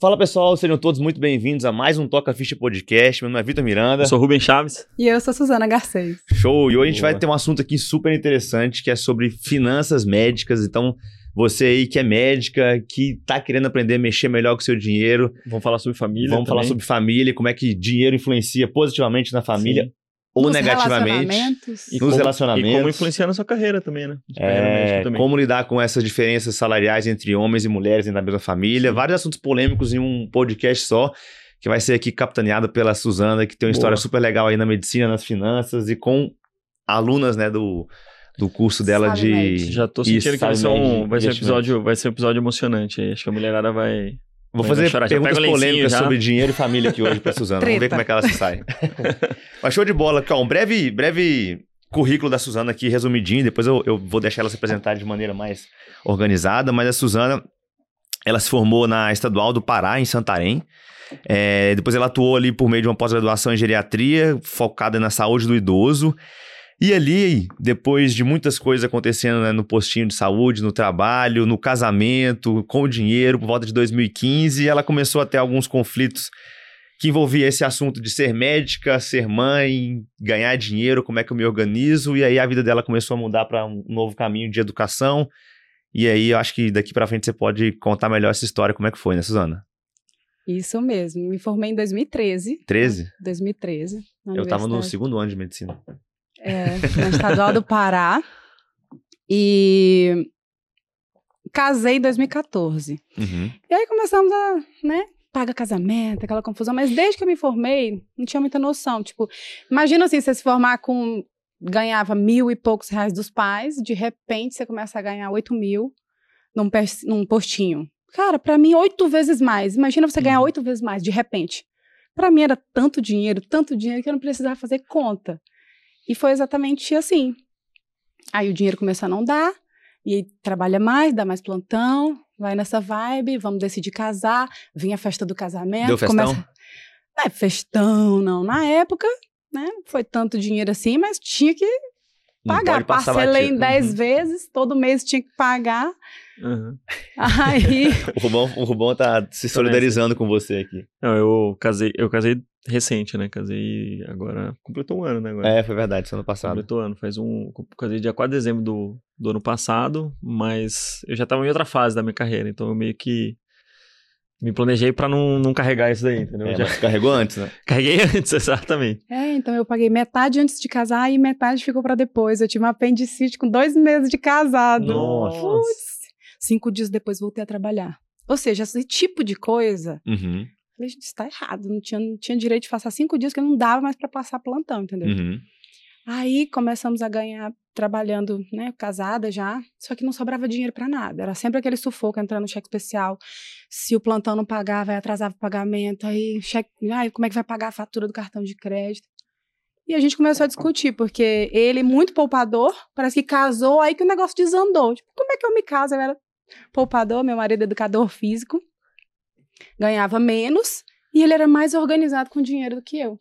Fala pessoal, sejam todos muito bem-vindos a mais um Toca Ficha Podcast. Meu nome é Vitor Miranda. Eu sou Rubem Chaves. E eu sou Suzana Garcês. Show! E hoje a gente vai ter um assunto aqui super interessante que é sobre finanças médicas. Então, você aí que é médica, que tá querendo aprender a mexer melhor com o seu dinheiro. Vamos falar sobre família. Vamos também. falar sobre família, como é que dinheiro influencia positivamente na família Sim. Ou Nos negativamente. relacionamentos. E nos como- relacionamentos. E como influenciar na sua carreira também, né? De carreira É, médica também. como lidar com essas diferenças salariais entre homens e mulheres dentro da mesma família. Sim. Vários assuntos polêmicos em um podcast só, que vai ser aqui capitaneado pela Suzana, que tem uma Boa. história super legal aí na medicina, nas finanças e com alunas, né, do, do curso dela Sabe, de... médico. Já tô sentindo Isso, que vai ser, um, vai, ser um episódio, vai ser um episódio emocionante aí. Acho que a mulherada vai. Vou Vai fazer chorar. Perguntas polêmicas já. sobre dinheiro e família aqui hoje pra Suzana. Vamos ver como é que ela se sai. Mas show de bola. Um breve, breve currículo da Suzana aqui, resumidinho. Depois eu, eu vou deixar ela se apresentar de maneira mais organizada. Mas a Suzana, ela se formou na Estadual do Pará, em Santarém. É, depois ela atuou ali por meio de uma pós-graduação em geriatria, focada na saúde do idoso. E ali, depois de muitas coisas acontecendo né, no postinho de saúde, no trabalho, no casamento, com o dinheiro, por volta de 2015, ela começou a ter alguns conflitos que envolvia esse assunto de ser médica, ser mãe, ganhar dinheiro, como é que eu me organizo, e aí a vida dela começou a mudar para um novo caminho de educação. E aí eu acho que daqui para frente você pode contar melhor essa história, como é que foi, né, Suzana? Isso mesmo. Me formei em 2013. 13? 2013. na Eu tava no segundo ano de medicina. É, na Estadual do Pará. E casei em 2014. Uhum. E aí começamos a, né, paga casamento, aquela confusão. Mas desde que eu me formei, não tinha muita noção. Tipo, imagina assim, você se formar com... Ganhava mil e poucos reais dos pais, de repente você começa a ganhar oito mil num, num postinho. Cara, pra mim, oito vezes mais. Imagina você ganhar Uhum. oito vezes mais, de repente. Pra mim era tanto dinheiro, tanto dinheiro, que eu não precisava fazer conta. E foi exatamente assim. Aí o dinheiro começou a não dar, e aí trabalha mais, dá mais plantão, vai nessa vibe, vamos decidir casar, vem a festa do casamento. Deu festão? Não é festão, não. Na época, né, foi tanto dinheiro assim, mas tinha que pagar. Parcelei em batido. 10 Uhum. vezes, todo mês tinha que pagar. Aham. Aí, O Rubão, o Rubão tá se solidarizando com você aqui. Não, eu casei, eu casei recente, né? Casei agora. Completou um ano, né? Agora. É, foi verdade, ano passado. Completou ano. Faz um. Casei dia 4 de dezembro do, do ano passado, mas eu já tava em outra fase da minha carreira, então eu meio que. Me planejei pra não, não carregar isso daí, entendeu? É, Já carregou antes, né? carreguei antes, exatamente. é, então eu paguei metade antes de casar e metade ficou pra depois. Eu tive uma apendicite com dois meses de casado. Nossa. Putz. Cinco dias depois voltei a trabalhar. Ou seja, esse tipo de coisa, Uhum, falei, gente, isso tá errado. Não tinha, não tinha direito de passar cinco dias que não dava mais pra passar plantão, entendeu? uhum. Aí começamos a ganhar trabalhando, né, casada já, só que não sobrava dinheiro pra nada. Era sempre aquele sufoco entrando no cheque especial. Se o plantão não pagava, aí atrasava o pagamento, aí cheque, ai, como é que vai pagar a fatura do cartão de crédito? E a gente começou a discutir, porque ele, muito poupador, parece que casou, aí que o negócio desandou. Tipo, como é que eu me caso? Eu era poupador, meu marido é educador físico, ganhava menos, e ele era mais organizado com dinheiro do que eu.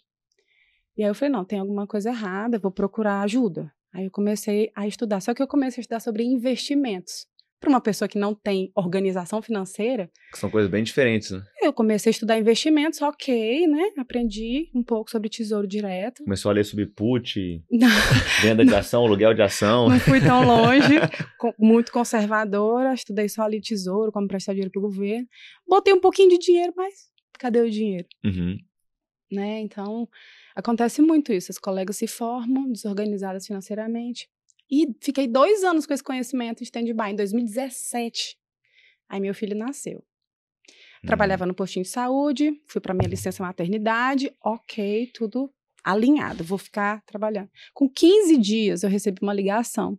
E aí eu falei, não, tem alguma coisa errada, vou procurar ajuda. Aí eu comecei a estudar, só que eu comecei a estudar sobre investimentos. Para uma pessoa que não tem organização financeira, Que são coisas bem diferentes, né? eu comecei a estudar investimentos, ok, né? Aprendi um pouco sobre tesouro direto. Começou a ler sobre put, Não, venda de ação, aluguel de ação. não fui tão longe, muito conservadora, estudei só ali tesouro, como prestar dinheiro para o governo. Botei um pouquinho de dinheiro, mas cadê o dinheiro? Uhum. né? Então, acontece muito isso. As colegas se formam desorganizadas financeiramente. E fiquei dois anos com esse conhecimento em stand-by, em 2017. Aí meu filho nasceu. Trabalhava no postinho de saúde, fui para minha licença maternidade, ok, tudo alinhado, vou ficar trabalhando. Com 15 dias eu recebi uma ligação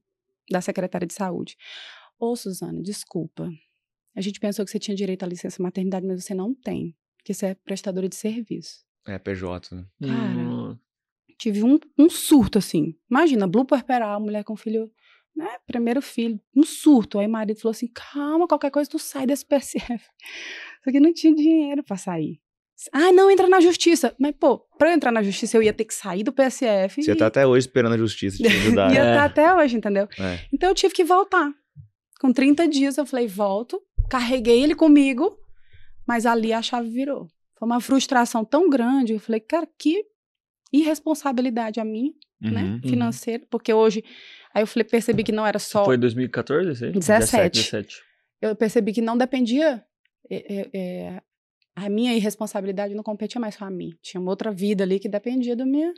da secretária de saúde. Ô, Suzana, desculpa. A gente pensou que você tinha direito à licença maternidade, mas você não tem, porque você é prestadora de serviço. É, PJ, né? Cara, Hum, tive um, um surto, assim. Imagina, Blue puerperal, mulher com filho, né? Primeiro filho, um surto. Aí o marido falou assim: calma, qualquer coisa tu sai desse PSF. Só que não tinha dinheiro pra sair. Ah, não, entra na justiça. Mas, pô, pra eu entrar na justiça, eu ia ter que sair do PSF. Você e tá até hoje esperando a justiça te ajudar. ia né? estar até hoje, entendeu? É. Então eu tive que voltar. Com 30 dias eu falei, volto. Carreguei ele comigo. Mas ali a chave virou. Foi uma frustração tão grande. Eu falei, cara, que irresponsabilidade a mim, Uhum. né? Financeira. Porque hoje. Aí eu falei, percebi que não era só. Foi 2014, esse aí? 17. 17. Eu percebi que não dependia. é, é, é, a minha irresponsabilidade não competia mais com a mim. Tinha uma outra vida ali que dependia do meu,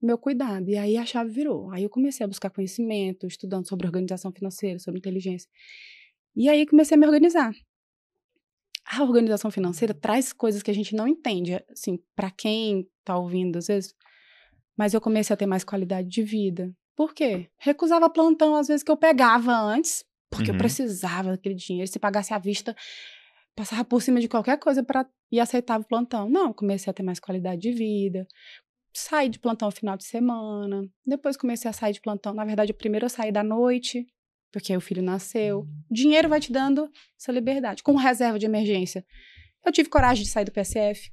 meu cuidado. E aí a chave virou. Aí eu comecei a buscar conhecimento, estudando sobre organização financeira, sobre inteligência. E aí comecei a me organizar. A organização financeira traz coisas que a gente não entende, assim, para quem tá ouvindo às vezes. Mas eu comecei a ter mais qualidade de vida. Por quê? Recusava plantão às vezes que eu pegava antes, porque Uhum. eu precisava daquele dinheiro. Se pagasse à vista, passava por cima de qualquer coisa para e aceitava o plantão. Não, comecei a ter mais qualidade de vida. Saí de plantão no final de semana. Depois comecei a sair de plantão. Na verdade, primeiro eu saí da noite, porque aí o filho nasceu. O dinheiro vai te dando essa liberdade, com reserva de emergência. Eu tive coragem de sair do PSF,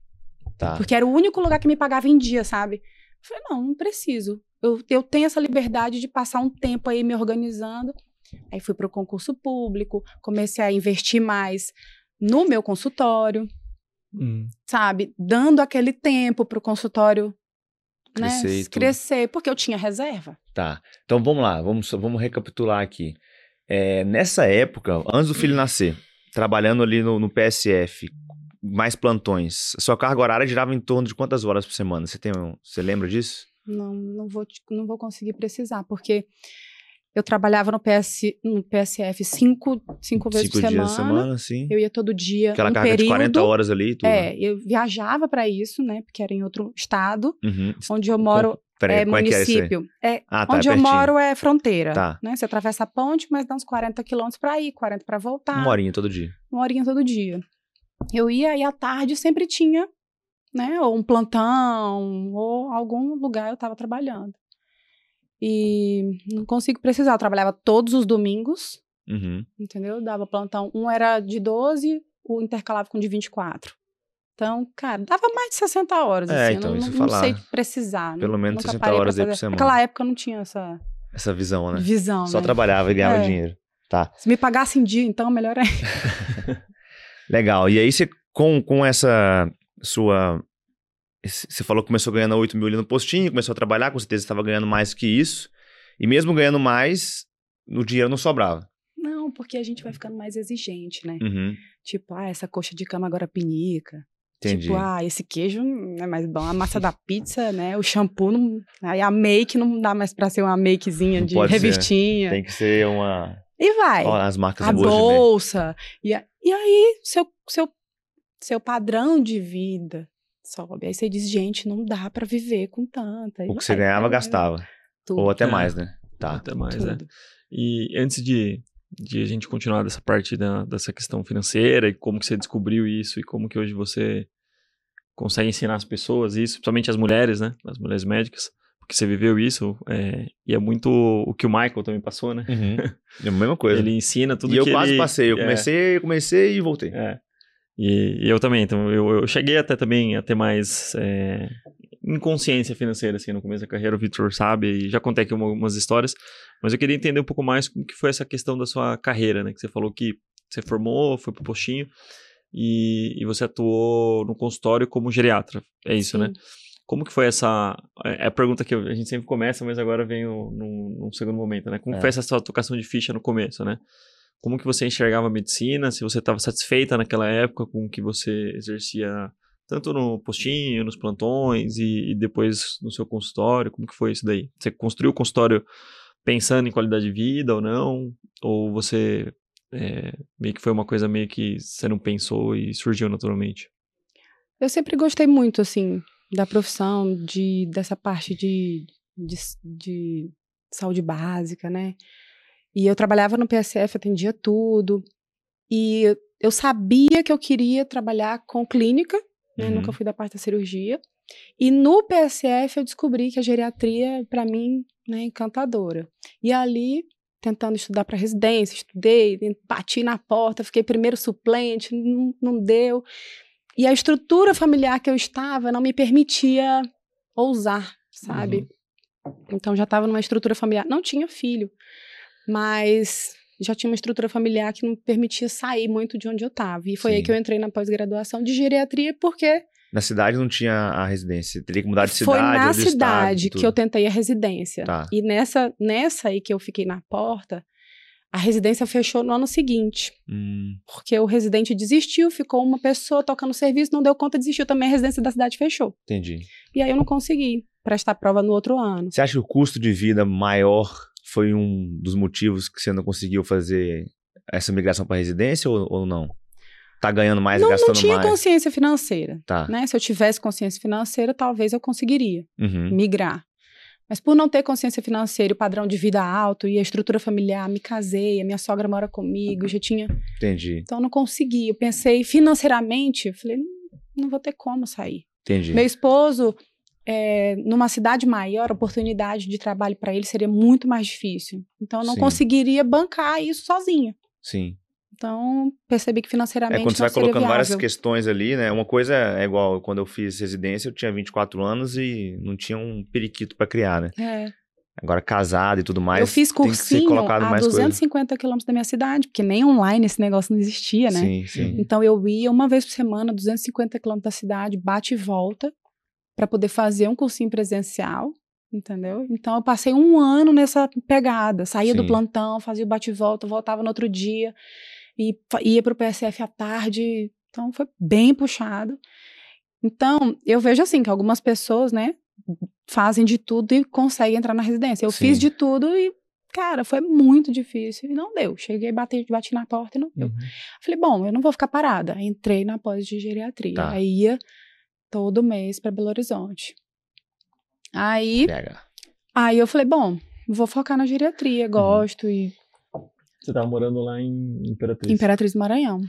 Tá. porque era o único lugar que me pagava em dia, sabe? Eu falei, não, não preciso. Eu, eu tenho essa liberdade de passar um tempo aí me organizando. Aí fui para o concurso público, comecei a investir mais no meu consultório, Hum. sabe? Dando aquele tempo para o consultório né, Crescer tudo. crescer, porque eu tinha reserva. Tá. Então vamos lá, vamos, vamos recapitular aqui. É, nessa época, antes do filho nascer, trabalhando ali no, no PSF, mais plantões, sua carga horária girava em torno de quantas horas por semana? Você tem, você lembra disso? Não, não vou, não vou conseguir precisar, porque eu trabalhava no, PS, no PSF cinco, cinco vezes Cinco por dias semana. por semana, sim. Eu ia todo dia. Aquela um carga período, de 40 horas ali tudo. É, eu viajava para isso, né? Porque era em outro estado, Uhum. onde eu moro Peraí, é é é município. É, Ah, tá, onde é eu moro é fronteira. Tá. Né? Você atravessa a ponte, mas dá uns 40 quilômetros para ir, 40 para voltar. Uma horinha todo dia. uma horinha todo dia. Eu ia e à tarde sempre tinha, né, ou um plantão, ou algum lugar eu estava trabalhando. E não consigo precisar, eu trabalhava todos os domingos, Uhum. entendeu? Dava plantão, um era de 12, o intercalava com de 24. Então, cara, dava mais de 60 horas, É, assim, eu então, não, isso não falar. sei precisar. Pelo nu- menos nunca 60 parei pra horas aí por semana. Naquela época eu não tinha essa Essa visão, né? visão, Só né? trabalhava e ganhava É. dinheiro. Tá. Se me pagasse em dia, então, melhor é. Legal. E aí você, com, com essa sua. Você falou que começou ganhando 8 mil ali no postinho, começou a trabalhar, com certeza estava ganhando mais que isso. E mesmo ganhando mais, o dinheiro não sobrava. Não, porque a gente vai ficando mais exigente, né? Uhum. Tipo, ah, essa coxa de cama agora pinica. Entendi. Tipo, ah, esse queijo não é mais bom. A massa da pizza, né? O shampoo, não... aí a make não dá mais pra ser uma makezinha Não de pode ser. revistinha. Tem que ser uma. E vai. Ó, as marcas a ver. bolsa. E, a- e aí, seu, seu, seu padrão de vida sobe. Aí você diz, gente, não dá pra viver com tanta. E O que você ganhava, gastava. tudo, Ou até É. mais, né? Tá. Até mais, né? E antes de, de a gente continuar dessa parte da, dessa questão financeira e como que você descobriu isso e como que hoje você consegue ensinar as pessoas isso, principalmente as mulheres, né? As mulheres médicas, porque você viveu isso é, e é muito o que o Michael também passou, né? Uhum. É a mesma coisa. Ele ensina tudo e eu que quase ele... passei. Eu é, comecei, eu comecei e voltei. É. E, e eu também, então eu, eu cheguei até também a ter mais é, inconsciência financeira assim no começo da carreira, o Victor sabe, e já contei aqui uma- algumas histórias, mas eu queria entender um pouco mais como que foi essa questão da sua carreira, né? Que você falou que você formou, foi pro postinho e, e você atuou no consultório como geriatra, é isso, né? Como que foi essa... É a pergunta que a gente sempre começa, mas agora vem o- num, num segundo momento, né? Como É. foi essa sua tocação de ficha no começo, né? Como que você enxergava a medicina? Se você estava satisfeita naquela época com o que você exercia tanto no postinho, nos plantões e, e depois no seu consultório? Como que foi isso daí? Você construiu o consultório pensando em qualidade de vida ou não? Ou você é, meio que foi uma coisa meio que você não pensou e surgiu naturalmente? Eu sempre gostei muito, assim, da profissão, de, dessa parte de, de, de saúde básica, né? E eu trabalhava no PSF, atendia tudo. E eu sabia que eu queria trabalhar com clínica, né? Uhum. Nunca fui da parte da cirurgia. E no PSF eu descobri que a geriatria, para mim, né, é encantadora. E ali, tentando estudar para residência, estudei, bati na porta, fiquei primeiro suplente, não, não deu. E a estrutura familiar que eu estava não me permitia ousar, sabe? Então já estava numa estrutura familiar. Não tinha filho, mas já tinha uma estrutura familiar que não permitia sair muito de onde eu estava. E foi Sim. aí que eu entrei na pós-graduação de geriatria, porque Na cidade não tinha a residência. Teria que mudar de foi cidade na ou de estado, cidade que eu tentei a residência. Tá. E nessa, nessa aí que eu fiquei na porta, a residência fechou no ano seguinte. Hum, Porque o residente desistiu, ficou uma pessoa tocando serviço, não deu conta, desistiu também, a residência da cidade fechou. entendi. E aí eu não consegui prestar prova no outro ano. Você acha que o custo de vida maior foi um dos motivos que você não conseguiu fazer essa migração para residência ou, ou não? Tá ganhando mais, não, não gastando tinha mais? consciência financeira. Tá. Né? Se eu tivesse consciência financeira, talvez eu conseguiria Uhum. migrar. Mas por não ter consciência financeira e o padrão de vida alto e a estrutura familiar, me casei, a minha sogra mora comigo, já tinha. Entendi, Então eu não consegui. Eu pensei financeiramente, falei, "Hum, não vou ter como sair. entendi. Meu esposo, é, numa cidade maior, a oportunidade de trabalho para ele seria muito mais difícil. Então eu não Sim. conseguiria bancar isso sozinha. Sim. Então percebi que financeiramente É quando você vai colocando várias viável. questões ali, né? Uma coisa é igual quando eu fiz residência, eu tinha 24 anos e não tinha um periquito para criar, né? É. Agora casado e tudo mais. eu fiz cursinho a mais coisa. 250 quilômetros da minha cidade, porque nem online esse negócio não existia, né? Sim, sim. Então eu ia uma vez por semana, 250 quilômetros da cidade, bate e volta, para poder fazer um cursinho presencial, entendeu? Então eu passei um ano nessa pegada. Saía do Sim. plantão, fazia o bate e volta, voltava no outro dia, e ia para o PSF à tarde. Então foi bem puxado. Então eu vejo assim que algumas pessoas, né, fazem de tudo e conseguem entrar na residência. Eu Sim. fiz de tudo e, cara, foi muito difícil e não deu. Cheguei, bati, bati na porta e não deu. Uhum. Falei, bom, eu não vou ficar parada. Entrei na pós de geriatria. Tá. Aí ia todo mês para Belo Horizonte. Aí, Pega. aí eu falei, bom, vou focar na Uhum. geriatria, gosto e Você tava morando lá em Imperatriz. Imperatriz do Maranhão.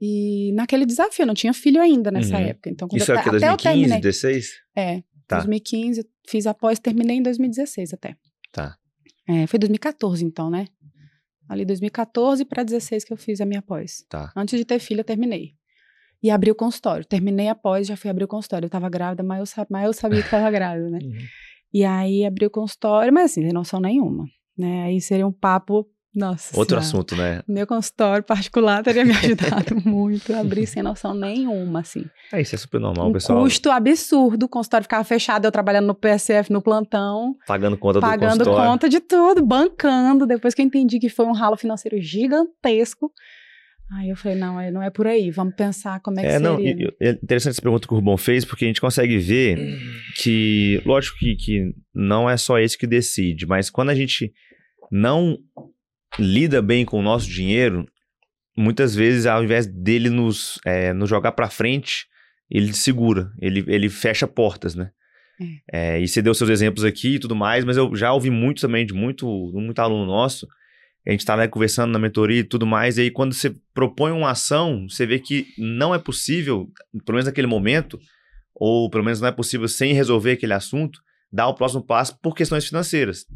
E naquele desafio, eu não tinha filho ainda nessa Uhum. época. Então, quando Isso eu, é o que? até eu 2015, terminei. 16? É, Tá. 2015, fiz a pós, terminei em 2016 até. Tá. É, foi 2014 então, né? Ali 2014 para 16 que eu fiz a minha pós. Tá. Antes de ter filha, eu terminei. E abri o consultório. Terminei após, já fui abrir o consultório. Eu tava grávida, mas eu, sa- mas eu sabia que tava grávida, né? Uhum. E aí abri o consultório, mas assim, sem noção nenhuma. Né? Aí seria um papo. Nossa. Outro Senhora. assunto, né? Meu consultório particular teria me ajudado muito a abrir sem noção nenhuma, assim. É, isso é super normal, um pessoal. custo absurdo, o consultório ficava fechado, eu trabalhando no PSF, no plantão, Pagando conta do pagando consultório. conta de tudo, bancando. Depois que eu entendi que foi um ralo financeiro gigantesco, aí eu falei, não, é- não é por aí, vamos pensar como é que É, seria. não, e- é interessante essa pergunta que o Rubão fez, porque a gente consegue ver que, lógico que, que não é só esse que decide, mas quando a gente não lida bem com o nosso dinheiro, muitas vezes, ao invés dele nos, é, nos jogar pra frente, ele segura, ele, ele fecha portas, né? É, e você deu seus exemplos aqui e tudo mais, mas eu já ouvi muito também de muito, muito aluno nosso. A gente tá né, conversando na mentoria e tudo mais, e aí quando você propõe uma ação, você vê que não é possível, pelo menos naquele momento, ou pelo menos não é possível sem resolver aquele assunto, dar o próximo passo por questões financeiras.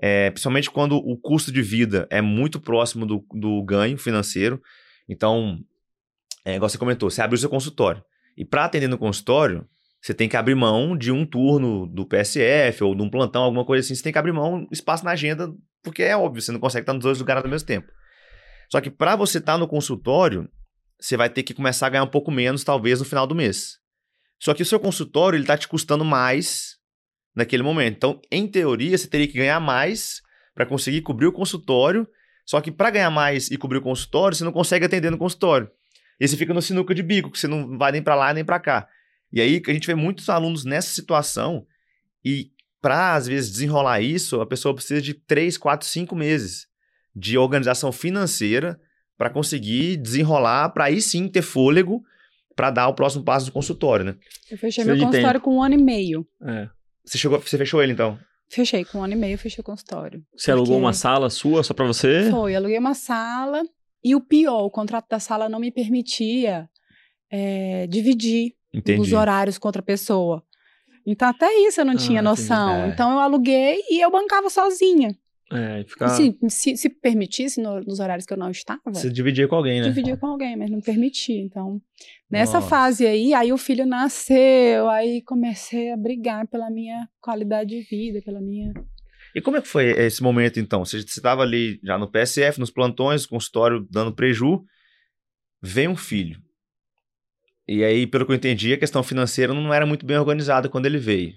É, principalmente quando o custo de vida é muito próximo do, do ganho financeiro. Então, é, igual você comentou, você abriu seu consultório. E para atender no consultório, você tem que abrir mão de um turno do PSF ou de um plantão, alguma coisa assim. Você tem que abrir mão espaço na agenda, porque é óbvio, você não consegue estar nos dois lugares ao mesmo tempo. Só que para você estar no consultório, você vai ter que começar a ganhar um pouco menos, talvez, no final do mês. Só que o seu consultório, ele está te custando mais naquele momento. Então, em teoria, você teria que ganhar mais para conseguir cobrir o consultório. Só que para ganhar mais e cobrir o consultório, você não consegue atender no consultório. E você fica no sinuca de bico, que você não vai nem para lá nem para cá. E aí a gente vê muitos alunos nessa situação e para às vezes desenrolar isso, a pessoa precisa de 3, 4, 5 meses de organização financeira para conseguir desenrolar, para aí sim ter fôlego para dar o próximo passo do consultório, né? Eu fechei meu consultório com um ano e meio. É. Você chegou, você fechou ele então? Fechei, com um ano e meio eu fechei o consultório. Você alugou Porque- uma sala sua só pra você? Foi, aluguei uma sala e o pior, o contrato da sala não me permitia é, dividir Entendi. os horários com outra pessoa. Então até isso eu não Ah, tinha entendi. noção. É. Então eu aluguei e eu bancava sozinha. É, ficar. Se, se, se permitisse no- nos horários que eu não estava, Você dividia com alguém, né? dividia com alguém, mas não permitia. Então, nessa Nossa. fase aí, aí o filho nasceu, aí comecei a brigar pela minha qualidade de vida, pela minha. E como é que foi esse momento, então? Você estava ali já no PSF, nos plantões, consultório dando preju, vem um filho. E aí, pelo que eu entendi, a questão financeira não era muito bem organizada quando ele veio.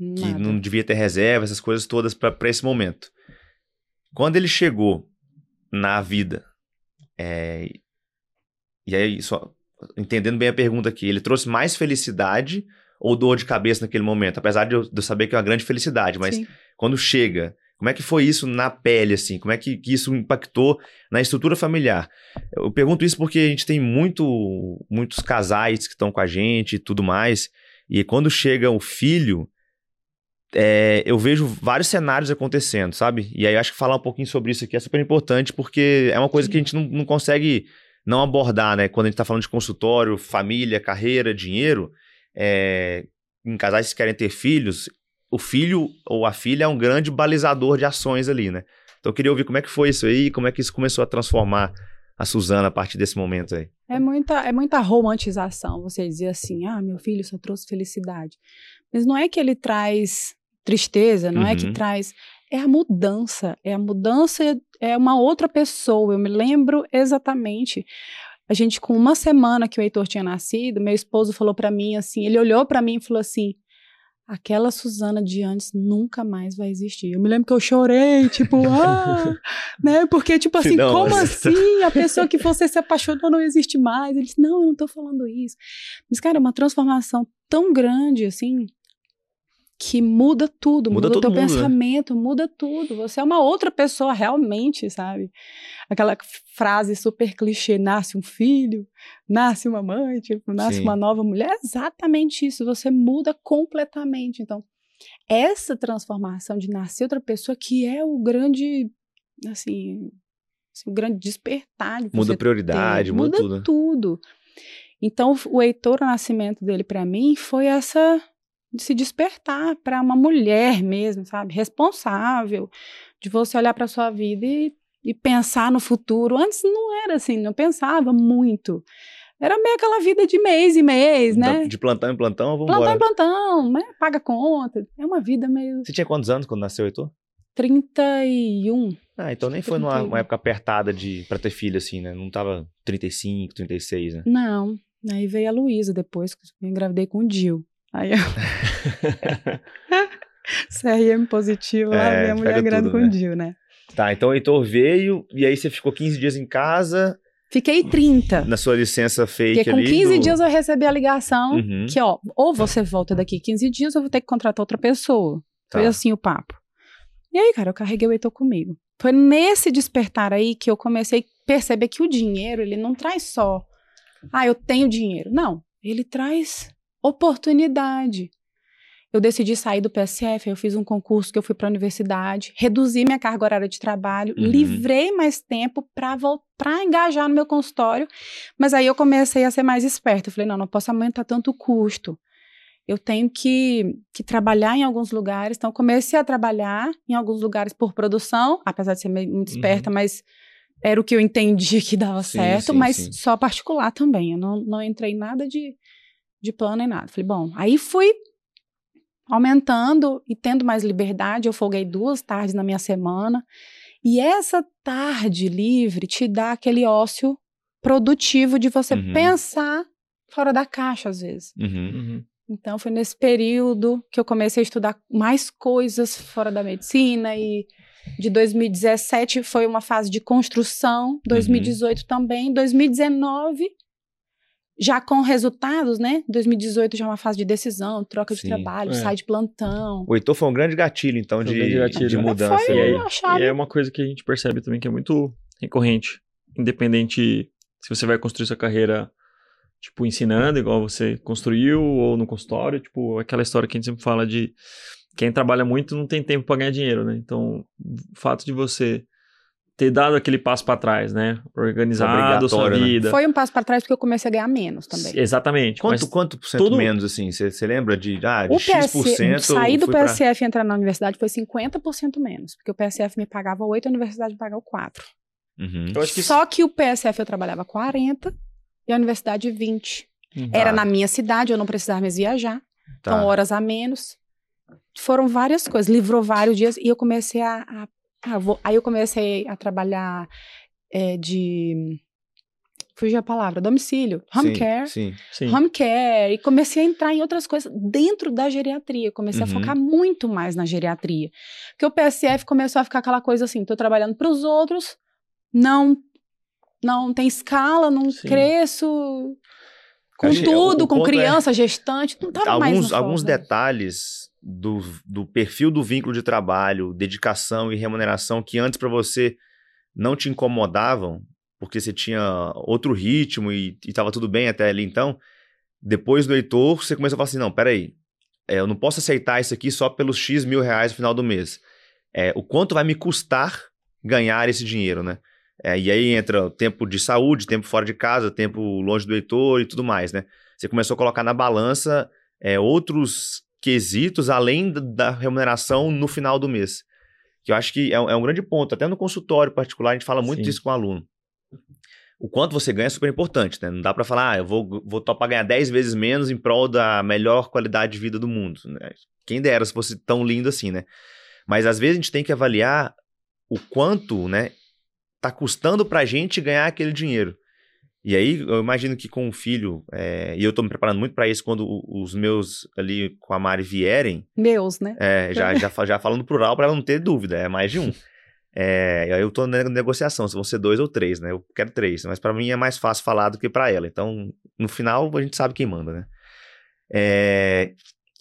Nada. Que não devia ter reserva, essas coisas todas para esse momento. Quando ele chegou na vida, é, e aí, só entendendo bem a pergunta aqui, ele trouxe mais felicidade ou dor de cabeça naquele momento? Apesar de eu, de eu saber que é uma grande felicidade, mas Sim. quando chega, como é que foi isso na pele, assim? Como é que, que isso impactou na estrutura familiar? Eu pergunto isso porque a gente tem muito, muitos casais que estão com a gente e tudo mais, e quando chega o filho, é, eu vejo vários cenários acontecendo, sabe? E aí acho que falar um pouquinho sobre isso aqui é super importante, porque é uma coisa que a gente não, não consegue não abordar, né? Quando a gente tá falando de consultório, família, carreira, dinheiro, é, em casais que querem ter filhos, o filho ou a filha é um grande balizador de ações ali, né? Então eu queria ouvir como é que foi isso aí, como é que isso começou a transformar a Suzana a partir desse momento aí. É muita, é muita romantização você dizer assim, ah, meu filho só trouxe felicidade. Mas não é que ele traz tristeza, não é que Uhum. traz. É a mudança. É a mudança, é uma outra pessoa. Eu me lembro exatamente. A gente, com uma semana que o Heitor tinha nascido, meu esposo falou pra mim assim: ele olhou pra mim e falou assim. Aquela Suzana de antes nunca mais vai existir. Eu me lembro que eu chorei, tipo, ah, né? Porque, tipo assim, Não, como mas- assim? A pessoa que você se apaixonou não existe mais. Ele disse, não, eu não tô falando isso. Mas, cara, é uma transformação tão grande, assim, que muda tudo, Muda muda, o teu mundo, né? pensamento, muda tudo. Você é uma outra pessoa realmente, sabe? Aquela frase super clichê, nasce um filho, nasce uma mãe, tipo, nasce Sim. uma nova mulher. É exatamente isso, você muda completamente. Então, essa transformação de nascer outra pessoa que é o grande, assim, assim, o grande despertar. de Muda prioridade, ter. muda, tudo. né? tudo. Então, o Heitor, o nascimento dele para mim foi essa de se despertar para uma mulher mesmo, sabe? Responsável, de você olhar para sua vida e, e pensar no futuro. Antes não era assim, não pensava muito. Era meio aquela vida de mês em mês, né? Da- De plantão em plantão, vamos Plantão embora. em plantão, né? Paga conta. É uma vida meio Você tinha quantos anos quando nasceu, Heitor? 31. Ah, então nem foi numa 31. uma época apertada de pra ter filho, assim, né? Não tava 35, 36, né? Não. Aí veio a Luísa depois, que eu engravidei com o Dil. Aí eu... CRM positivo, lá É, vem a mulher com né? né? Tá, então o Heitor veio e aí você ficou 15 dias em casa, Fiquei 30. na sua licença fake Porque com ali. 15 do- dias eu recebi a ligação Uhum, que, ó, ou você volta daqui 15 dias ou eu vou ter que contratar outra pessoa. Foi tá. assim o papo. E aí, cara, eu carreguei o Heitor comigo. Foi nesse despertar aí que eu comecei a perceber que o dinheiro, ele não traz só, ah, eu tenho dinheiro. Não, ele traz oportunidade. Eu decidi sair do PSF, eu fiz um concurso que eu fui para a universidade, reduzi minha carga horária de trabalho, Uhum. livrei mais tempo para voltar engajar no meu consultório, mas aí eu comecei a ser mais esperta. Eu falei, não, não posso aumentar tanto o custo. Eu tenho que, que trabalhar em alguns lugares. Então, comecei a trabalhar em alguns lugares por produção, apesar de ser muito esperta, mas era o que eu entendi que dava Uhum. Sim, certo, sim, mas sim. só particular também. Eu não, não entrei em nada de, de plano nem nada. Falei, bom, aí fui aumentando e tendo mais liberdade. Eu folguei duas tardes na minha semana. E essa tarde livre te dá aquele ócio produtivo de você Uhum. pensar fora da caixa, às vezes. Uhum. Uhum. Então, foi nesse período que eu comecei a estudar mais coisas fora da medicina e de 2017 foi uma fase de construção, 2018 também, 2019 já com resultados, né? 2018 já é uma fase de decisão, troca de Sim, trabalho, é. sai de plantão. O Heitor foi um grande gatilho, então, de, grande gatilho. de Foi mudança. Foi aí- chave. E é uma coisa que a gente percebe também que é muito recorrente. Independente se você vai construir sua carreira, tipo, ensinando, igual você construiu, ou no consultório, tipo, aquela história que a gente sempre fala de quem trabalha muito não tem tempo para ganhar dinheiro, né? Então, o fato de você ter dado aquele passo para trás, né? Organizado a sua né? vida. Foi um passo para trás porque eu comecei a ganhar menos também. Exatamente. Quanto, quanto por cento todo- menos, assim? Você lembra de, ah, de O X%? PSF, sair do fui pra- PSF e entrar na universidade foi 50% menos, porque o PSF me pagava 8, a universidade me pagava 4. Uhum. eu acho que Só que o PSF eu trabalhava 40 e a universidade 20. Uhum. Era Tá. na minha cidade, eu não precisava mais viajar. Tá. Então, horas a menos. foram várias coisas, livrou vários dias e eu comecei a. a, a vou, aí eu comecei a trabalhar é, de. Fugiu a palavra, domicílio, home sim, care. Sim. Sim. Home care, e comecei a entrar em outras coisas dentro da geriatria. Comecei Uhum. a focar muito mais na geriatria. Porque o PSF começou a ficar aquela coisa assim: tô trabalhando para os outros, não não tem escala, não cresço. Com Acho tudo, com é- criança, gestante, não tava mais alguns, no alguns detalhes do, do perfil do vínculo de trabalho, dedicação e remuneração que antes para você não te incomodavam, porque você tinha outro ritmo e estava tudo bem até ali então, depois do Heitor, você começou a falar assim, não, peraí, é, eu não posso aceitar isso aqui só pelos X mil reais no final do mês. É, o quanto vai me custar ganhar esse dinheiro, né? É, e aí entra tempo de saúde, tempo fora de casa, tempo longe do Heitor e tudo mais, né? Você começou a colocar na balança é, outros quesitos além da- remuneração no final do mês. Que eu acho que é, um- é um grande ponto. Até no consultório particular, a gente fala muito Sim. disso com o aluno. O quanto você ganha é super importante, né? Não dá pra falar, ah, eu vou, vou topar ganhar 10 vezes menos em prol da melhor qualidade de vida do mundo. Né? Quem dera se fosse tão lindo assim, né? Mas às vezes a gente tem que avaliar o quanto, né, tá custando pra gente ganhar aquele dinheiro. E aí, eu imagino que com o filho, é, e eu tô me preparando muito pra isso quando os meus ali com a Mari vierem, Meus, né? é, já, já, já falando plural para ela não ter dúvida, é mais de um. É, aí eu tô na negociação, se vão ser dois ou três, né? Eu quero três, mas para mim é mais fácil falar do que para ela. Então, no final, a gente sabe quem manda, né? É,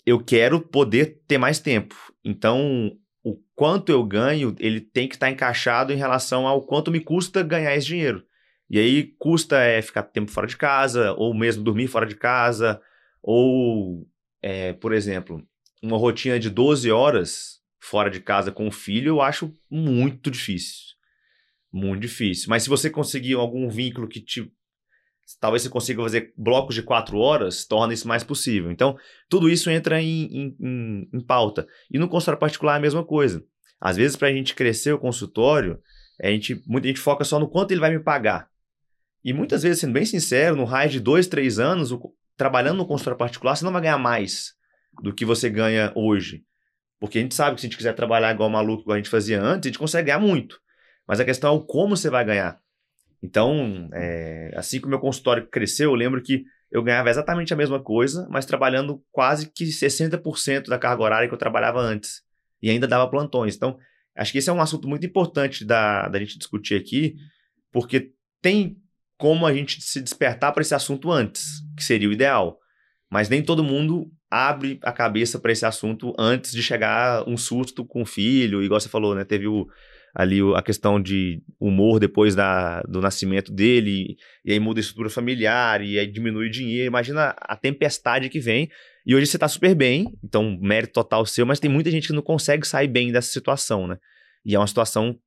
eu quero poder ter mais tempo. Então, o quanto eu ganho, ele tem que estar encaixado em relação ao quanto me custa ganhar esse dinheiro. E aí, custa é ficar tempo fora de casa, ou mesmo dormir fora de casa, ou, é, por exemplo, uma rotina de 12 horas fora de casa com o filho, eu acho muito difícil. Muito difícil. Mas se você conseguir algum vínculo que te. Talvez você consiga fazer blocos de quatro horas, torna isso mais possível. Então, tudo isso entra em, em, em- em pauta. E no consultório particular é a mesma coisa. Às vezes, para a gente crescer o consultório, a gente, muita gente foca só no quanto ele vai me pagar. E muitas vezes, sendo bem sincero, no raio de dois, três anos, o- trabalhando no consultório particular, você não vai ganhar mais do que você ganha hoje. Porque a gente sabe que se a gente quiser trabalhar igual maluco, igual a gente fazia antes, a gente consegue ganhar muito. Mas a questão é o como você vai ganhar. Então, é, assim que o meu consultório cresceu, eu lembro que eu ganhava exatamente a mesma coisa, mas trabalhando quase que 60% da carga horária que eu trabalhava antes. E ainda dava plantões. Então, acho que esse é um assunto muito importante da, da gente discutir aqui, porque tem como a gente se despertar para esse assunto antes, que seria o ideal. Mas nem todo mundo abre a cabeça para esse assunto antes de chegar um susto com o filho, igual você falou, né? Teve o, ali a questão de humor depois da, do nascimento dele, e aí muda a estrutura familiar, e aí diminui o dinheiro. Imagina a tempestade que vem. E hoje você tá super bem, então mérito total seu, mas tem muita gente que não consegue sair bem dessa situação, né? E é uma situação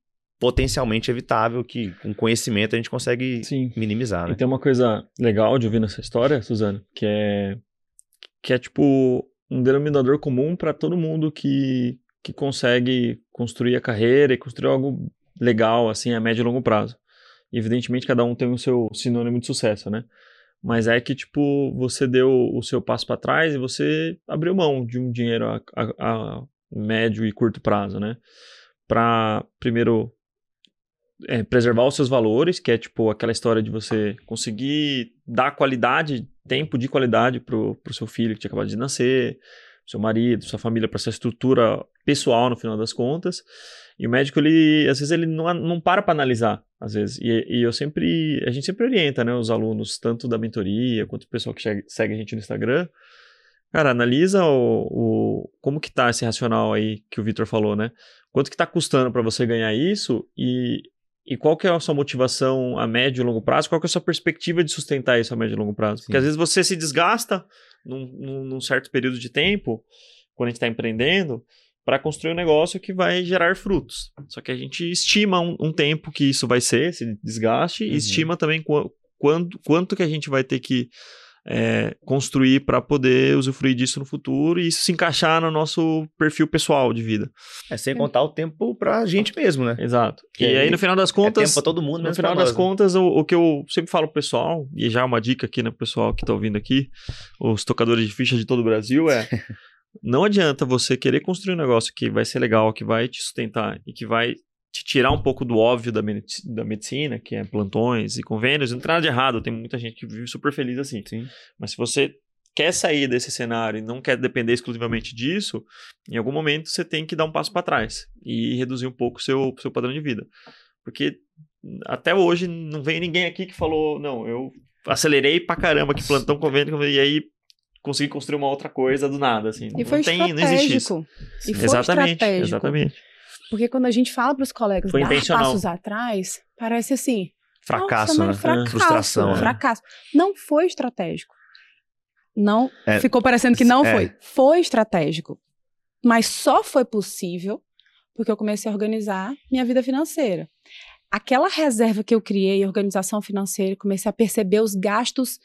potencialmente evitável que com conhecimento a gente consegue Sim. minimizar, E né? tem uma coisa legal de ouvir nessa história, Suzana, que é que é tipo um denominador comum para todo mundo que, que consegue construir a carreira e construir algo legal assim a médio e longo prazo. E, evidentemente cada um tem o seu sinônimo de sucesso, né? Mas é que tipo você deu o seu passo para trás e você abriu mão de um dinheiro a, a- a médio e curto prazo, né? Para primeiro é, preservar os seus valores, que é tipo aquela história de você conseguir dar qualidade, tempo de qualidade pro, pro seu filho que tinha acabado de nascer, seu marido, sua família, para sua estrutura pessoal no final das contas. E o médico, ele, às vezes, ele não, não para para analisar, às vezes. E, e eu sempre, a gente sempre orienta, né, os alunos, tanto da mentoria quanto o pessoal que segue, segue a gente no Instagram. Cara, analisa o, o, como que tá esse racional aí que o Vitor falou, né? Quanto que tá custando para você ganhar isso e, e qual que é a sua motivação a médio e longo prazo? Qual que é a sua perspectiva de sustentar isso a médio e longo prazo? Porque Sim. às vezes você se desgasta num, num, certo período de tempo, quando a gente está empreendendo, para construir um negócio que vai gerar frutos. Só que a gente estima um, um tempo que isso vai ser, esse desgaste, Uhum. e estima também qu quanto, quanto que a gente vai ter que é, construir para poder usufruir disso no futuro e isso se encaixar no nosso perfil pessoal de vida. É sem contar o tempo pra gente mesmo, né? Exato. Que e aí, no final das é contas, tempo pra todo mundo, no final das nós, né? contas, o, o que eu sempre falo pro pessoal, e já é uma dica aqui, né, pro pessoal que tá ouvindo aqui, os tocadores de ficha de todo o Brasil, é Não adianta você querer construir um negócio que vai ser legal, que vai te sustentar e que vai te tirar um pouco do óbvio da, da medicina, que é plantões e convênios. Não tem nada de errado, tem muita gente que vive super feliz assim. Sim. Mas se você quer sair desse cenário e não quer depender exclusivamente disso, em algum momento você tem que dar um passo para trás e reduzir um pouco o seu, seu padrão de vida. Porque até hoje não veio ninguém aqui que falou, não, eu acelerei pra caramba que plantão convênio, e aí consegui construir uma outra coisa do nada, assim. E foi não tem, não existe isso. E foi exatamente, estratégico. exatamente. Porque quando a gente fala para os colegas Foi dar passos atrás, parece assim, Fracasso, né? mas fracasso, Frustração. né? fracasso. Não foi estratégico. Não, É, ficou parecendo que não é. foi. Foi estratégico. Mas só foi possível porque eu comecei a organizar minha vida financeira. Aquela reserva que eu criei, organização financeira, comecei a perceber os gastos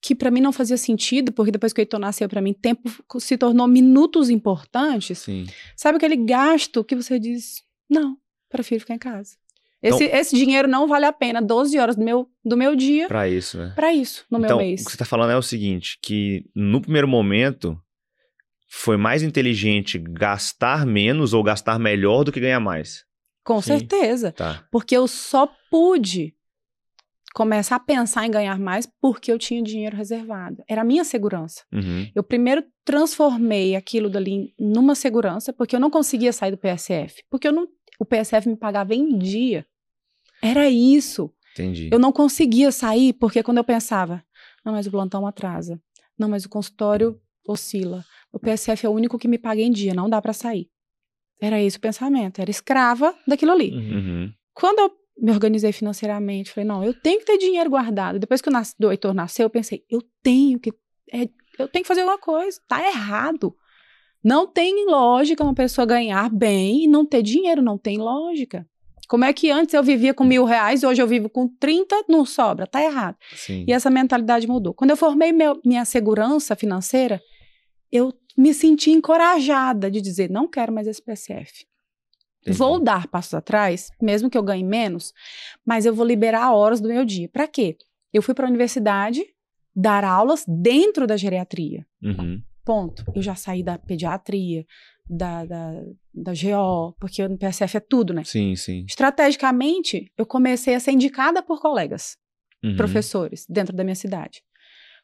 que para mim não fazia sentido, porque depois que o Heitor nasceu para mim, tempo se tornou minutos importantes. Sim. Sabe aquele gasto que você diz, não, prefiro ficar em casa. Esse, Então- esse dinheiro não vale a pena 12 horas do meu, do meu dia Pra isso, né? para isso, no então, meu mês. o que você tá falando é o seguinte, que no primeiro momento foi mais inteligente gastar menos ou gastar melhor do que ganhar mais. Com Sim. certeza. Tá. Porque eu só pude começar a pensar em ganhar mais porque eu tinha dinheiro reservado. Era a minha segurança. Uhum. Eu primeiro transformei aquilo dali numa segurança, porque eu não conseguia sair do PSF. Porque eu não, o PSF me pagava em dia. Era isso. Entendi. Eu não conseguia sair porque quando eu pensava, não, mas o plantão atrasa. Não, mas o consultório oscila. O PSF é o único que me paga em dia, não dá pra sair. Era esse o pensamento, era escrava daquilo ali. Uhum. Quando eu me organizei financeiramente, falei, não, eu tenho que ter dinheiro guardado. Depois que o, nas- Heitor nasceu, eu pensei, eu tenho que é, eu tenho que fazer alguma coisa, tá errado. Não tem lógica uma pessoa ganhar bem e não ter dinheiro, não tem lógica. Como é que antes eu vivia com mil reais, hoje eu vivo com 30, não sobra, tá errado. Sim. E essa mentalidade mudou. Quando eu formei meu- minha segurança financeira, eu me senti encorajada de dizer, não quero mais esse PSF. Entendi. Vou dar passos atrás, mesmo que eu ganhe menos, mas eu vou liberar horas do meu dia. Para quê? Eu fui para a universidade dar aulas dentro da geriatria. Uhum. Ponto. Eu já saí da pediatria, da, da, da GO, porque no PSF é tudo, né? Sim, sim. Estrategicamente, eu comecei a ser indicada por colegas Uhum. professores dentro da minha cidade.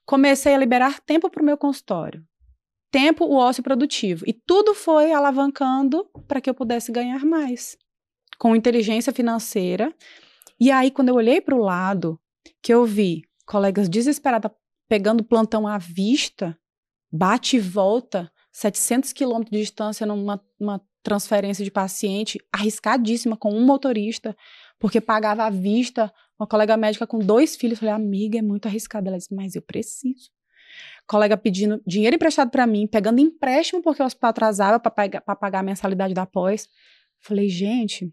Comecei a liberar tempo para o meu consultório. Tempo, o ócio produtivo. E tudo foi alavancando para que eu pudesse ganhar mais. Com inteligência financeira. E aí, quando eu olhei para o lado, que eu vi colegas desesperados pegando plantão à vista, bate e volta, 700 quilômetros de distância numa, transferência de paciente, arriscadíssima com um motorista, porque pagava à vista uma colega médica com dois filhos, eu falei, amiga, é muito arriscado. Ela disse, mas eu preciso. Colega pedindo dinheiro emprestado para mim, pegando empréstimo porque o hospital atrasava para pagar, a mensalidade da pós. Falei, gente,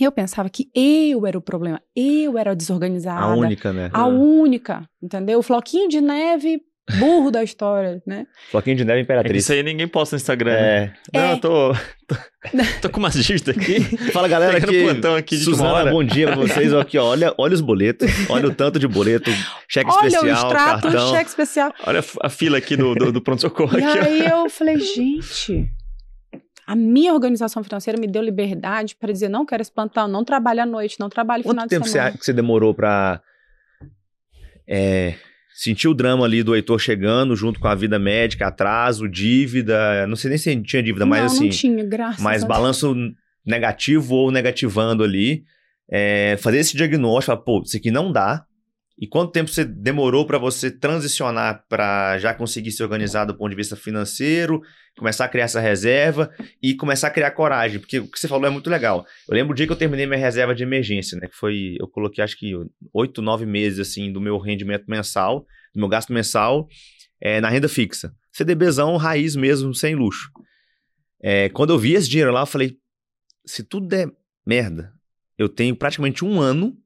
eu pensava que eu era o problema, eu era desorganizada. A única, né? A única, entendeu? O floquinho de neve, burro da história, né? Floquinho de neve É imperatriz. isso aí ninguém posta no Instagram. né? É. Não, É. eu tô, tô. tô com umas dívidas aqui. Fala, galera, aqui. plantão aqui de Suzana, uma bom dia pra vocês. Aqui, ó, olha, olha os boletos. Olha o tanto de boleto. Cheque Olha o especial, extrato, cartão. cheque especial. Olha a fila aqui do, do, do pronto-socorro. E aqui, ó. aí eu falei, gente, a minha organização financeira me deu liberdade para dizer, não quero esse plantão, não trabalho à noite, não trabalho final Quanto de tempo você, semana. que você demorou pra é, sentir o drama ali do Heitor chegando junto com a vida médica, atraso, dívida? Não sei nem se tinha dívida, mas não, assim. não tinha, graças mas balanço negativo ou negativando ali. é, fazer esse diagnóstico, falar, pô, isso aqui não dá. E quanto tempo você demorou para você transicionar para já conseguir se organizar do ponto de vista financeiro, começar a criar essa reserva e começar a criar coragem? Porque o que você falou é muito legal. Eu lembro o dia que eu terminei minha reserva de emergência, né? Que foi, eu coloquei acho que oito, nove meses assim do meu rendimento mensal, do meu gasto mensal, é, na renda fixa. CDBzão raiz mesmo, sem luxo. É, quando eu vi esse dinheiro lá, eu falei: se tudo der merda, eu tenho praticamente um ano,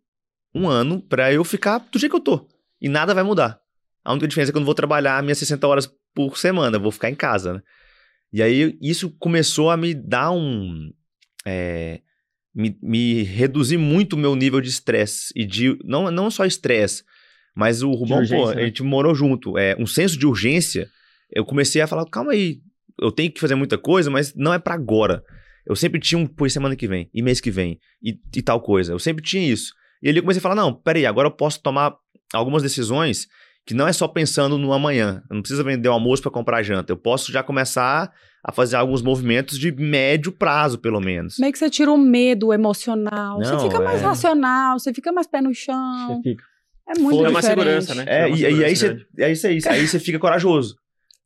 um ano pra eu ficar do jeito que eu tô. E nada vai mudar. A única diferença é que eu não vou trabalhar minhas 60 horas por semana, vou ficar em casa, né? E aí isso começou a me dar um. é, me, me reduzir muito o meu nível de estresse. E de. Não, não só estresse, mas o Rubão, pô, urgência, a né? gente morou junto. É, um senso de urgência. Eu comecei a falar, calma aí, eu tenho que fazer muita coisa, mas não é pra agora. Eu sempre tinha um, pô, semana que vem, e mês que vem, e, e tal coisa. Eu sempre tinha isso. E ali eu comecei a falar, não, peraí, agora eu posso tomar algumas decisões que não é só pensando no amanhã. Eu não precisa vender o almoço para comprar janta. Eu posso já começar a fazer alguns movimentos de médio prazo, pelo menos. Meio que você tira o medo emocional. Não, você fica mais é. racional, você fica mais pé no chão. Você fica. É muito Foi uma diferente. segurança, né? É, uma e, e aí você, grande. é isso aí, aí você fica corajoso.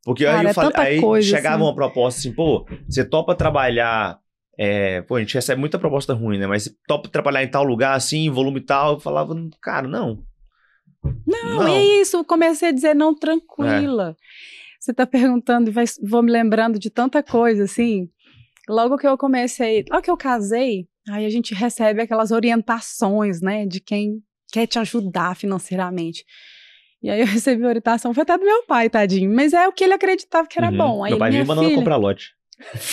Porque aí, Cara, eu é falei, aí coisa, chegava assim. uma proposta assim, pô, você topa trabalhar. É, pô, a gente recebe muita proposta ruim, né? Mas topa trabalhar em tal lugar, assim, volume tal. Eu falava, cara, não. Não, Não. é isso. Comecei a dizer não tranquila. Você tá perguntando e vou me lembrando de tanta coisa, assim. Logo que eu comecei, logo que eu casei, aí a gente recebe aquelas orientações, né, de quem quer te ajudar financeiramente. E aí eu recebi orientação, foi até do meu pai, tadinho. Mas é o que ele acreditava que era Uhum. bom. Aí Meu pai me mandando filha, comprar lote.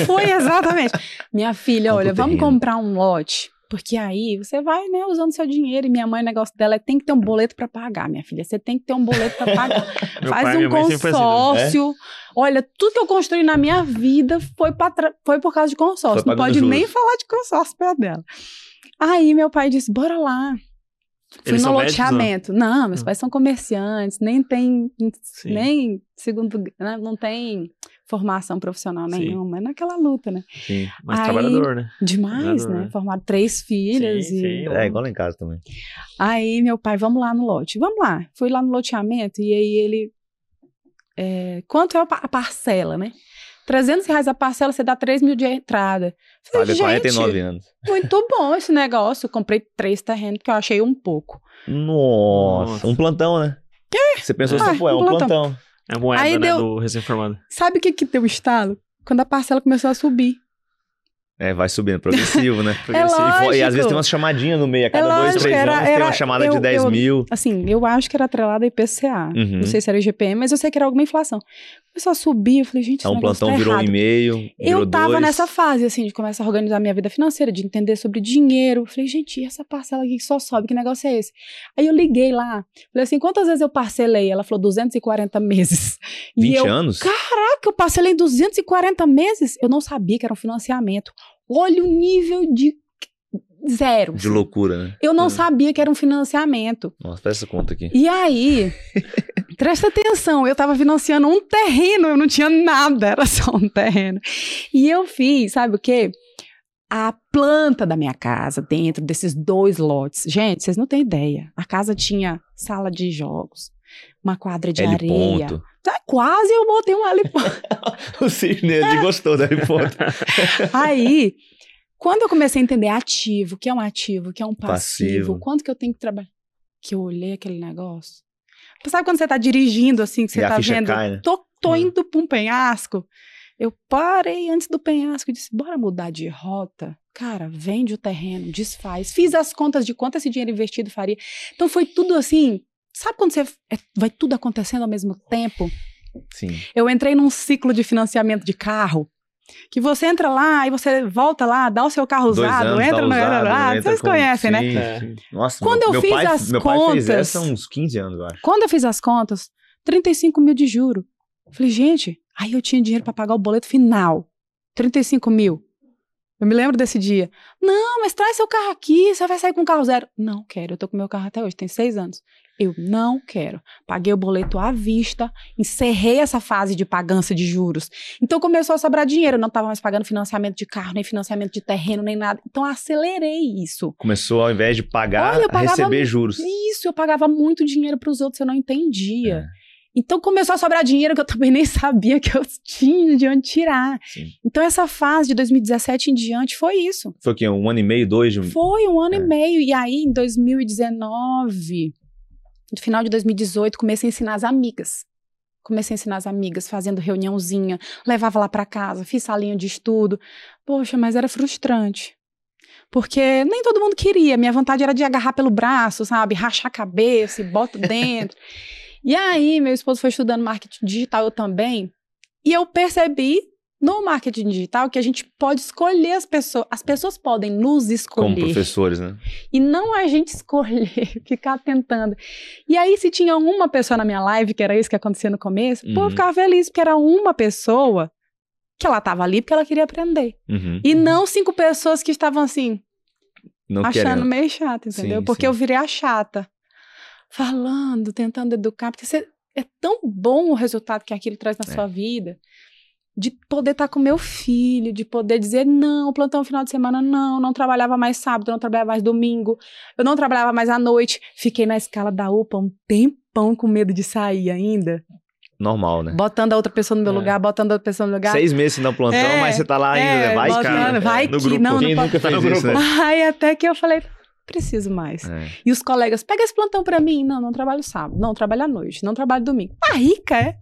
Foi exatamente. Minha filha, olha, vamos terreno. comprar um lote. Porque aí você vai, né, usando seu dinheiro. E minha mãe, o negócio dela é tem que ter um boleto pra pagar, minha filha. Você tem que ter um boleto pra pagar. Faz pai um mãe sempre foi assim, né? consórcio. Olha, tudo que eu construí na minha vida foi, pra foi por causa de consórcio. Não pode juros. nem falar de consórcio perto dela. Aí meu pai disse: bora lá. Fui Eles no são médicos, loteamento. Não, meus Ah. pais são comerciantes, nem tem, Sim. nem segundo, né, não tem formação profissional Sim. nenhuma. É naquela luta, né? Sim. Mas Aí- trabalhador, né? Demais, Trabalhador, né? né? Formaram três filhas Sim, e sim. É igual lá em casa também. Aí meu pai, vamos lá no lote. Vamos lá. Fui lá no loteamento e aí ele. é, quanto é a pa- a parcela, né? 300 reais a parcela, você dá 3 mil de entrada. Falei, Paga gente, 49 anos. muito bom esse negócio. Eu comprei três terrenos porque eu achei um pouco. Nossa, Nossa. um plantão, né? Você pensou Ah, assim, pô, é um um plantão. plantão. É a moeda, Aí né, deu- do recém-formado. Sabe o que que deu estalo? Quando a parcela começou a subir. É, vai subindo, progressivo, né? É Progressivo. E, lógico. às vezes tem umas chamadinhas no meio, a cada dois, lógico, três era- anos tem era- uma chamada eu- de 10 eu- mil. Assim, eu acho que era atrelada a IPCA. Uhum. Não sei se era IGPM, mas eu sei que era alguma inflação. Começou a subir, eu falei, gente, É esse um plantão tá virou um errado. e-mail, virou Eu tava dois. nessa fase, assim, de começar a organizar minha vida financeira, de entender sobre dinheiro. Falei, gente, e essa parcela aqui que só sobe, que negócio é esse? Aí eu liguei lá, falei assim, quantas vezes eu parcelei? Ela falou 240 meses. E 20 eu, anos? caraca, eu parcelei 240 meses? Eu não sabia que era um financiamento. Olha o nível de zero. De loucura, né? Eu não Hum. sabia que era um financiamento. Nossa, essa conta aqui. E aí, presta atenção, eu tava financiando um terreno, eu não tinha nada, era só um terreno. E eu fiz, sabe o quê? A planta da minha casa, dentro desses dois lotes. Gente, vocês não têm ideia. A casa tinha sala de jogos, uma quadra de L areia. ponto. Tá, Quase eu botei um ponto. O Cisne ele gostou da L ponto. Aí, quando eu comecei a entender ativo, o que é um ativo, o que é um passivo, Passivo. quanto que eu tenho que trabalhar, que eu olhei aquele negócio. Sabe quando você tá dirigindo assim, que você E tá vendo? cai, né? Tô, tô Hum. indo pra um penhasco. Eu parei antes do penhasco e disse: bora mudar de rota. Cara, vende o terreno, desfaz. Fiz as contas de quanto esse dinheiro investido faria. Então foi tudo assim. Sabe quando você é- vai tudo acontecendo ao mesmo tempo? Sim. Eu entrei num ciclo de financiamento de carro. Que você entra lá e você volta lá, dá o seu carro usado, anos, entra tá no. usado, ah, entra vocês com- conhecem, né? Sim, É. sim. Nossa, Quando meu, eu fiz pai, as meu pai fez contas- essa há uns 15 anos, eu acho. Quando eu fiz as contas, 35 mil de juro. Falei, gente, aí eu tinha dinheiro para pagar o boleto final. 35 mil. Eu me lembro desse dia. Não, mas traz seu carro aqui, você vai sair com carro zero. Não quero, eu tô com meu carro até hoje, tem seis anos. Eu não quero. Paguei o boleto à vista, encerrei essa fase de pagança de juros. Então começou a sobrar dinheiro, eu não tava mais pagando financiamento de carro, nem financiamento de terreno, nem nada. Então acelerei isso. Começou, ao invés de pagar, Olha, a receber juros. Isso, eu pagava muito dinheiro para os outros, eu não entendia. É. Então começou a sobrar dinheiro que eu também nem sabia que eu tinha de onde tirar. Sim. Então essa fase de 2017 em diante foi isso. Foi o quê? Um ano e meio, dois de... Foi um ano É. e meio. E aí, em 2019, no final de 2018, comecei a ensinar as amigas. Comecei a ensinar as amigas, fazendo reuniãozinha, levava lá para casa, fiz salinha de estudo. Poxa, mas era frustrante. Porque nem todo mundo queria. Minha vontade era de agarrar pelo braço, sabe? Rachar a cabeça e bota dentro. e aí, meu esposo foi estudando marketing digital, eu também. E eu percebi no marketing digital que a gente pode escolher as pessoas. As pessoas podem nos Como escolher. professores, né? E não a gente escolher, ficar tentando. E aí, se tinha uma pessoa na minha live, que era isso que acontecia no começo, pô, eu Uhum. ficava feliz, porque era uma pessoa que ela estava ali porque ela queria aprender. Uhum. E não cinco pessoas que estavam assim, Não achando querendo. meio chata, entendeu? Sim, porque sim. eu virei a chata. Falando, tentando educar, porque você, é tão bom o resultado que aquilo traz na É. sua vida. De poder estar com meu filho, de poder dizer, não, plantão final de semana, não, não trabalhava mais sábado, não trabalhava mais domingo, eu não trabalhava mais à noite. Fiquei na escala da UPA um tempão com medo de sair ainda. Normal, né? Botando a outra pessoa no meu É. lugar, botando a outra pessoa no lugar. Seis meses um plantão, É, mas você tá lá ainda, é, né? Vai, botando, cara. vai no que, grupo. não, Quem não nunca pode. fez isso, né? Aí até que eu falei, preciso mais. É. E os colegas, pega esse plantão pra mim. Não, não trabalho sábado, não trabalho à noite, não trabalho domingo. Tá rica, é?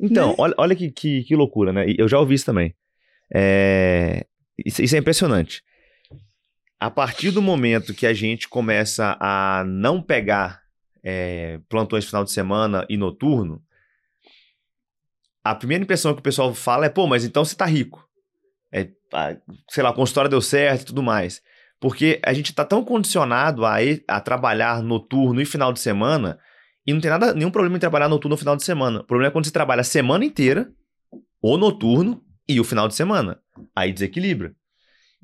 Então, Né? olha, olha que, que, que loucura, né? Eu já ouvi isso também. É, Isso, isso é impressionante. A partir do momento que a gente começa a não pegar é, plantões final de semana e noturno, a primeira impressão que o pessoal fala é, pô, mas então você tá rico. É, sei lá, a consultória deu certo e tudo mais. Porque a gente tá tão condicionado a, ir- a trabalhar noturno e final de semana e não tem nada, nenhum problema em trabalhar noturno no final de semana. O problema é quando você trabalha a semana inteira, ou noturno, e o final de semana. Aí desequilibra.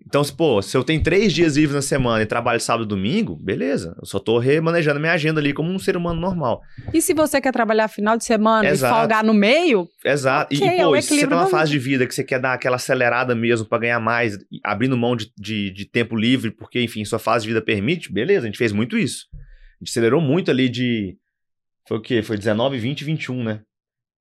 Então, se, pô, se eu tenho três dias livres na semana e trabalho sábado e domingo, beleza. Eu só tô remanejando minha agenda ali como um ser humano normal. E se você quer trabalhar final de semana Exato. e folgar no meio, Exato. Ok, e, é pô, o e se você tá numa fase de vida que você quer dar aquela acelerada mesmo pra ganhar mais, e abrindo mão de, de, de tempo livre, porque, enfim, sua fase de vida permite, beleza, a gente fez muito isso. A gente acelerou muito ali de. Foi o quê? Foi 19, 20, 21, né?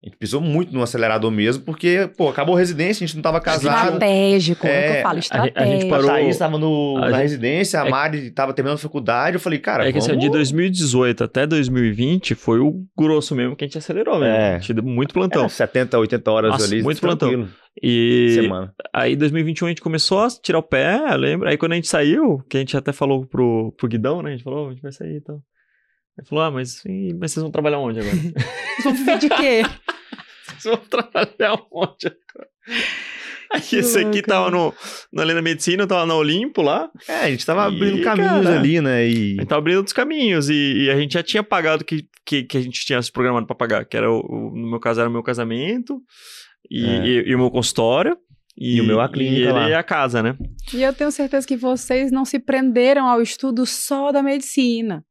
A gente pisou muito no acelerador mesmo, porque, pô, acabou a residência, a gente não tava casado. estratégico, é, o que É, eu falo, a gente- a gente estratégico. A parou- Thaís tava no, a na gente- residência, a é- Mari tava terminando a faculdade, eu falei, cara, é que assim, vamos... de 2018 até 2020 foi o grosso mesmo que a gente acelerou mesmo. É. A gente deu muito plantão. É, 70, 80 horas Nossa, ali, muito tranquilo, E semana. aí, em 2021, a gente começou a tirar o pé, eu lembro. Aí, quando a gente saiu, que a gente até falou pro, pro Guidão, né? A gente falou, "Ô, a gente vai sair e tal. Ele falou, ah, mas, ih, mas vocês vão trabalhar onde agora? Vão viver de quê? vocês vão trabalhar onde agora? Aí, esse aqui tava no, na Lenda Medicina, tava na Olimpo lá. É, a gente tava E, abrindo caminhos cara, ali, né, e... A gente tava abrindo outros caminhos e, e a gente já tinha pagado o que, que, que a gente tinha se programado pra pagar, que era, o, o- no meu caso, era o meu casamento e, É. e, e o meu consultório. E, E o meu a clínica e ele lá. e a casa, né? E eu tenho certeza que vocês não se prenderam ao estudo só da medicina.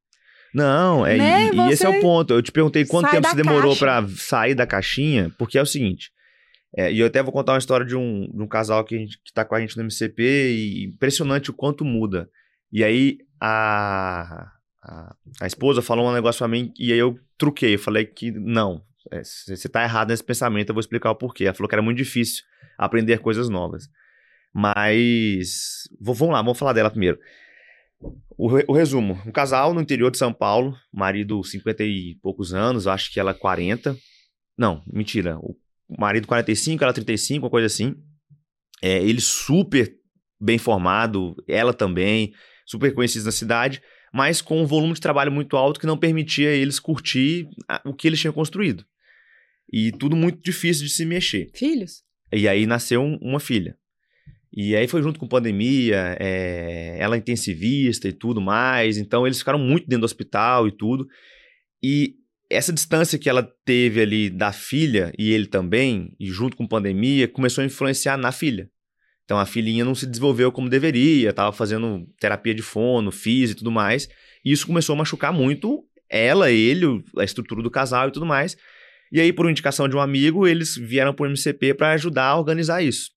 Não, é, Né, e, e esse é o ponto. Eu te perguntei quanto tempo você demorou pra sair da caixinha, porque é o seguinte. é, e eu até vou contar uma história de um, de um casal que, a gente- que tá com a gente no MCP e impressionante o quanto muda. E aí a, a, a esposa falou um negócio pra mim e aí eu truquei. Eu falei que não, é, você você tá errado nesse pensamento, eu vou explicar o porquê. Ela falou que era muito difícil aprender coisas novas. Mas vou- vamos lá, vamos falar dela primeiro. O, re- o resumo: um casal no interior de São Paulo, marido 50 e poucos anos, acho que ela 40. Não, mentira. O marido 45, ela 35, uma coisa assim. É, ele super bem formado, ela também, super conhecidos na cidade, mas com um volume de trabalho muito alto que não permitia eles curtir a- o que eles tinham construído. E tudo muito difícil de se mexer. Filhos? E aí nasceu um- uma filha. E aí foi junto com pandemia, é, ela intensivista e tudo mais. Então eles ficaram muito dentro do hospital e tudo. E essa distância que ela teve ali da filha e ele também, e junto com pandemia, começou a influenciar na filha. Então a filhinha não se desenvolveu como deveria, tava fazendo terapia de fono, físico e tudo mais. E isso começou a machucar muito ela, ele, a estrutura do casal e tudo mais. E aí, por indicação de um amigo, eles vieram para o MCP para ajudar a organizar isso.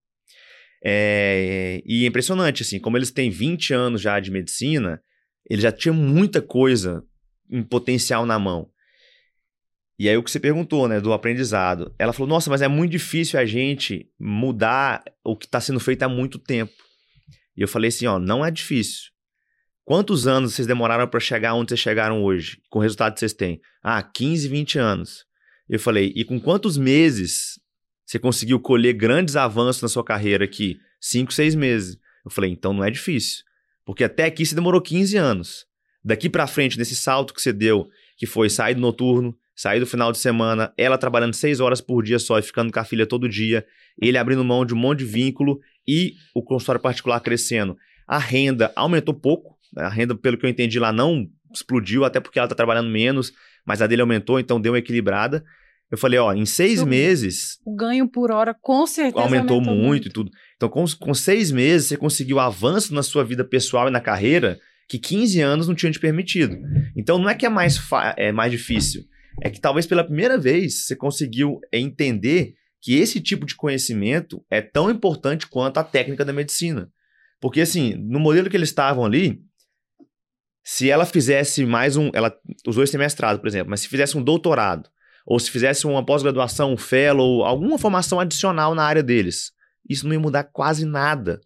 É, e é impressionante, assim, como eles têm 20 anos já de medicina, eles já tinham muita coisa em potencial na mão. E aí o que você perguntou, né, do aprendizado. Ela falou, nossa, mas é muito difícil a gente mudar o que está sendo feito há muito tempo. E eu falei assim, ó, não é difícil. Quantos anos vocês demoraram para chegar onde vocês chegaram hoje? Com o resultado que vocês têm? Ah, 15, 20 anos. Eu falei, e com quantos meses você conseguiu colher grandes avanços na sua carreira aqui? Cinco, seis meses. Eu falei, então não é difícil. Porque até aqui você demorou 15 anos. Daqui pra frente, nesse salto que você deu, que foi sair do noturno, sair do final de semana, ela trabalhando seis horas por dia só e ficando com a filha todo dia, ele abrindo mão de um monte de vínculo e o consultório particular crescendo. A renda aumentou pouco, a renda, pelo que eu entendi lá, não explodiu, até porque ela tá trabalhando menos, mas a dele aumentou, então deu uma equilibrada. Eu falei, ó, em seis Sim. meses O ganho por hora com certeza aumentou, muito, e tudo. Então, com, com seis meses, você conseguiu avanço na sua vida pessoal e na carreira que 15 anos não tinham te permitido. Então, não é que é mais, é mais difícil. É que talvez pela primeira vez você conseguiu entender que esse tipo de conhecimento é tão importante quanto a técnica da medicina. Porque, assim, no modelo que eles estavam ali, se ela fizesse mais um. Ela, os dois têm mestrado, por exemplo, mas se fizesse um doutorado, ou se fizesse uma pós-graduação, um fellow, alguma formação adicional na área deles, isso não ia mudar quase nada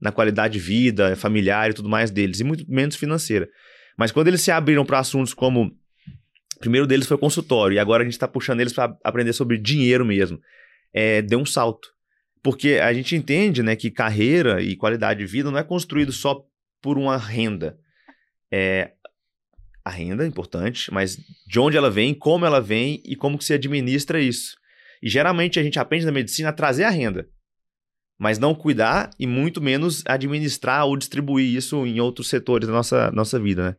na qualidade de vida, familiar e tudo mais deles, e muito menos financeira. Mas quando eles se abriram para assuntos como. Primeiro deles foi consultório, e agora a gente está puxando eles para aprender sobre dinheiro mesmo. É, deu um salto. Porque a gente entende né, que carreira e qualidade de vida não é construído só por uma renda. É, a renda é importante, mas de onde ela vem, como ela vem e como que se administra isso. E geralmente a gente aprende na medicina a trazer a renda, mas não cuidar e muito menos administrar ou distribuir isso em outros setores da nossa, nossa vida, né?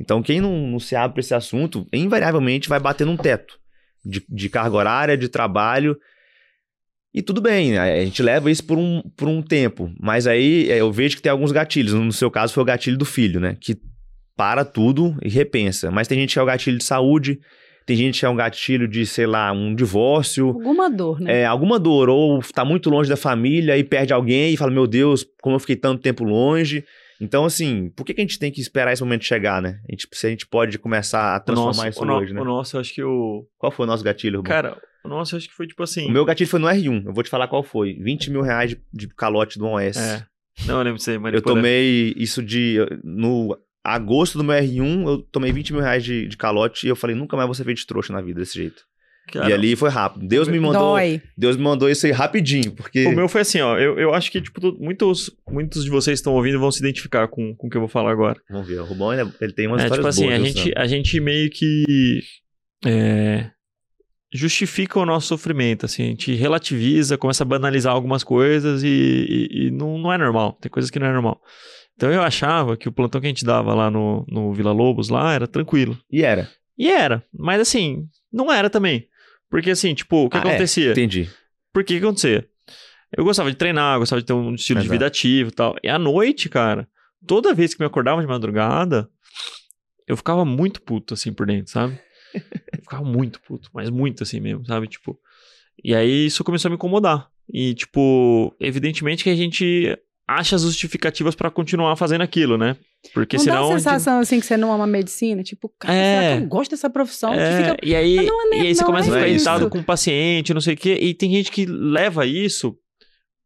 Então quem não, não se abre para esse assunto, invariavelmente vai bater num teto de, de carga horária, de trabalho. E tudo bem, a gente leva isso por um, por um tempo, mas aí é, eu vejo que tem alguns gatilhos. No seu caso foi o gatilho do filho, né? Que para tudo e repensa. Mas tem gente que é o gatilho de saúde, tem gente que é um gatilho de, sei lá, um divórcio, Alguma dor, né? é, alguma dor, ou tá muito longe da família e perde alguém e fala, meu Deus, como eu fiquei tanto tempo longe. Então, assim, por que, que a gente tem que esperar esse momento chegar, né? A gente, se a gente pode começar a transformar nosso, isso no- hoje, né? o nosso, eu acho que o. Qual foi o nosso gatilho, Rubão? Cara, o nosso, eu acho que foi tipo assim. o meu gatilho foi no R1, eu vou te falar qual foi. 20 mil reais de, de calote do OS. É. Não, eu lembro disso aí, mas Eu depois- tomei isso de. No agosto do meu R1, eu tomei 20 mil reais de, de calote e eu falei, nunca mais vou ser feito de trouxa na vida desse jeito. Cara, e ali foi rápido. Deus me mandou. Dói. Deus me mandou isso aí rapidinho, porque. O meu foi assim, ó. Eu, eu acho que, tipo, muitos, muitos de vocês que estão ouvindo vão se identificar com, com o que eu vou falar agora. Vamos ver, o Rubão ele, ele tem umas É, histórias tipo assim, boas. a gente, a gente meio que é, justifica o nosso sofrimento, assim, a gente relativiza, começa a banalizar algumas coisas e, e- e não, não é normal, tem coisas que não é normal. Então eu achava que o plantão que a gente dava lá no, no Vila Lobos lá era tranquilo. E era. E era, mas assim, não era também. Porque assim, tipo, o que Ah, é, acontecia? Entendi. Por que que acontecia? Eu gostava de treinar, gostava de ter um estilo de Exato. vida ativo e tal. E à noite, cara, toda vez que me acordava de madrugada, eu ficava muito puto, assim, por dentro, sabe? Eu ficava muito puto, mas muito assim mesmo, sabe? Tipo. E aí isso começou a me incomodar. E, tipo, evidentemente que a gente acha as justificativas pra continuar fazendo aquilo, né? Porque não senão. dá a uma sensação assim que você não ama medicina? Tipo, cara, É. será que eu gosto dessa profissão? É, fica- e aí, é e aí você começa é a ficar isso. irritado com o paciente, não sei o quê. E tem gente que leva isso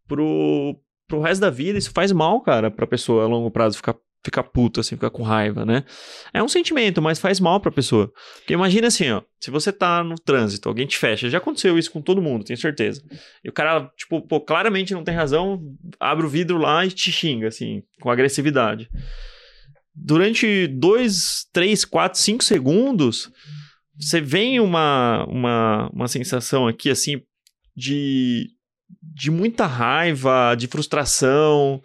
pro, pro resto da vida. Isso faz mal, cara, pra pessoa a longo prazo ficar, ficar puto, assim, ficar com raiva, né? É um sentimento, mas faz mal pra pessoa. Porque imagina assim, ó. Se você tá no trânsito, alguém te fecha. Já aconteceu isso com todo mundo, tenho certeza. E o cara, tipo, pô, claramente não tem razão, abre o vidro lá e te xinga, assim, com agressividade. Durante dois, três, quatro, cinco segundos, você vem uma, uma, uma sensação aqui, assim, de, de muita raiva, de frustração.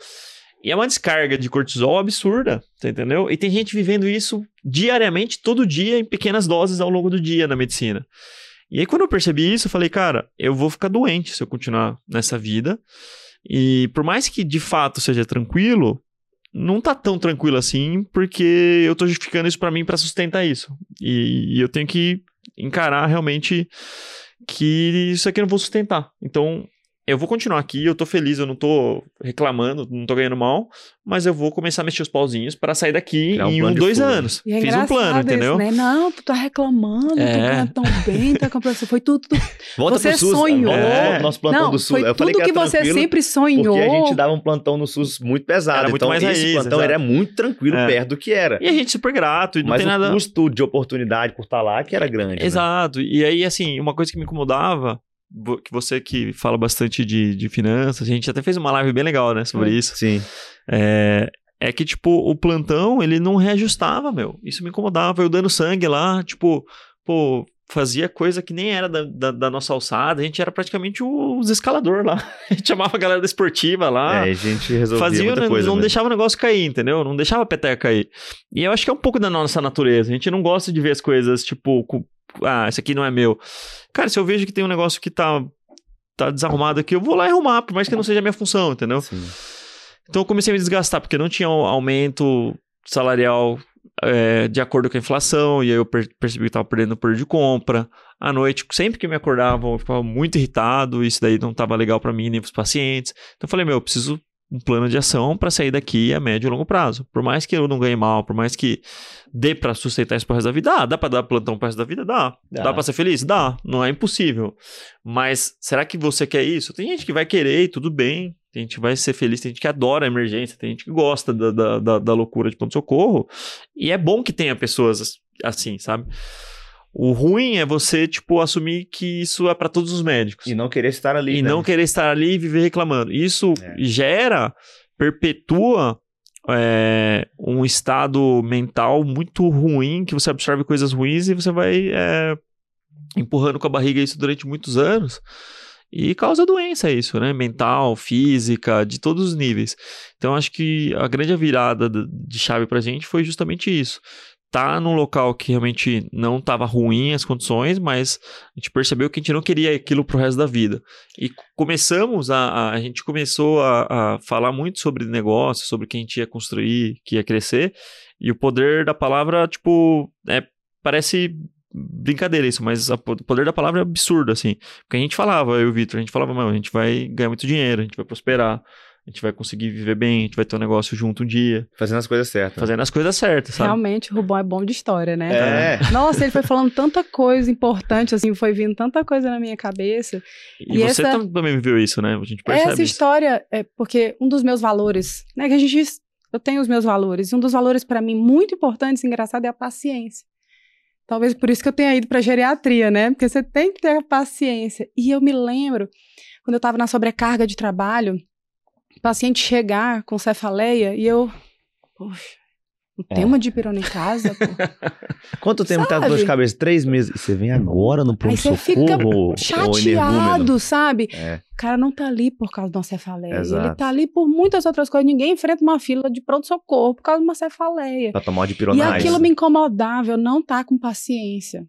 E é uma descarga de cortisol absurda, você entendeu? E tem gente vivendo isso diariamente, todo dia, em pequenas doses ao longo do dia na medicina. E aí, quando eu percebi isso, eu falei, cara, eu vou ficar doente se eu continuar nessa vida. E por mais que de fato seja tranquilo, não tá tão tranquilo assim, porque eu tô justificando isso pra mim pra sustentar isso. E, e eu tenho que encarar realmente que isso aqui eu não vou sustentar. Então, eu vou continuar aqui, eu tô feliz, eu não tô reclamando, não tô ganhando mal, mas eu vou começar a mexer os pauzinhos pra sair daqui Criar um em um, de dois fuga. anos. E é Fiz um plano, engraçado entendeu? Isso, né? Não, tu tá reclamando, É. tu ganha tão bem, tá comprando. Foi tudo, tudo. Volta Você pro SUS. sonhou. É. nosso plantão não, do SUS. foi eu falei tudo que, que, você sempre sonhou. Porque a gente dava um plantão no SUS muito pesado. Era muito então, mais esse raiz, plantão exato. era muito tranquilo É. perto do que era. E a gente super grato, e não Mas tem o nada. custo de oportunidade por estar lá que era grande. né? Exato. E aí, assim, uma coisa que me incomodava, que você que fala bastante de, de finanças, a gente até fez uma live bem legal, né, sobre Hum. isso. Sim. É, é que, tipo, o plantão, ele não reajustava, meu. Isso me incomodava. Eu dando sangue lá, tipo, pô, fazia coisa que nem era da, da, da nossa alçada. A gente era praticamente os escalador lá. A gente chamava a galera da esportiva lá. é, a gente resolvia Fazia, muita não, coisa. não né? deixava o negócio cair, entendeu? Não deixava a peteca cair. E eu acho que é um pouco da nossa natureza. A gente não gosta de ver as coisas, tipo, com- ah, esse aqui não é meu. Cara, se eu vejo que tem um negócio que tá, tá desarrumado aqui, eu vou lá e arrumar, por mais que não seja a minha função, entendeu? Sim. Então eu comecei a me desgastar, porque não tinha um aumento salarial é, de acordo com a inflação, e aí eu per percebi que estava perdendo poder de compra. À noite, sempre que me acordava, eu ficava muito irritado, isso daí não estava legal para mim nem para os pacientes. Então eu falei, meu, eu preciso um plano de ação para sair daqui a médio e longo prazo. Por mais que eu não ganhe mal, por mais que dê para sustentar isso pro resto da vida, dá, dá para dar plantão pro resto da vida? Dá. Dá, dá para ser feliz? Dá. Não é impossível. Mas será que você quer isso? Tem gente que vai querer e tudo bem. Tem gente que vai ser feliz, tem gente que adora a emergência, tem gente que gosta da, da, da, da loucura de ponto-socorro. E é bom que tenha pessoas assim, sabe? O ruim é você, tipo, assumir que isso é para todos os médicos. E não querer estar ali. E né? não querer estar ali e viver reclamando. Isso É. gera, perpetua é, um estado mental muito ruim, que você absorve coisas ruins e você vai é, empurrando com a barriga isso durante muitos anos. E causa doença isso, né? Mental, física, de todos os níveis. Então, acho que a grande virada de chave pra gente foi justamente isso. Tá num local que realmente não estava ruim as condições, mas a gente percebeu que a gente não queria aquilo pro resto da vida. E começamos a, a, a gente começou a, a falar muito sobre negócio, sobre o que a gente ia construir, que ia crescer, e o poder da palavra, tipo, é, parece brincadeira isso, mas o poder da palavra é absurdo, assim. Porque a gente falava, eu e o Vitor, a gente falava, mano, a gente vai ganhar muito dinheiro, a gente vai prosperar, a gente vai conseguir viver bem, a gente vai ter um negócio junto um dia, Fazendo as coisas certas. fazendo as coisas certas, sabe? Realmente, o Rubão é bom de história, né? É. Nossa, ele foi falando tanta coisa importante, assim, foi vindo tanta coisa na minha cabeça. E, E você essa- tam- também viveu isso, né? A gente percebe Essa isso. história é porque um dos meus valores, né, que a gente eu tenho os meus valores, e um dos valores para mim muito importantes, engraçado, é a paciência. Talvez por isso que eu tenha ido para geriatria, né? Porque você tem que ter a paciência. E eu me lembro quando eu estava na sobrecarga de trabalho, paciente chegar com cefaleia e eu, poxa, não tem É. uma dipirona em casa, pô. Quanto tempo tá com dor de Sabe? cabeça? Três meses. E Você vem agora no Aí você pronto-socorro? fica energúmeno? chateado, sabe? É. O cara não tá ali por causa de uma cefaleia. Ele Exato. tá ali por muitas outras coisas. Ninguém enfrenta uma fila de pronto-socorro por causa de uma cefaleia. Pra tomar de E pironais. aquilo me incomodava, eu não tá com paciência.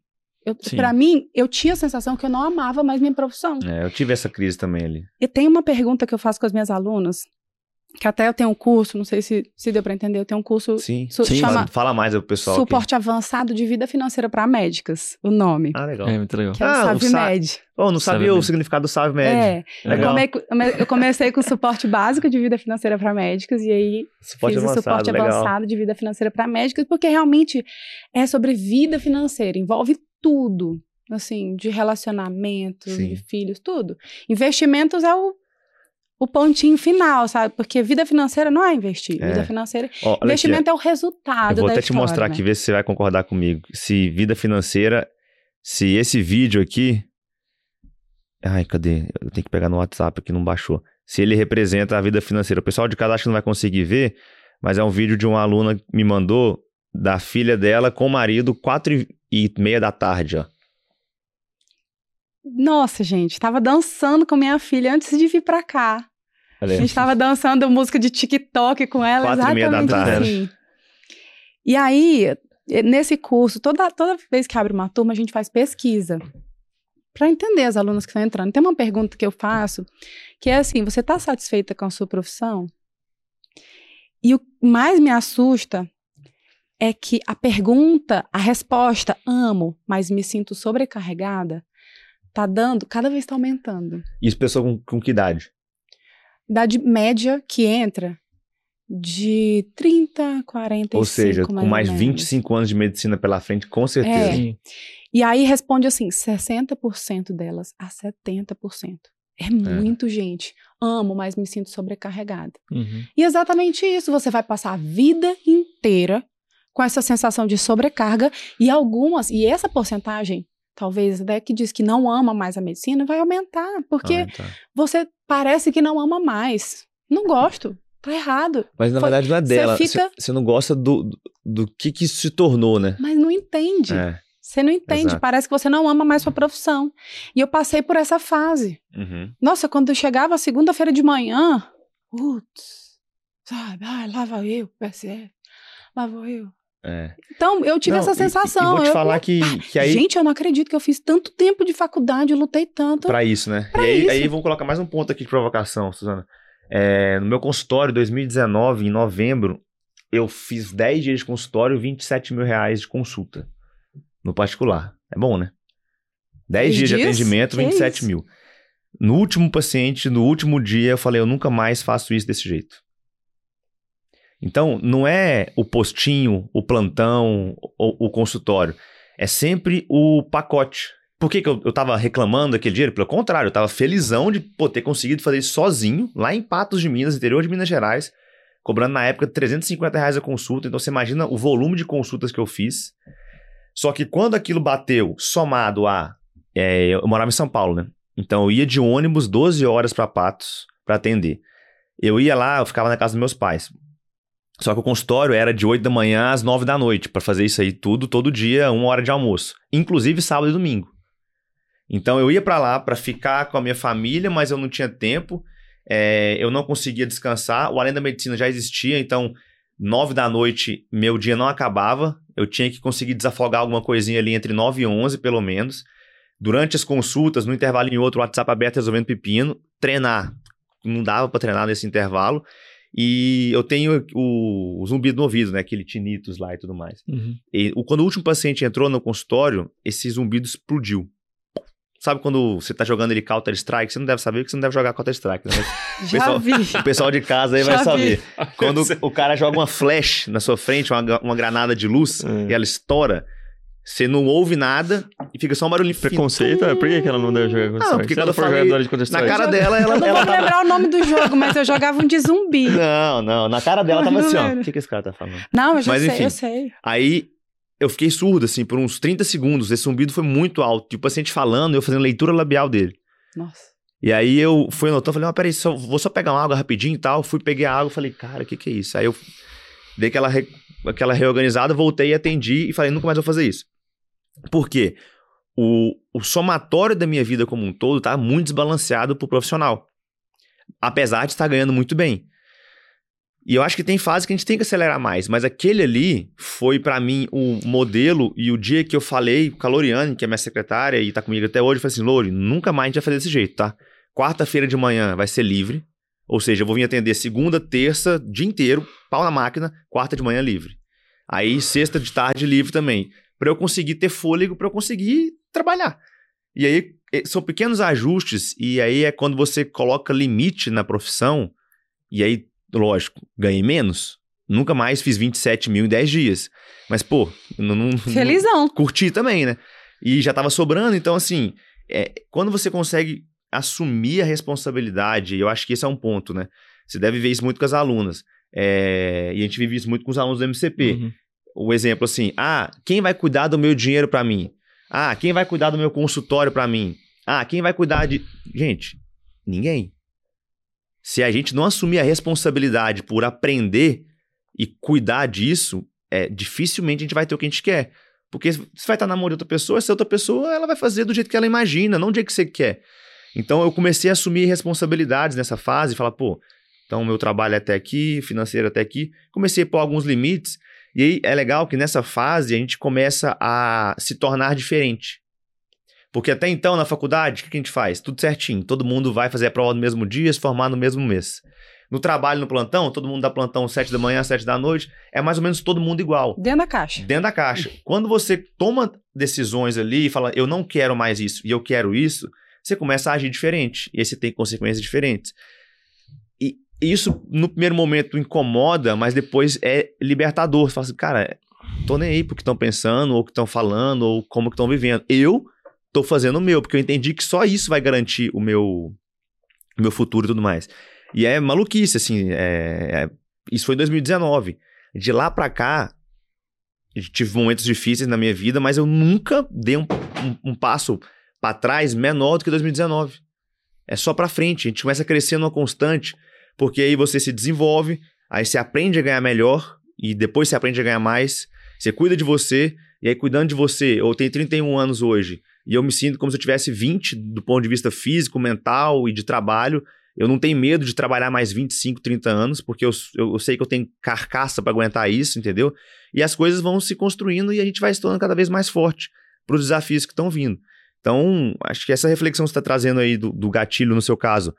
Eu, pra mim, eu tinha a sensação que eu não amava mais minha profissão. É, eu tive essa crise também ali. E tem uma pergunta que eu faço com as minhas alunas, que até eu tenho um curso, não sei se, se deu pra entender, eu tenho um curso Sim. Su- Sim. chama- Fala, mais pro pessoal. aqui. Suporte Avançado de Vida Financeira para Médicas, o nome. Ah, legal. É, muito legal. Que é o Ah, o Sa- SAVMED. Oh, não Sabe sabia o significado do Salve Med. É, eu, Legal. come- eu comecei com suporte básico de vida financeira para médicos e aí Suporte fiz avançado, o suporte legal. avançado de vida financeira para médicos, porque realmente é sobre vida financeira, envolve tudo, assim, de relacionamentos, Sim. de filhos, tudo. Investimentos é o, o pontinho final, sabe? Porque vida financeira não é investir, É. vida financeira, Ó, olha aqui, investimento é o resultado Eu vou da até te mostrar né? aqui, ver se você vai concordar comigo. Se vida financeira, se esse vídeo aqui. Ai, cadê? Eu tenho que pegar no WhatsApp aqui, não baixou. Se ele representa a vida financeira. O pessoal de casa acho que não vai conseguir ver, mas é um vídeo de uma aluna que me mandou da filha dela com o marido, quatro e e meia da tarde, ó. Nossa, gente, tava dançando com minha filha antes de vir pra cá. Olha A gente tava dançando música de TikTok com ela, Quatro e meia da exatamente tarde. assim. E aí, eh, nesse curso, toda, toda vez que abre uma turma, a gente faz pesquisa para entender as alunas que estão entrando. Tem uma pergunta que eu faço, que é assim: você está satisfeita com a sua profissão? E o mais me assusta é que a pergunta, a resposta, amo, mas me sinto sobrecarregada, tá dando, cada vez está aumentando Isso, pessoa com, com que idade? idade média que entra de 30, 45, Ou seja, com mais ou mais menos. 25 anos de medicina pela frente, com certeza. É. E aí responde assim, 60% delas a 70%. É muito, gente. Amo, mas me sinto sobrecarregada. Uhum. E exatamente isso, você vai passar a vida inteira com essa sensação de sobrecarga e algumas, e essa porcentagem, talvez até que diz que não ama mais a medicina, vai aumentar, porque Ah, tá. você parece que não ama mais. Não gosto. Tá errado. Mas na Foi- verdade não é dela. Você fica- você não gosta do, do, do que se tornou, né? Mas não entende. É. Você não entende. Exato. Parece que você não ama mais sua profissão. E eu passei por essa fase. Uhum. Nossa, quando eu chegava segunda-feira de manhã, putz, sabe? Ai, lá vai eu, PSF. Lá vou eu É. Então, eu tive Não, essa e- sensação. E, vou te eu- falar que, que aí. Gente, eu não acredito que eu fiz tanto tempo de faculdade, eu lutei tanto. Pra isso, né? Pra e aí, isso. aí vamos colocar mais um ponto aqui de provocação, Suzana. É, no meu consultório, 2019, em novembro, eu fiz 10 dias de consultório, 27 mil reais de consulta. No particular. É bom, né? 10 Dez dias de dias? atendimento, Que 27 isso? mil. No último paciente, no último dia, eu falei, eu nunca mais faço isso desse jeito. Então, não é o postinho, o plantão, o, o consultório. É sempre o pacote. Por que, que eu, eu tava reclamando daquele dinheiro? Pelo contrário, eu tava felizão de pô, ter conseguido fazer isso sozinho, lá em Patos de Minas, interior de Minas Gerais, cobrando na época 350 reais a consulta. Então você imagina o volume de consultas que eu fiz. Só que quando aquilo bateu, somado a. é, eu morava em São Paulo, né? Então eu ia de ônibus 12 horas para Patos para atender. Eu ia lá, eu ficava na casa dos meus pais. Só que o consultório era de 8 da manhã às 9 da noite, para fazer isso aí tudo, todo dia, uma hora de almoço. Inclusive sábado e domingo. Então eu ia para lá para ficar com a minha família, mas eu não tinha tempo. é, eu não conseguia descansar. O Além da Medicina já existia, então 9 da noite meu dia não acabava. Eu tinha que conseguir desafogar alguma coisinha ali entre 9 e 11, pelo menos. Durante as consultas, no intervalo em outro, WhatsApp aberto resolvendo pepino, treinar. Não dava para treinar nesse intervalo. E eu tenho o, o zumbido no ouvido, né? Aquele tinnitus lá e tudo mais. Uhum. E o- quando o último paciente entrou no consultório, esse zumbido explodiu. Sabe quando você tá jogando ele Counter-Strike? Você não deve saber que você não deve jogar Counter-Strike, né? Mas Já pessoal- vi. o pessoal de casa aí vai Já vi. saber. Quando o cara joga uma flash na sua frente, uma, uma granada de luz, É. e ela estoura, você não ouve nada e fica só um barulhinho. Preconceito? É, por que que ela não deve jogar Counter-Strike? porque Se ela quando eu for falei jogadora de Na Counter-Strike. cara dela, ela, Eu não ela vou lembrar o nome do jogo, mas eu jogava um de zumbi. Não, não. Na cara dela tava Não assim, ó. O que, que esse cara tá falando? Não, eu já Mas, sei, enfim. eu sei. Aí eu fiquei surdo, assim, por uns 30 segundos. Esse zumbido foi muito alto. E o paciente falando, eu fazendo leitura labial dele. Nossa. E aí eu fui anotando, falei, mas peraí, só, vou só pegar uma água rapidinho e tal. Fui, peguei a água falei, cara, o que que é isso? Aí eu dei aquela, re- aquela reorganizada, voltei e atendi e falei, nunca mais vou fazer isso. Por quê? O, o somatório da minha vida como um todo tá muito desbalanceado pro profissional. Apesar de estar ganhando muito bem. E eu acho que tem fase que a gente tem que acelerar mais, mas aquele ali foi pra mim o modelo e o dia que eu falei com a Loriane, que é minha secretária e tá comigo até hoje, eu falei assim, Lori, nunca mais a gente vai fazer desse jeito, tá? Quarta-feira de manhã vai ser livre, ou seja, eu vou vir atender segunda, terça, dia inteiro, pau na máquina, quarta de manhã livre. Aí sexta de tarde livre também, Pra eu conseguir ter fôlego, pra eu conseguir trabalhar. E aí eh, são pequenos ajustes e aí é quando você coloca limite na profissão e aí, lógico, ganhei menos. Nunca mais fiz 27 mil em 10 dias. Mas, pô, não, não, Felizão. curti também, né? E já tava sobrando, então assim, é, quando você consegue assumir a responsabilidade, eu acho que esse é um ponto, né? Você deve ver isso muito com as alunas. É, e a gente vive isso muito com os alunos do MCP. Uhum. O exemplo assim, ah, quem vai cuidar do meu dinheiro pra mim? Ah, quem vai cuidar do meu consultório pra mim? Ah, quem vai cuidar de. Gente, ninguém. Se a gente não assumir a responsabilidade por aprender e cuidar disso, é, dificilmente a gente vai ter o que a gente quer. Porque você vai estar na mão de outra pessoa, essa outra pessoa ela vai fazer do jeito que ela imagina, não do jeito que você quer. Então eu comecei a assumir responsabilidades nessa fase, falar, pô, então meu trabalho é até aqui, financeiro até aqui. Comecei a pôr alguns limites. E aí é legal que nessa fase a gente começa a se tornar diferente. Porque até então, na faculdade, o que a gente faz? Tudo certinho. Todo mundo vai fazer a prova no mesmo dia, se formar no mesmo mês. No trabalho, no plantão, todo mundo dá plantão 7 da manhã, 7 da noite. É mais ou menos todo mundo igual. Dentro da caixa. Dentro da caixa. Quando você toma decisões ali e fala, eu não quero mais isso e eu quero isso, você começa a agir diferente. E aí você tem consequências diferentes. Isso, no primeiro momento, incomoda, mas depois é libertador. Você fala assim, cara, tô nem aí pro que estão pensando, ou que estão falando, ou como que estão vivendo. Eu tô fazendo o meu, porque eu entendi que só isso vai garantir o meu, meu futuro e tudo mais. E é maluquice, assim. é- é- isso foi em 2019. De lá pra cá, tive momentos difíceis na minha vida, mas eu nunca dei um, um- um passo pra trás menor do que 2019. É só pra frente. A gente começa a crescer numa constante, porque aí você se desenvolve, aí você aprende a ganhar melhor, e depois você aprende a ganhar mais. Você cuida de você, e aí cuidando de você, eu tenho 31 anos hoje, e eu me sinto como se eu tivesse 20 do ponto de vista físico, mental e de trabalho. Eu não tenho medo de trabalhar mais 25, 30 anos, porque eu, eu, eu sei que eu tenho carcaça para aguentar isso, entendeu? E as coisas vão se construindo e a gente vai se tornando cada vez mais forte para os desafios que estão vindo. Então, acho que essa reflexão que você está trazendo aí do, do, gatilho, no seu caso,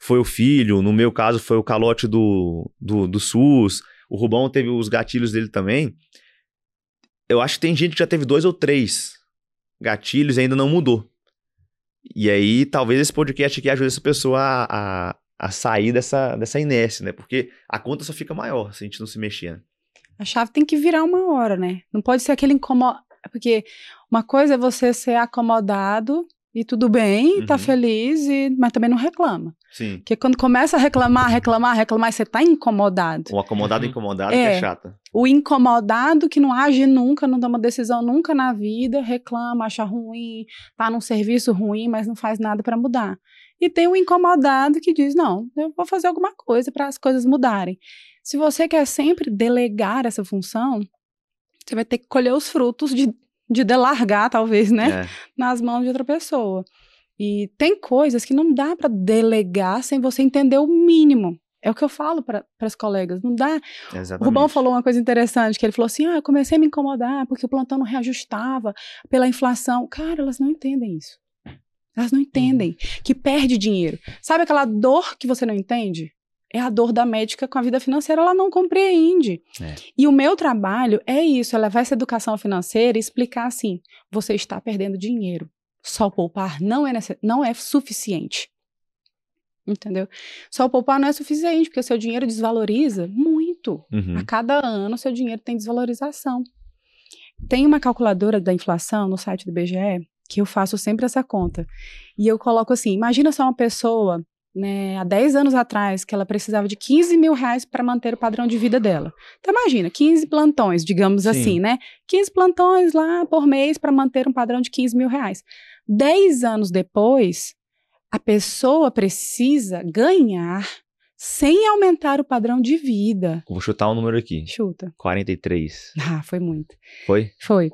foi o filho, no meu caso, foi o calote do, do, do SUS, o Rubão teve os gatilhos dele também. Eu acho que tem gente que já teve dois ou três gatilhos e ainda não mudou. E aí, talvez esse podcast aqui ajude essa pessoa a, a, a, sair dessa, dessa inércia, né? Porque a conta só fica maior se a gente não se mexer. Né? A chave tem que virar uma hora, né? Não pode ser aquele incomodo. Porque uma coisa é você ser acomodado e tudo bem, tá uhum. tá feliz, e, mas também não reclama. Sim. Porque quando começa a reclamar, reclamar, reclamar, você tá incomodado. O acomodado uhum. incomodado é, que é chata. O incomodado que não age nunca, não toma decisão nunca na vida, reclama, acha ruim, tá num serviço ruim, mas não faz nada para mudar. E tem o incomodado que diz: não, eu vou fazer alguma coisa para as coisas mudarem. Se você quer sempre delegar essa função, você vai ter que colher os frutos de de delargar, talvez, né? É. Nas mãos de outra pessoa. E tem coisas que não dá para delegar sem você entender o mínimo. É o que eu falo para as colegas, não dá. Exatamente. O Rubão falou uma coisa interessante, que ele falou assim, ah, eu comecei a me incomodar porque o plantão não reajustava pela inflação. Cara, elas não entendem isso. Elas não entendem uhum. que perde dinheiro. Sabe aquela dor que você não entende? É a dor da médica com a vida financeira, ela não compreende. É. E o meu trabalho é isso, é levar essa educação financeira e explicar assim: você está perdendo dinheiro. Só poupar não é, não é suficiente. Entendeu? Só poupar não é suficiente, porque o seu dinheiro desvaloriza muito. Uhum. A cada ano, o seu dinheiro tem desvalorização. Tem uma calculadora da inflação no site do BGE que eu faço sempre essa conta. E eu coloco assim: imagina só uma pessoa né, há 10 anos atrás, que ela precisava de 15 mil reais para manter o padrão de vida dela. Então, imagina, 15 plantões, digamos Sim. assim, né? 15 plantões lá por mês para manter um padrão de 15 mil reais. 10 anos depois, a pessoa precisa ganhar sem aumentar o padrão de vida. Vou chutar um número aqui. Chuta. 43. Ah, foi muito. Foi? Foi.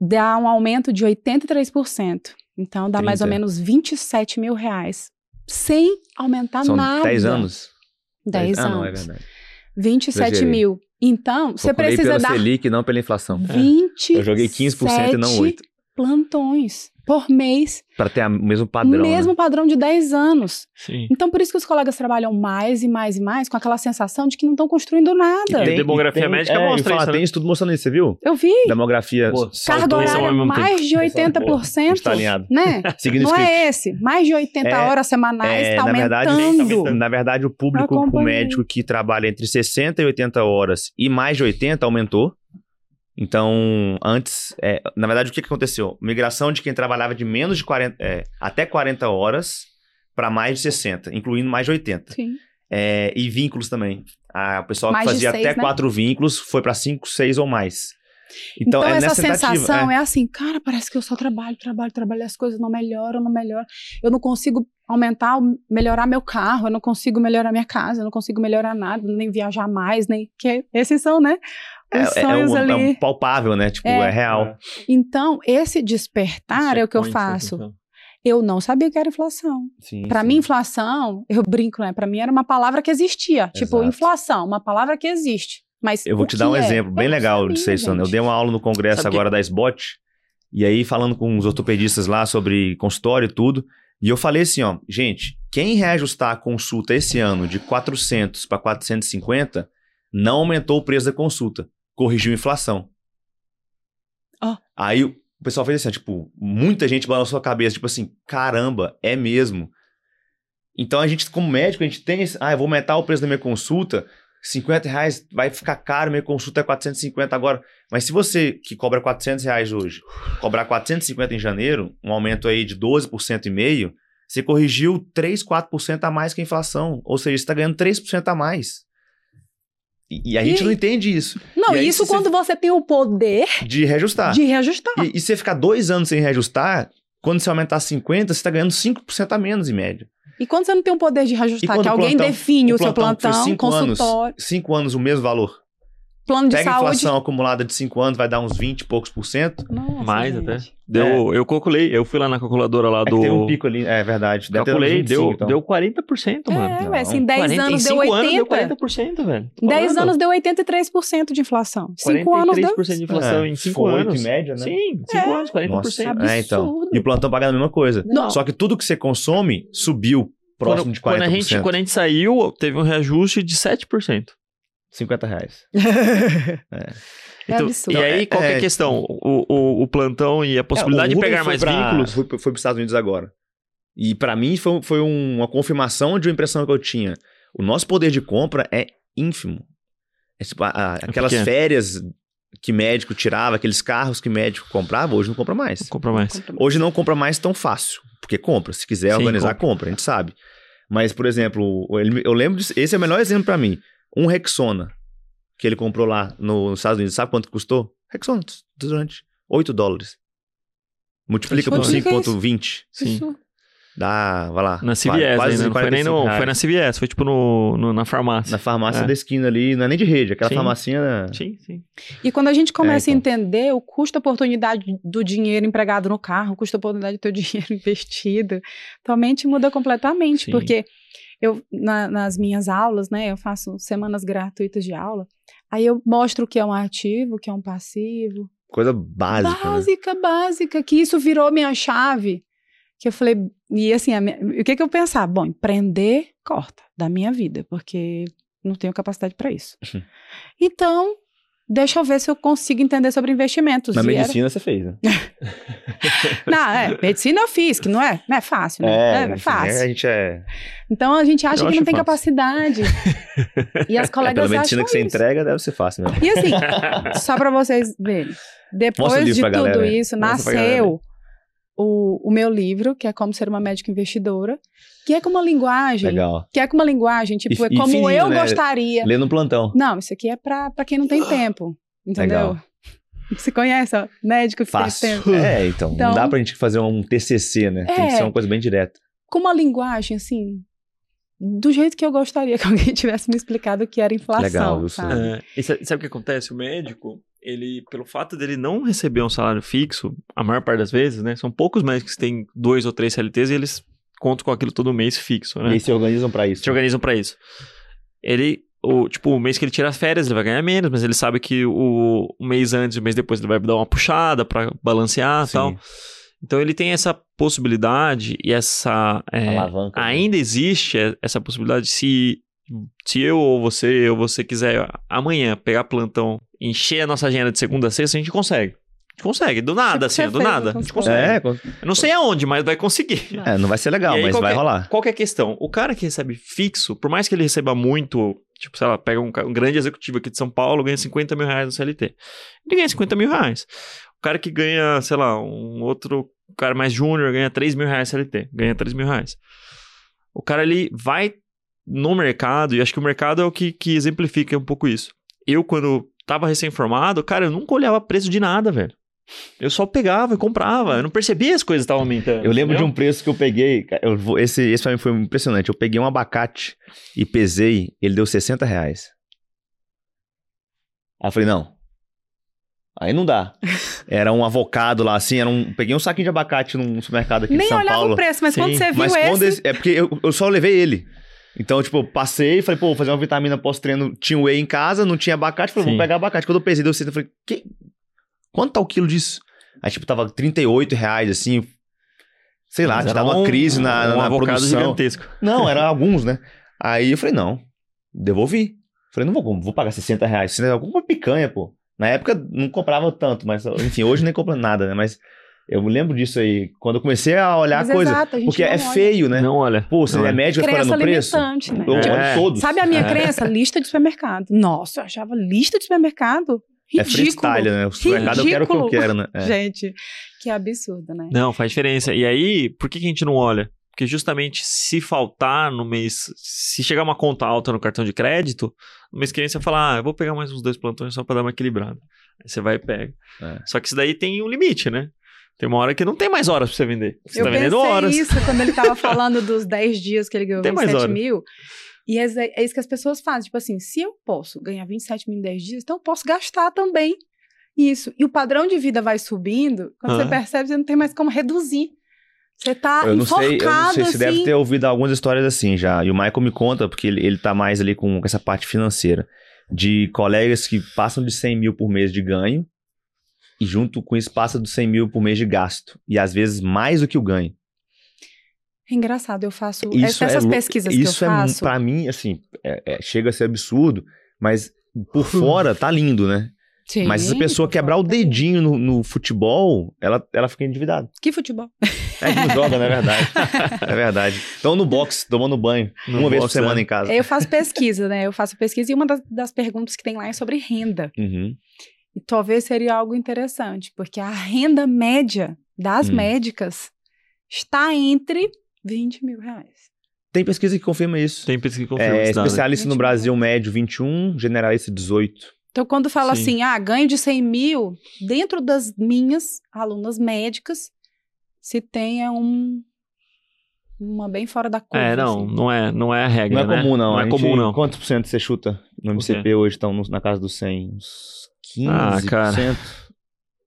Dá um aumento de 83%. Então, dá 30. mais ou menos 27 mil reais sem aumentar São nada. 10 anos? 10 anos. Ah, não, é verdade. 27 mil. Então, você precisa pela dar. Selic, não pela inflação. 20 Eu joguei 15% e não 8 plantões por mês. Para ter o mesmo padrão. Mesmo né? padrão de 10 anos. Sim. Então, por isso que os colegas trabalham mais e mais e mais com aquela sensação de que não estão construindo nada. E tem, demografia tem, médica é, mostra isso, né? Tem estudo mostrando isso, você viu? Eu vi. Demografia. Pô, Carga horária mais de 80%. Está alinhado. Né? Seguindo não é esse. Mais de 80 é, horas semanais está é, aumentando. Na verdade, na verdade, o público o médico que trabalha entre 60 e 80 horas e mais de 80 aumentou. Então, antes, é, na verdade, o que, que aconteceu? Migração de quem trabalhava de menos de 40, é, até 40 horas para mais de 60, incluindo mais de 80. Sim. É, e vínculos também. A, o pessoal mais que fazia seis, até né? quatro vínculos foi para cinco, seis ou mais. Então, então é essa sensação é. é. assim, cara, parece que eu só trabalho, trabalho, trabalho, as coisas não melhoram, não melhoram. Eu não consigo aumentar, melhorar meu carro, eu não consigo melhorar minha casa, eu não consigo melhorar nada, nem viajar mais, nem que esses são, né? É, é, é, um, ali. é um palpável, né? Tipo, é, é real. Então, esse despertar é o que eu faço. Então. Eu não sabia que era inflação. Para mim, inflação, eu brinco, né? Para mim era uma palavra que existia. Tipo, Exato. Tipo, inflação, uma palavra que existe. Mas eu vou te dar um é? exemplo bem legal sabia, de vocês, Eu dei uma aula no congresso Sabe agora que... da SBOT, e aí falando com os ortopedistas lá sobre consultório e tudo, e eu falei assim, ó, gente, quem reajustar a consulta esse ano de 400 para 450 não aumentou o preço da consulta corrigiu a inflação. Oh. Aí o pessoal fez assim, tipo, muita gente balançou a cabeça, tipo assim, caramba, é mesmo. Então a gente, como médico, a gente tem esse, ah, eu vou aumentar o preço da minha consulta, 50 reais vai ficar caro, minha consulta é 450 agora. Mas se você, que cobra 400 reais hoje, cobrar 450 em janeiro, um aumento aí de 12% e meio, você corrigiu 3, 4% a mais que a inflação. Ou seja, você está ganhando 3% a mais. E, a gente não entende isso. Não, isso quando você... você tem o poder de reajustar. De reajustar. E, e você ficar dois anos sem reajustar, quando você aumentar 50, você está ganhando 5% a menos em média. E quando você não tem o poder de reajustar, que alguém plantão, define o, o seu plantão, cinco consultório. Anos, cinco anos o mesmo valor. Plano de Pega a saúde. inflação acumulada de 5 anos, vai dar uns 20 e poucos por cento. Nossa, Mais gente. até. Deu, Eu calculei, eu fui lá na calculadora lá É do. tem um pico ali, é verdade. Calculei, 25, deu, então. deu 40%, mano. É, Não. ué, assim, 10 40 anos em deu cinco 80. anos deu 40%, velho. Tô 10 falando. anos deu 83% de inflação. 5 anos deu. 43% de inflação É, em 5 foi oito anos. em média, né? Sim, 5 anos, 40%. Nossa, é, então. Absurdo. E o plantão pagando a mesma coisa. Não. Só que tudo que você consome subiu próximo quando, de 40%. quando, a gente, quando a gente saiu, teve um reajuste de 7%. 50 reais. É Então, absurdo. E aí, É, qual que é é- a questão? O, o, o plantão e a possibilidade É, de pegar mais pra- vínculos. Foi, foi para os Estados Unidos agora. E pra mim foi, foi um- uma confirmação de uma impressão que eu tinha. O nosso poder de compra é ínfimo. É tipo, a- a- aquelas pequeno. férias que médico tirava, aqueles carros que médico comprava, hoje não compra mais. Compra mais. Hoje não compra mais tão fácil, porque compra. Se quiser Sim, organizar, compra. a gente sabe. Mas, por exemplo, eu lembro disso, esse é o melhor exemplo pra mim. Um Rexona, que ele comprou lá no- nos Estados Unidos, sabe quanto custou? Rexona, durante 8 dólares. Multiplica por Multiplica isso. 5,20. Sim. Isso. Dá, vai lá. Na CVS quase ainda, não foi nem 45 no, reais. foi na CVS, foi tipo no, no- na farmácia. Na farmácia É. da esquina ali, não é nem de rede, aquela Sim. farmacinha. Sim, sim. E quando a gente começa É, a entender o custo-oportunidade do dinheiro empregado no carro, o custo-oportunidade do teu dinheiro investido, tua mente muda completamente. Sim. Porque eu, na- nas minhas aulas, né, eu faço semanas gratuitas de aula, aí eu mostro o que é um ativo, o que é um passivo. Coisa básica. né? Básica, básica, que isso virou minha chave. Que eu falei, e assim, minha- o que que eu pensava? Bom, empreender, corta da minha vida, porque não tenho capacidade para isso. Então, deixa eu ver se eu consigo entender sobre investimentos. Na E era- medicina você fez, né? Não, é, medicina eu fiz, que não é, não é fácil, né? É, é enfim, fácil. A gente é. Então a gente acha Eu que não tem fácil. capacidade. e as é colegas pela medicina acham que você isso. entrega, deve ser fácil mesmo. E assim, só pra vocês verem, depois de tudo galera, isso, Mostra nasceu o, o meu livro, que é Como Ser uma Médica Investidora, que é com uma linguagem, Legal. que é com uma linguagem, tipo, E- é como fininho, eu né? gostaria. Lê no plantão. Não, isso aqui é pra, pra quem não tem tempo, entendeu? Legal. Você conhece, ó, médico que Fácil. tem tempo. É, então, Então- Não dá pra gente fazer um TCC, né? Tem que É. ser uma coisa bem direta. Com uma linguagem, assim, do jeito que eu gostaria que alguém tivesse me explicado o que era inflação, Legal, sabe? É, e sa- sabe o que acontece? O médico, ele, pelo fato dele não receber um salário fixo, a maior parte das vezes, né? São poucos médicos que têm dois ou três CLTs e eles contam com aquilo todo mês fixo, E né? aí se organizam pra isso. se organizam pra isso. Ele, o, tipo, o mês que ele tira as férias, ele vai ganhar menos, mas ele sabe que o, o mês antes e o mês depois ele vai dar uma puxada pra balancear e tal. Então ele tem essa possibilidade e essa. é, Alavanca. né? ainda existe e- essa possibilidade se, se eu ou você ou você quiser amanhã pegar plantão, encher a nossa agenda de segunda a sexta, a gente consegue. A gente consegue, do nada, assim, do fez, nada. A gente consigo. consegue. É, Eu não sei aonde, mas vai conseguir. é, não vai ser legal, aí, mas qual vai é- rolar. Qual que é a questão? O cara que recebe fixo, por mais que ele receba muito, tipo, sei lá, pega um, um grande executivo aqui de São Paulo, ganha 50 mil reais no CLT. Ele ganha 50 mil reais. O cara que ganha, sei lá, um outro cara mais júnior ganha 3 mil reais CLT. Ganha 3 mil reais. O cara, ele vai no mercado, e acho que o mercado é o que, que exemplifica um pouco isso. Eu, quando tava recém-formado, cara, eu nunca olhava preço de nada, velho. Eu só pegava e comprava. Eu não percebia as coisas estavam aumentando. Eu lembro de entendeu? um preço que eu peguei. Eu vou, esse, esse pra mim foi impressionante. Eu peguei um abacate e pesei, ele deu 60 reais. Aí eu falei, não. Aí não dá. Era um avocado lá, assim, era um. Peguei um saquinho de abacate num supermercado aqui Nem de São olhava Paulo. o preço, mas Sim, quando você viu Mas esse... quando esse, É porque eu, eu só levei ele. Então, tipo, passei e falei, pô, vou fazer uma vitamina pós-treino. Tinha whey em casa, não tinha abacate. Falei, Sim. vou pegar abacate. Quando eu pesei, deu 60. Eu falei, que... quanto tá o quilo disso? Aí, tipo, tava 38 reais, assim. Sei lá, Mas tava era uma um- crise na, um na produção. gigantesco. Não, eram alguns, né? Aí eu falei, não, devolvi. Falei, não vou, vou pagar 60 reais. 60 reais, uma picanha, pô. Na época não comprava tanto, mas enfim, hoje nem compro nada, né? Mas eu me lembro disso aí, quando eu comecei a olhar Mas a coisa. exato, a gente porque não é olha. feio, né? Não olha. Pô, você Não é é. médico vai Crença no preço. né? Eu É. olho todos. Sabe a minha É. crença? Lista de supermercado. Nossa, eu achava lista de supermercado É ridículo. freestyle, né? O supermercado eu quero o que eu Ridículo. quero, né? É. Gente, que absurdo, né? Não, faz diferença. E aí, por que, que a gente não olha? Porque justamente se faltar no mês, se chegar uma conta alta no cartão de crédito, no mês que vem você fala, ah, eu vou pegar mais uns dois plantões só pra dar uma equilibrada. Aí você vai e pega. É. Só que isso daí tem um limite, né? Tem uma hora que não tem mais horas pra você vender. Você eu tá pensei vendendo horas. isso quando ele tava falando dos 10 dias que ele ganhou Tem mais 27 horas. mil. E é, é isso que as pessoas fazem. Tipo assim, se eu posso ganhar 27 mil em 10 dias, então eu posso gastar também isso. E o padrão de vida vai subindo, quando você percebe, você não tem mais como reduzir. Você tá Eu não sei, enforcado, eu não sei, você assim. deve ter ouvido algumas histórias assim já. E o Michael me conta, porque ele, ele tá mais ali com essa parte financeira. De colegas que passam de 100 mil por mês de ganho. E junto com isso passa dos 100 mil por mês de gasto. E às vezes mais do que o ganho. É engraçado, eu faço Isso essas é, pesquisas isso que eu é, faço. pra mim, assim, é- é- chega a ser absurdo, mas por fora tá lindo, né? Sim, mas se essa pessoa quebrar o favor. dedinho no, no futebol, ela, ela fica endividada. Que futebol? É que não joga, não é verdade. É verdade. Então no box, tomando banho, No uma vez por box, semana né? em casa. Eu faço pesquisa, né? Eu faço pesquisa e uma das, das perguntas que tem lá é sobre renda. Uhum. E talvez seria algo interessante, porque a renda média das Hum. médicas está entre 20 mil reais. Tem pesquisa que confirma isso. Tem pesquisa que confirma É, dado. especialista no Gente, Brasil médio 21, generalista 18. Então, quando fala Sim. assim, ah, ganho de 100 mil, dentro das minhas alunas médicas, se tenha um, uma bem fora da curva. É, não, assim. não é, não é a regra, Não é né? comum, não. Não é gente- comum, não. Quantos por cento você chuta no MCP hoje? Estão no- na casa dos 100? Uns 15%? Ah, cara.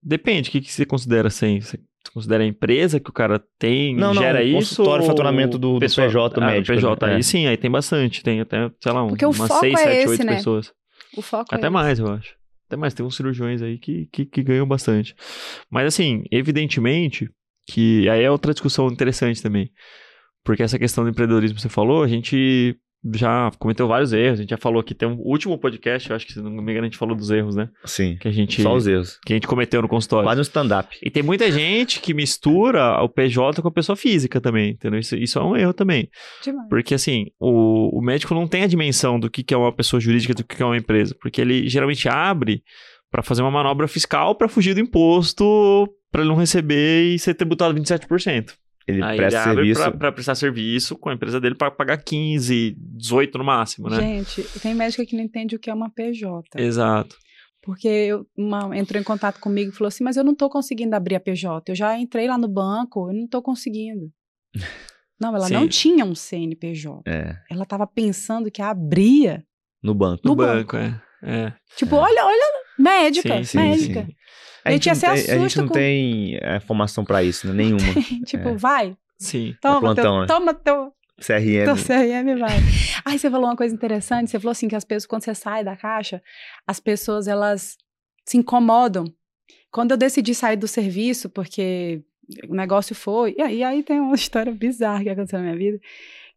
Depende, o que, que você considera 100? Você considera a empresa que o cara tem, Não, não, gera o isso? consultório, ou faturamento do- do pessoa- PJ ah, médico, do PJ, né? aí É. sim, aí tem bastante. Tem até, sei lá, um- Porque o umas foco 6, é 7, esse, 8 né? pessoas. O foco Até é mais, eu acho. Até mais, tem uns cirurgiões aí que, que, que ganham bastante. Mas assim, evidentemente que aí é outra discussão interessante também. Porque essa questão do empreendedorismo que você falou, a gente já cometeu vários erros. A gente já falou aqui, tem um último podcast, eu acho que se não me engano, a gente falou dos erros, né? Sim. Que a gente, Só os erros. que a gente cometeu no consultório. Quase um stand-up. E tem muita gente que mistura o PJ com a pessoa física também, entendeu? Isso, isso é um erro também. demais. Porque, assim, o, o médico não tem a dimensão do que, que é uma pessoa jurídica do que, que é uma empresa. Porque ele geralmente abre para fazer uma manobra fiscal para fugir do imposto, para ele não receber e ser tributado 27%. Ele Aí presta ele abre serviço. para prestar serviço com a empresa dele para pagar 15, 18 no máximo, né? Gente, tem médica que não entende o que é uma PJ. Exato. Porque eu- uma entrou em contato comigo e falou assim: Mas eu não tô conseguindo abrir a PJ. Eu já entrei lá no banco, eu não tô conseguindo. Não, ela Sim. não tinha um CNPJ. É, Ela tava pensando que abria. no banco. No, No banco, é. é. Tipo, É. olha, olha, médica, Sim, sim, médica. sim. A gente, não se tem, a gente não com- tem é, formação pra isso, né? Nenhuma. tipo, É. vai, Sim. toma, plantão, teu, né? toma teu, CRM. teu CRM, vai. Aí você falou uma coisa interessante, você falou assim que as pessoas, quando você sai da caixa, as pessoas, elas se incomodam. Quando eu decidi sair do serviço, porque o negócio foi... E aí, e aí tem uma história bizarra que aconteceu na minha vida,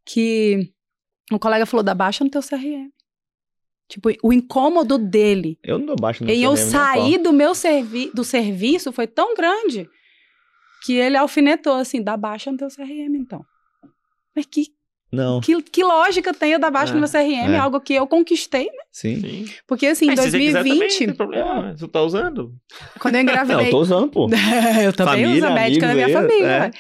que um colega falou, da baixa no teu CRM. Tipo, o incômodo dele Eu não dou baixo no em eu pau. sair do meu servi do serviço foi tão grande que ele alfinetou assim, dá baixa no teu CRM, então. Mas que, Não, que, que lógica tem eu dar baixa É, no meu CRM? é. Algo que eu conquistei, né? sim. Sim. Porque assim, em Mas se você quiser também, não 2020, tem problema, né? Você tá usando? quando eu Não, engravidei... eu tô usando, pô. eu também uso Família, a médica da minha família. é.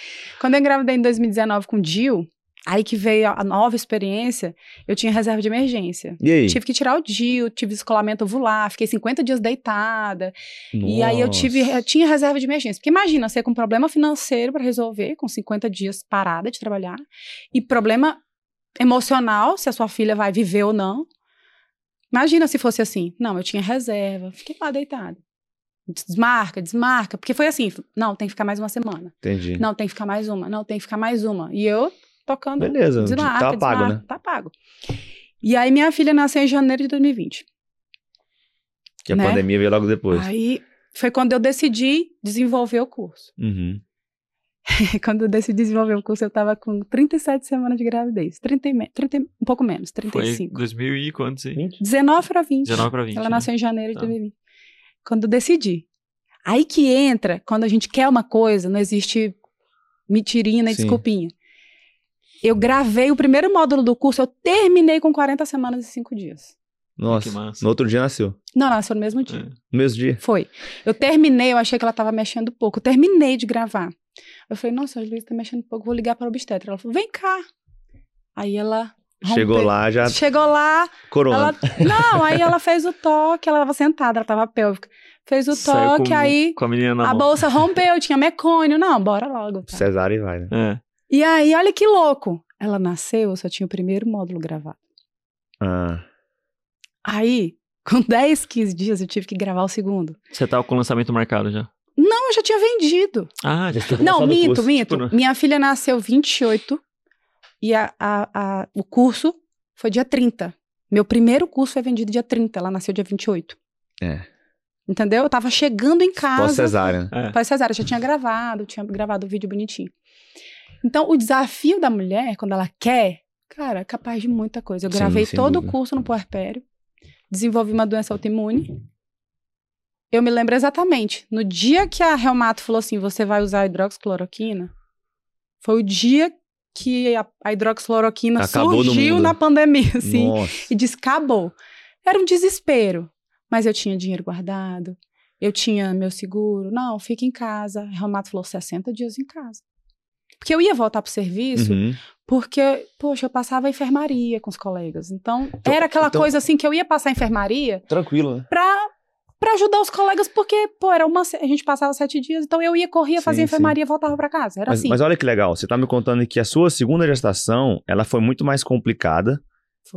Quando eu engravidei em 2019 com o Dil, aí que veio a nova experiência, eu tinha reserva de emergência. E aí? Tive que tirar o DIU, tive descolamento ovular, fiquei 50 dias deitada. E aí eu tive, eu tinha reserva de emergência. Porque imagina, você com problema financeiro para resolver, com 50 dias parada de trabalhar, e problema emocional, se a sua filha vai viver ou não. Imagina se fosse assim. Não, eu tinha reserva, fiquei lá deitada. Desmarca, desmarca, porque foi assim, não, tem que ficar mais uma semana. Entendi. Não, tem que ficar mais uma, não, tem que ficar mais uma. E eu tocando Beleza, desmarca, tá pago, desmarca, né? Tá pago. E aí minha filha nasceu em janeiro de 2020. Que a né? pandemia veio logo depois. Aí foi quando eu decidi desenvolver o curso. Uhum. quando eu decidi desenvolver o curso, eu tava com 37 semanas de gravidez. 30, e me- 30 e- um pouco menos, Foi 35. 2000 e quantos aí? 19 para 20. 19 pra 20. Ela né? nasceu em janeiro de Tá. 2020. Quando eu decidi. Aí que entra, quando a gente quer uma coisa, não existe mentirinha nem Sim. desculpinha. Eu gravei o primeiro módulo do curso, eu terminei com 40 semanas e 5 dias. Nossa, Que massa. no outro dia nasceu. Não, nasceu no mesmo dia. É. No mesmo dia. Foi. Eu terminei, eu achei que ela tava mexendo pouco. Eu terminei de gravar. Eu falei, nossa, a Julieta tá mexendo pouco, vou ligar para a obstetra. Ela falou, vem cá. Aí ela. Chegou rompeu- lá, já Chegou lá, corona. ela. Não, aí ela fez o toque, ela tava sentada, ela tava pélvica. Fez o Saiu toque, com, aí Com a menina na a mão. bolsa rompeu, tinha mecônio. Não, bora logo. tá. Cesárea e vai, né? É. E aí, olha que louco. Ela nasceu, eu só tinha o primeiro módulo gravado. Ah, Aí, com 10, 15 dias, eu tive que gravar o segundo. Você tava com o lançamento marcado já. Não, eu já tinha vendido. Ah, já tinha Não, minto, curso, minto. tipo, né? Minha filha nasceu 28 e a, a, a- o curso foi dia 30. Meu primeiro curso foi vendido dia 30, ela nasceu dia 28. É. Entendeu? Eu tava chegando em casa. Pós-cesárea. É. Pós cesárea, já tinha gravado, tinha gravado o vídeo bonitinho. Então, o desafio da mulher, quando ela quer, cara, é capaz de muita coisa. Eu Sim, gravei todo dúvida. o curso no puerpério, desenvolvi uma doença autoimune. Eu me lembro exatamente, no dia que a Reumato falou assim, você vai usar hidroxicloroquina, foi o dia que a, a hidroxicloroquina Acabou surgiu na pandemia, assim Nossa. e disse: acabou. Era um desespero. Mas eu tinha dinheiro guardado, eu tinha meu seguro. Não, fica em casa. O Reumato falou: 60 dias em casa. Porque eu ia voltar pro serviço, Uhum. porque, poxa, eu passava a enfermaria com os colegas. Então, Então- era aquela então- coisa assim que eu ia passar a enfermaria Tranquilo, né? pra, pra ajudar os colegas, porque, pô, era uma. A gente passava sete dias, então eu ia, corria, fazia Sim, enfermaria e voltava pra casa. Era Mas, assim. mas olha que legal, você tá me contando que a sua segunda gestação, ela foi muito mais complicada,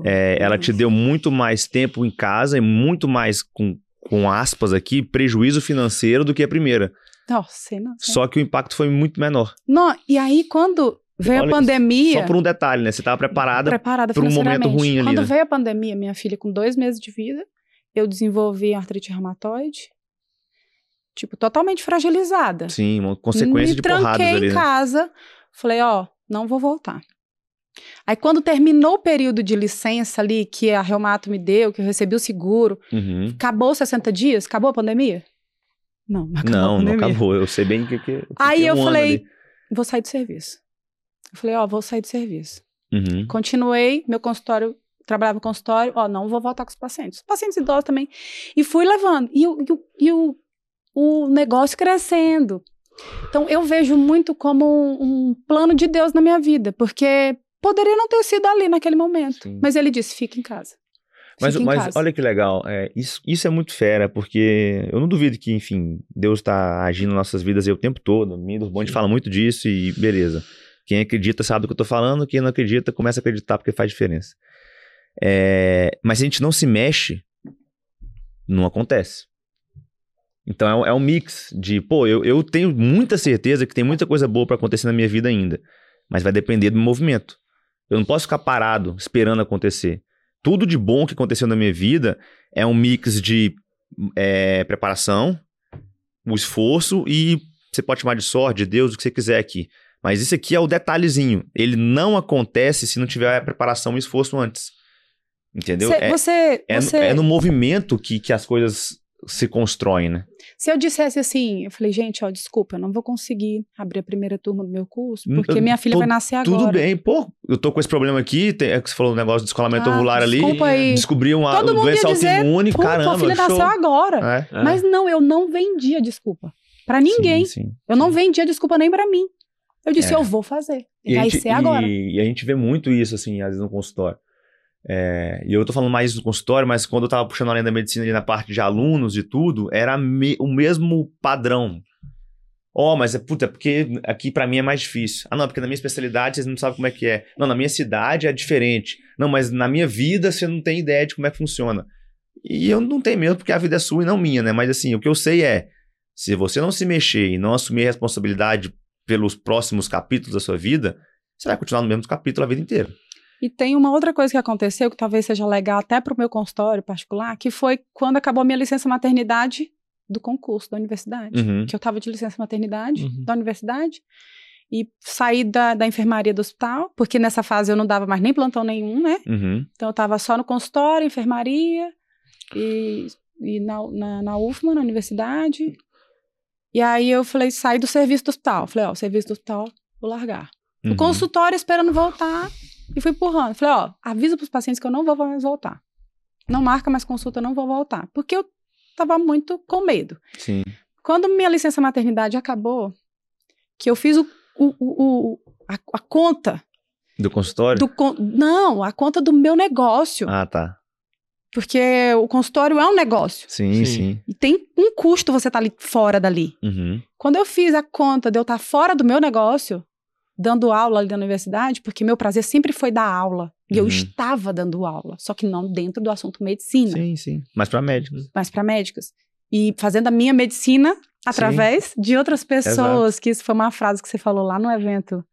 é, ela te deu muito mais tempo em casa e muito mais, com, com aspas aqui, prejuízo financeiro do que a primeira. Nossa, não. Só que o impacto foi muito menor. não. E aí, quando veio Olha, a pandemia. Só por um detalhe, né? Você tava preparada. preparada pra um momento ruim ali, Quando né? veio a pandemia, minha filha com dois meses de vida, eu desenvolvi artrite reumatoide, tipo, totalmente fragilizada. Sim, uma consequência Me de porradas tranquei ali, em né? casa, falei, ó, não vou voltar. Aí quando terminou o período de licença ali, que a Reumato me deu, que eu recebi o seguro, Uhum. acabou os 60 dias? Acabou a pandemia? Não, não acabou Não, não acabou. Eu sei bem que. que Aí fiquei eu um falei, vou sair do serviço. Eu falei, ó, vou sair do serviço. Uhum. Continuei, meu consultório, trabalhava no consultório, ó, não vou voltar com os pacientes. Os pacientes idosos também. E fui levando. E, o- e, o- o, negócio crescendo. Então, eu vejo muito como um, um plano de Deus na minha vida, porque poderia não ter sido ali naquele momento. Sim. Mas ele disse, fica em casa. Mas, mas olha que legal, é, isso, isso é muito fera, porque eu não duvido que, enfim, Deus está agindo nas nossas vidas aí o tempo todo. O Mindo Bond fala muito disso e beleza. Quem acredita sabe do que eu tô falando, quem não acredita começa a acreditar porque faz diferença. É, mas se a gente não se mexe, não acontece. Então é, um- é um mix de, pô, eu, eu tenho muita certeza que tem muita coisa boa para acontecer na minha vida ainda, mas vai depender do movimento. Eu não posso ficar parado esperando acontecer. Tudo de bom que aconteceu na minha vida é um mix de é, preparação, o esforço e você pode chamar de sorte, de Deus, o que você quiser aqui. Mas isso aqui é o detalhezinho. Ele não acontece se não tiver a preparação e o esforço antes. Entendeu? Cê- é, você, é, no- você, é no movimento que, que as coisas se constroem, né? se eu dissesse assim, eu falei, gente, ó, desculpa, eu não vou conseguir abrir a primeira turma do meu curso, Hum, porque minha filha vai nascer agora. Tudo bem, pô. Eu tô com esse problema aqui, tem, é que você falou o negócio do descolamento Ah, ovular ali. aí. Descobri uma Todo mundo doença ia dizer, autoimune, caramba. tua filha show. nasceu agora. É. É. Mas não, eu não vendia desculpa. Pra ninguém. Sim, sim. Eu não vendia desculpa nem pra mim. Eu disse, É. eu vou fazer. E Vai gente- ser agora. E, e a gente vê muito isso, assim, às vezes no consultório. É, e eu tô falando mais do consultório, mas quando eu tava puxando além da medicina ali na parte de alunos e tudo, era me- o mesmo padrão. Ó, mas é puta, é porque aqui pra mim é mais difícil. Ah, não, porque na minha especialidade vocês não sabem como é que é. Não, na minha cidade é diferente. Não, mas na minha vida você não tem ideia de como é que funciona. E eu não tenho medo porque a vida é sua e não minha, né? Mas assim, o que eu sei é, se você não se mexer e não assumir a responsabilidade pelos próximos capítulos da sua vida, você vai continuar no mesmo capítulo a vida inteira. E tem uma outra coisa que aconteceu, que talvez seja legal até pro meu consultório particular, que foi quando acabou a minha licença maternidade do concurso da universidade. Uhum. Que eu tava de licença maternidade Uhum. da universidade. E saí da, da enfermaria do hospital, porque nessa fase eu não dava mais nem plantão nenhum, né? Uhum. Então eu tava só no consultório, enfermaria e, e na, na, na UFMA, na universidade. E aí eu falei, saí do serviço do hospital. Falei, ó, o serviço do hospital, vou largar. uhum. No consultório esperando voltar e fui empurrando. Falei, ó, avisa pros pacientes que eu não vou mais voltar. Não marca mais consulta, eu não vou voltar. Porque eu tava muito com medo. Sim. Quando minha licença maternidade acabou, que eu fiz o, o, o, o- a, a conta Do consultório? do... con- Não, a conta do meu negócio. Ah, tá. Porque o consultório é um negócio. Sim, Sim. sim. E tem um custo você estar ali fora dali. Uhum. Quando eu fiz a conta de eu estar fora do meu negócio, dando aula ali na universidade, porque meu prazer sempre foi dar aula. E eu Uhum. estava dando aula, só que não dentro do assunto medicina, Sim, sim. Mas pra médicos. mas para médicos. E fazendo a minha medicina através de outras pessoas, que isso foi uma frase que você falou lá no evento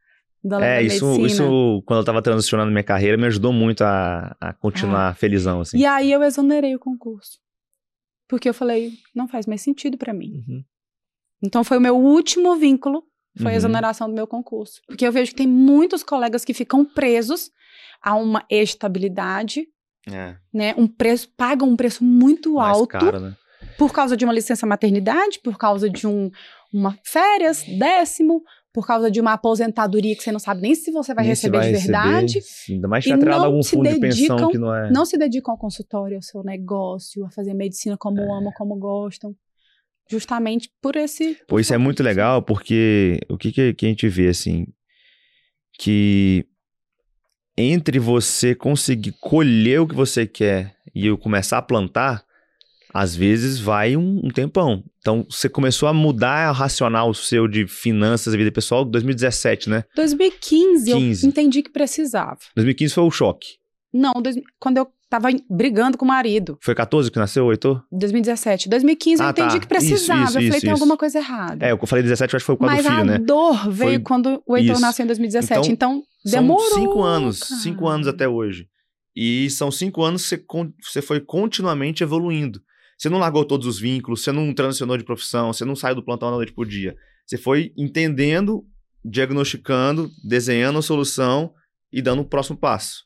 da, da É, isso, medicina. isso, quando eu tava transicionando minha carreira, me ajudou muito a, a continuar felizão, assim. Ah. E aí eu exonerei o concurso. Porque eu falei, não faz mais sentido para mim. Uhum. Então foi o meu último vínculo, foi a Uhum. exoneração do meu concurso. Porque eu vejo que tem muitos colegas que ficam presos a uma estabilidade, É, né? Um preço, pagam um preço muito mais alto caro, né? por causa de uma licença maternidade, por causa de um, uma férias, décimo, por causa de uma aposentadoria que você não sabe nem se você vai Nem receber de verdade. receber, Ainda mais E atrelado a algum fundo de pensão dedicam- que não é. Não se dedicam ao consultório, ao seu negócio, a fazer medicina como amam, como gostam. Justamente por esse. Pô, isso é muito legal, porque o que, que, que a gente vê, assim, que entre você conseguir colher o que você quer e eu começar a plantar, às vezes vai um, um tempão. Então, você começou a mudar o racional seu de finanças e vida pessoal em 2017, né? 2015 15. eu entendi que precisava. 2015 foi o choque. Não, dois- quando eu tava brigando com o marido, Foi 14 que nasceu, o Heitor? 2017. 2015 eu Ah, entendi tá. que precisava. Isso, isso, eu falei, isso, tem alguma coisa errada. É, eu falei 17, eu acho que foi causa Mas do filho, a né? dor veio Foi- quando o Heitor nasceu em 2017. Então, São demorou. cinco anos, cara. cinco anos até hoje. E são cinco anos que você, con- você foi continuamente evoluindo. Você não largou todos os vínculos, você não transicionou de profissão, você não saiu do plantão da noite por dia. Você foi entendendo, diagnosticando, desenhando a solução e dando o próximo passo.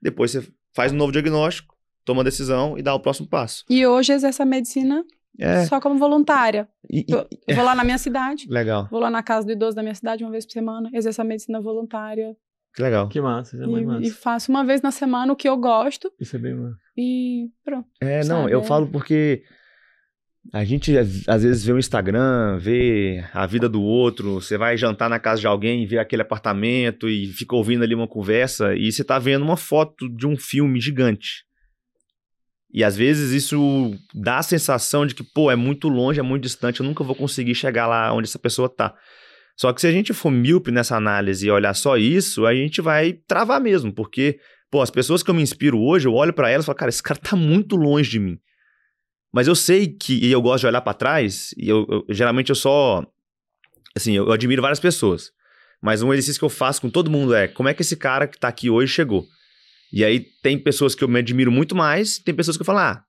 Depois você faz um novo diagnóstico, toma a decisão e dá o próximo passo. E hoje exerço a medicina É. só como voluntária. e- e- Eu, eu vou lá na minha cidade, legal, vou lá na casa do idoso da minha cidade uma vez por semana, exerço a medicina voluntária. que legal. Que massa, isso é e, massa. e faço uma vez na semana o que eu gosto Isso é bem massa. e pronto. É, não, Sabe, eu é. falo porque a gente às vezes vê o Instagram, vê a vida do outro, você vai jantar na casa de alguém, vê aquele apartamento e fica ouvindo ali uma conversa e você tá vendo uma foto de um filme gigante. E às vezes isso dá a sensação de que, pô, é muito longe, é muito distante, eu nunca vou conseguir chegar lá onde essa pessoa tá. Só que se a gente for míope nessa análise e olhar só isso, a gente vai travar mesmo, porque Pô, as pessoas que eu me inspiro hoje, eu olho pra elas e falo, cara, esse cara tá muito longe de mim. Mas eu sei que, e eu gosto de olhar pra trás, e eu, eu- geralmente eu só, assim, eu, eu admiro várias pessoas. Mas um exercício que eu faço com todo mundo é, como é que esse cara que tá aqui hoje chegou? E aí tem pessoas que eu me admiro muito mais, tem pessoas que eu falo, ah,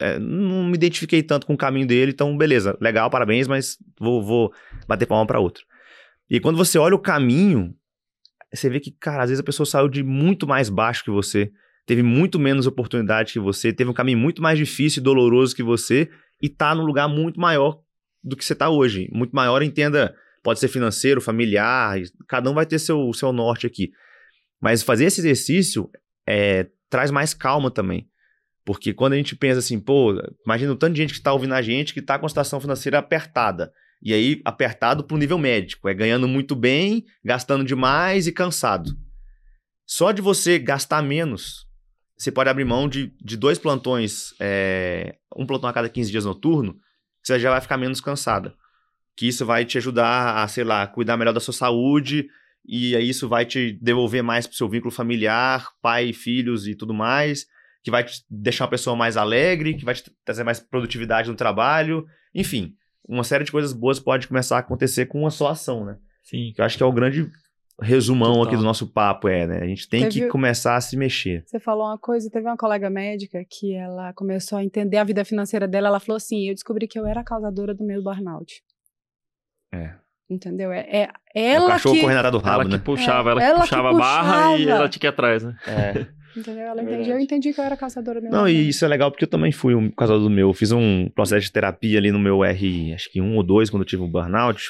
é, não me identifiquei tanto com o caminho dele, então beleza, legal, parabéns, mas vou, vou bater palma pra outro. E quando você olha o caminho, você vê que, cara, às vezes a pessoa saiu de muito mais baixo que você, teve muito menos oportunidade que você, teve um caminho muito mais difícil e doloroso que você, e tá num lugar muito maior do que você tá hoje. Muito maior, entenda, pode ser financeiro, familiar, cada um vai ter seu, seu norte aqui. Mas fazer esse exercício é, traz mais calma também. Porque quando a gente pensa assim, pô, imagina o tanto de gente que tá ouvindo a gente que tá com a situação financeira apertada. E aí, apertado pro nível médico. É ganhando muito bem, gastando demais e cansado. Só de você gastar menos, você pode abrir mão de, de dois plantões, é, um plantão a cada 15 dias noturno, você já vai ficar menos cansada. Que isso vai te ajudar a, sei lá, cuidar melhor da sua saúde, e aí isso vai te devolver mais pro seu vínculo familiar, pai, filhos e tudo mais, que vai te deixar uma pessoa mais alegre, que vai te trazer mais produtividade no trabalho, enfim uma série de coisas boas pode começar a acontecer com uma só ação, né? Sim. Que eu acho que é o grande resumão Total. aqui do nosso papo, é, né? A gente tem que Teve- começar a se mexer. Você falou uma coisa, teve uma colega médica que ela começou a entender a vida financeira dela, ela falou assim, eu descobri que eu era a causadora do meu burnout. É. Entendeu? É, é É o ela cachorro que... correndo atrás do Ela rabo, que né? puxava, É, ela que ela que puxava a barra e puxava. ela tinha que ir atrás, né? É. Entendeu? Ela É verdade. Eu entendi que eu era causadora do meu Não, e isso é legal porque eu também fui um casal do meu. Eu fiz um processo de terapia ali no meu R, acho que um ou dois, quando eu tive um burnout.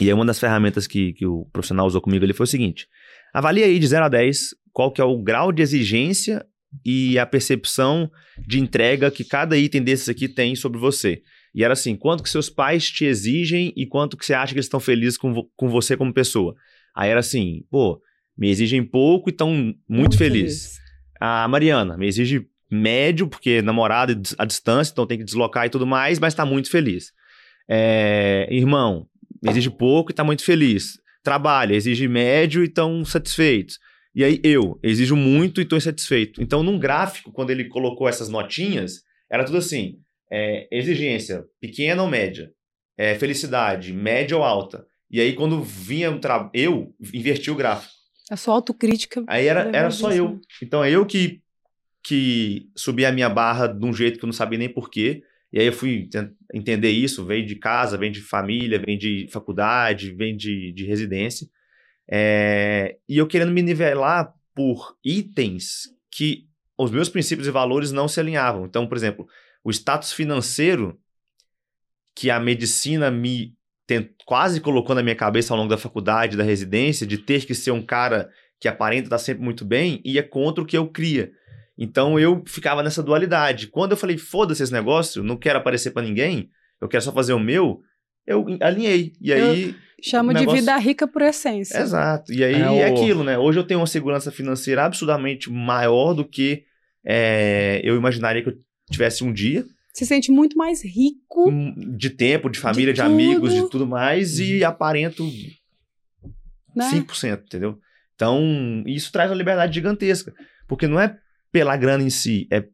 E aí uma das ferramentas que, que o profissional usou comigo ali foi o seguinte: avalie aí de 0 a 10 qual que é o grau de exigência e a percepção de entrega que cada item desses aqui tem sobre você. E era assim, quanto que seus pais te exigem e quanto que você acha que eles estão felizes com, vo- com você como pessoa. Aí era assim, pô, me exigem pouco e estão muito, felizes. A Mariana me exige médio, porque namorada e à distância, então tem que deslocar e tudo mais, mas tá muito feliz. É, irmão, exige pouco e tá muito feliz. trabalha, exige médio e estão satisfeitos. E aí eu exijo muito e estou insatisfeito. Então, num gráfico, quando ele colocou essas notinhas, era tudo assim: é, exigência pequena ou média, é, felicidade média ou alta. E aí, quando vinha eu inverti o gráfico. A sua autocrítica. Aí era, era só eu. Então é eu que, que subi a minha barra de um jeito que eu não sabia nem porquê. E aí eu fui entender isso, vem de casa, vem de família, vem de faculdade, vem de, de residência. É, e eu querendo me nivelar por itens que os meus princípios e valores não se alinhavam. Então, por exemplo, o status financeiro que a medicina me tent, quase colocou na minha cabeça ao longo da faculdade, da residência, de ter que ser um cara que aparenta estar sempre muito bem, ia contra o que eu cria. Então eu ficava nessa dualidade. Quando eu falei, foda-se esse negócio, não quero aparecer para ninguém, eu quero só fazer o meu, eu alinhei. E aí. Eu chamo negócio... de vida rica por essência. Exato. E aí é, é, aquilo, né? Hoje eu tenho uma segurança financeira absurdamente maior do que é, eu imaginaria que eu tivesse um dia se sente muito mais rico. Hum, de tempo, de família, de, de amigos, de tudo mais, uhum. e aparento né? 5%, entendeu? Então, isso traz uma liberdade gigantesca. Porque não é pela grana em si, é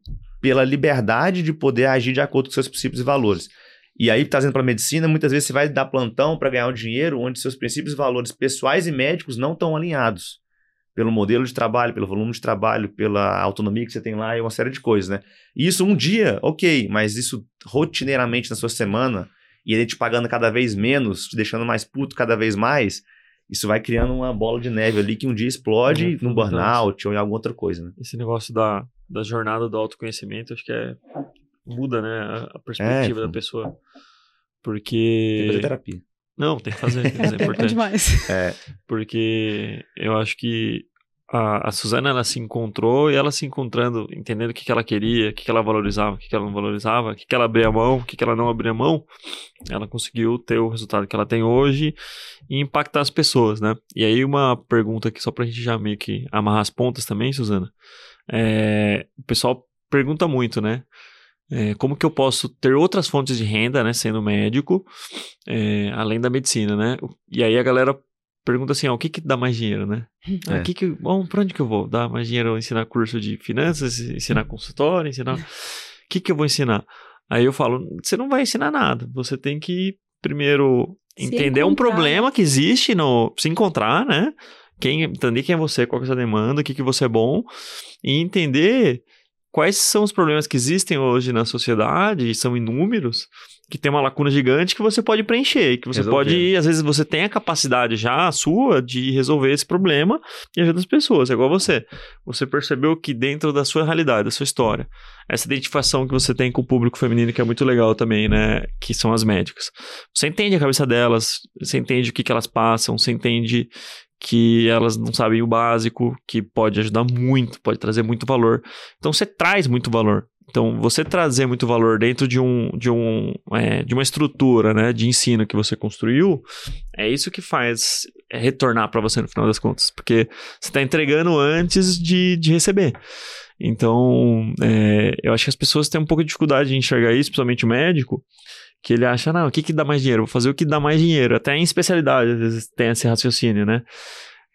pela liberdade de poder agir de acordo com seus princípios e valores. E aí, trazendo para a medicina, muitas vezes você vai dar plantão para ganhar um dinheiro onde seus princípios e valores pessoais e médicos não estão alinhados pelo modelo de trabalho, pelo volume de trabalho, pela autonomia que você tem lá e uma série de coisas, né? E isso um dia, ok, mas isso rotineiramente na sua semana e ele te pagando cada vez menos, te deixando mais puto cada vez mais, isso vai criando uma bola de neve ali que um dia explode é, num burnout ou em alguma outra coisa, né? Esse negócio da, da jornada do autoconhecimento, acho que é muda, né, a perspectiva é, da pessoa. Porque tem que fazer terapia. Não, tem que fazer, tem que fazer, é, é importante. demais. É. Porque eu acho que a, a Suzana, ela se encontrou e ela se encontrando, entendendo o que, que ela queria, o que, que ela valorizava, o que, que ela não valorizava, o que, que ela abria mão, o que, que ela não abria mão, ela conseguiu ter o resultado que ela tem hoje e impactar as pessoas, né? E aí uma pergunta aqui, só pra gente já meio que amarrar as pontas também, Suzana. É, o pessoal pergunta muito, né? É, como que eu posso ter outras fontes de renda, né, sendo médico, é, além da medicina, né? E aí a galera pergunta assim, ó, o que que dá mais dinheiro, né? É. O que que, bom, pra onde que eu vou? Dar mais dinheiro ensinar curso de finanças, ensinar consultório, ensinar... O que que eu vou ensinar? Aí eu falo, você não vai ensinar nada, você tem que primeiro entender um problema que existe no... Se encontrar, né? Quem, entender quem é você, qual é a sua demanda, o que que você é bom e entender quais são os problemas que existem hoje na sociedade, e são inúmeros, que tem uma lacuna gigante que você pode preencher, que você resolver. pode, às vezes você tem a capacidade já sua de resolver esse problema e ajudar as pessoas, é igual você. Você percebeu que dentro da sua realidade, da sua história, essa identificação que você tem com o público feminino que é muito legal também, né, que são as médicas. Você entende a cabeça delas, você entende o que, que elas passam, você entende que elas não sabem o básico, que pode ajudar muito, pode trazer muito valor. Então você traz muito valor. Então você trazer muito valor dentro de um de um é, de uma estrutura, né, de ensino que você construiu, é isso que faz retornar para você no final das contas, porque você está entregando antes de, de receber. Então, é, eu acho que as pessoas têm um pouco de dificuldade de enxergar isso, principalmente o médico, que ele acha, não, o que, que dá mais dinheiro? Vou fazer o que dá mais dinheiro. Até em especialidade, às vezes tem esse raciocínio, né?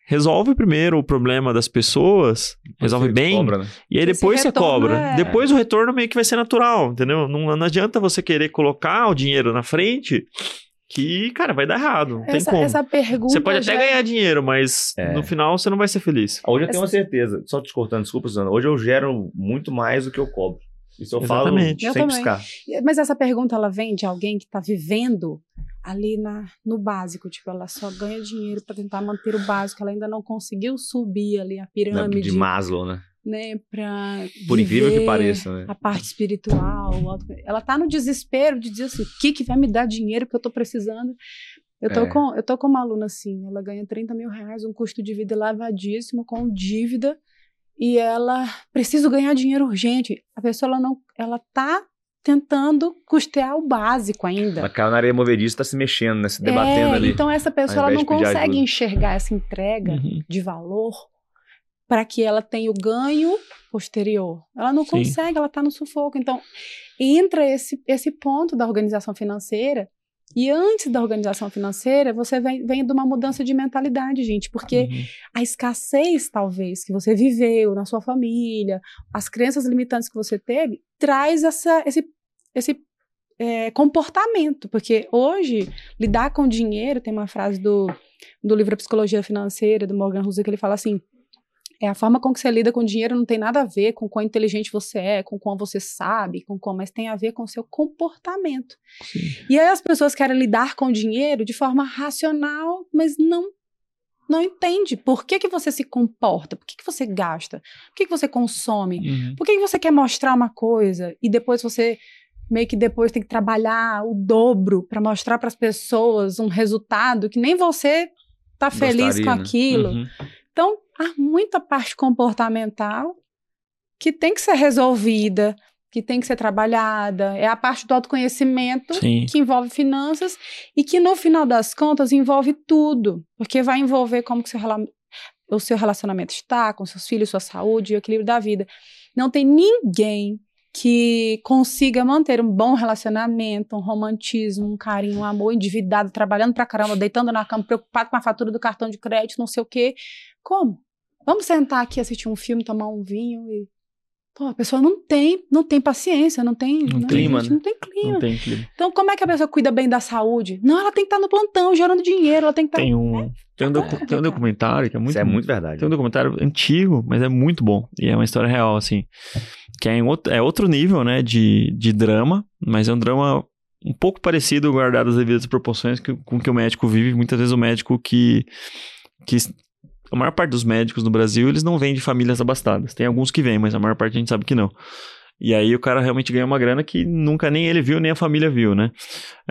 Resolve primeiro o problema das pessoas, resolve bem, cobra, né? e aí depois você cobra. É... Depois o retorno meio que vai ser natural, entendeu? Não, não adianta você querer colocar o dinheiro na frente que, cara, vai dar errado. Não essa, tem como. Essa pergunta você pode até ganhar é... dinheiro, mas é. no final você não vai ser feliz. Hoje eu tenho essa... uma certeza, só te cortando, desculpa, Suzana. Hoje eu gero muito mais do que eu cobro. Isso eu Exatamente. falo sem piscar. Mas essa pergunta, ela vem de alguém que está vivendo ali na, no básico, tipo, ela só ganha dinheiro para tentar manter o básico, ela ainda não conseguiu subir ali a pirâmide. De Maslow, né? Né, pra Por incrível que pareça, né? A parte espiritual. Ela tá no desespero de dizer assim: o que, que vai me dar dinheiro que eu tô precisando? Eu tô, é. com, eu tô com uma aluna assim, ela ganha 30 mil reais, um custo de vida elevadíssimo, com dívida e ela precisa ganhar dinheiro urgente. A pessoa ela não, ela tá tentando custear o básico ainda. A caiu na areia movediça está se mexendo, né? Se debatendo é, ali. Então essa pessoa ela não consegue enxergar essa entrega uhum. de valor para que ela tenha o ganho posterior. Ela não Sim. consegue, ela está no sufoco. Então entra esse esse ponto da organização financeira E antes da organização financeira, você vem, vem de uma mudança de mentalidade, gente, porque Uhum. a escassez, talvez, que você viveu na sua família, as crenças limitantes que você teve, traz essa, esse, esse é, comportamento. Porque hoje, lidar com dinheiro, tem uma frase do, do livro Psicologia Financeira, do Morgan Housel, que ele fala assim. É a forma com que você lida com dinheiro não tem nada a ver com quão inteligente você é, com quão você sabe, com como, mas tem a ver com o seu comportamento. Sim. E aí as pessoas querem lidar com o dinheiro de forma racional, mas não não entende por que, que você se comporta, por que, que você gasta, por que, que você consome, Uhum. por que, que você quer mostrar uma coisa e depois você meio que depois tem que trabalhar o dobro para mostrar para as pessoas um resultado que nem você tá feliz Gostaria, com né? aquilo. Uhum. Então, há muita parte comportamental que tem que ser resolvida, que tem que ser trabalhada. É a parte do autoconhecimento Sim. que envolve finanças e que, no final das contas, envolve tudo. Porque vai envolver como que seu o seu relacionamento está com seus filhos, sua saúde e o equilíbrio da vida. Não tem ninguém que consiga manter um bom relacionamento, um romantismo, um carinho, um amor endividado, trabalhando pra caramba, deitando na cama, preocupado com a fatura do cartão de crédito, não sei o quê. Como? Vamos sentar aqui, assistir um filme, tomar um vinho e. Pô, a pessoa não tem, não tem paciência, não tem. Não né, tem, gente? mano. Não tem clima. Não tem clima. Então, como é que a pessoa cuida bem da saúde? Não, ela tem que estar no plantão, gerando dinheiro, ela tem que estar. Tem um, tem um, docu- tem um documentário que é muito Isso é muito verdade. Tem um documentário antigo, mas é muito bom. E é uma história real, assim. Que é, outro, é outro nível, né, de, de drama, mas é um drama um pouco parecido, guardado as devidas proporções, que, com que o médico vive. Muitas vezes o médico que, que... A maior parte dos médicos no Brasil, eles não vêm de famílias abastadas. Tem alguns que vêm, mas a maior parte a gente sabe que não. E aí o cara realmente ganha uma grana que nunca nem ele viu, nem a família viu, né?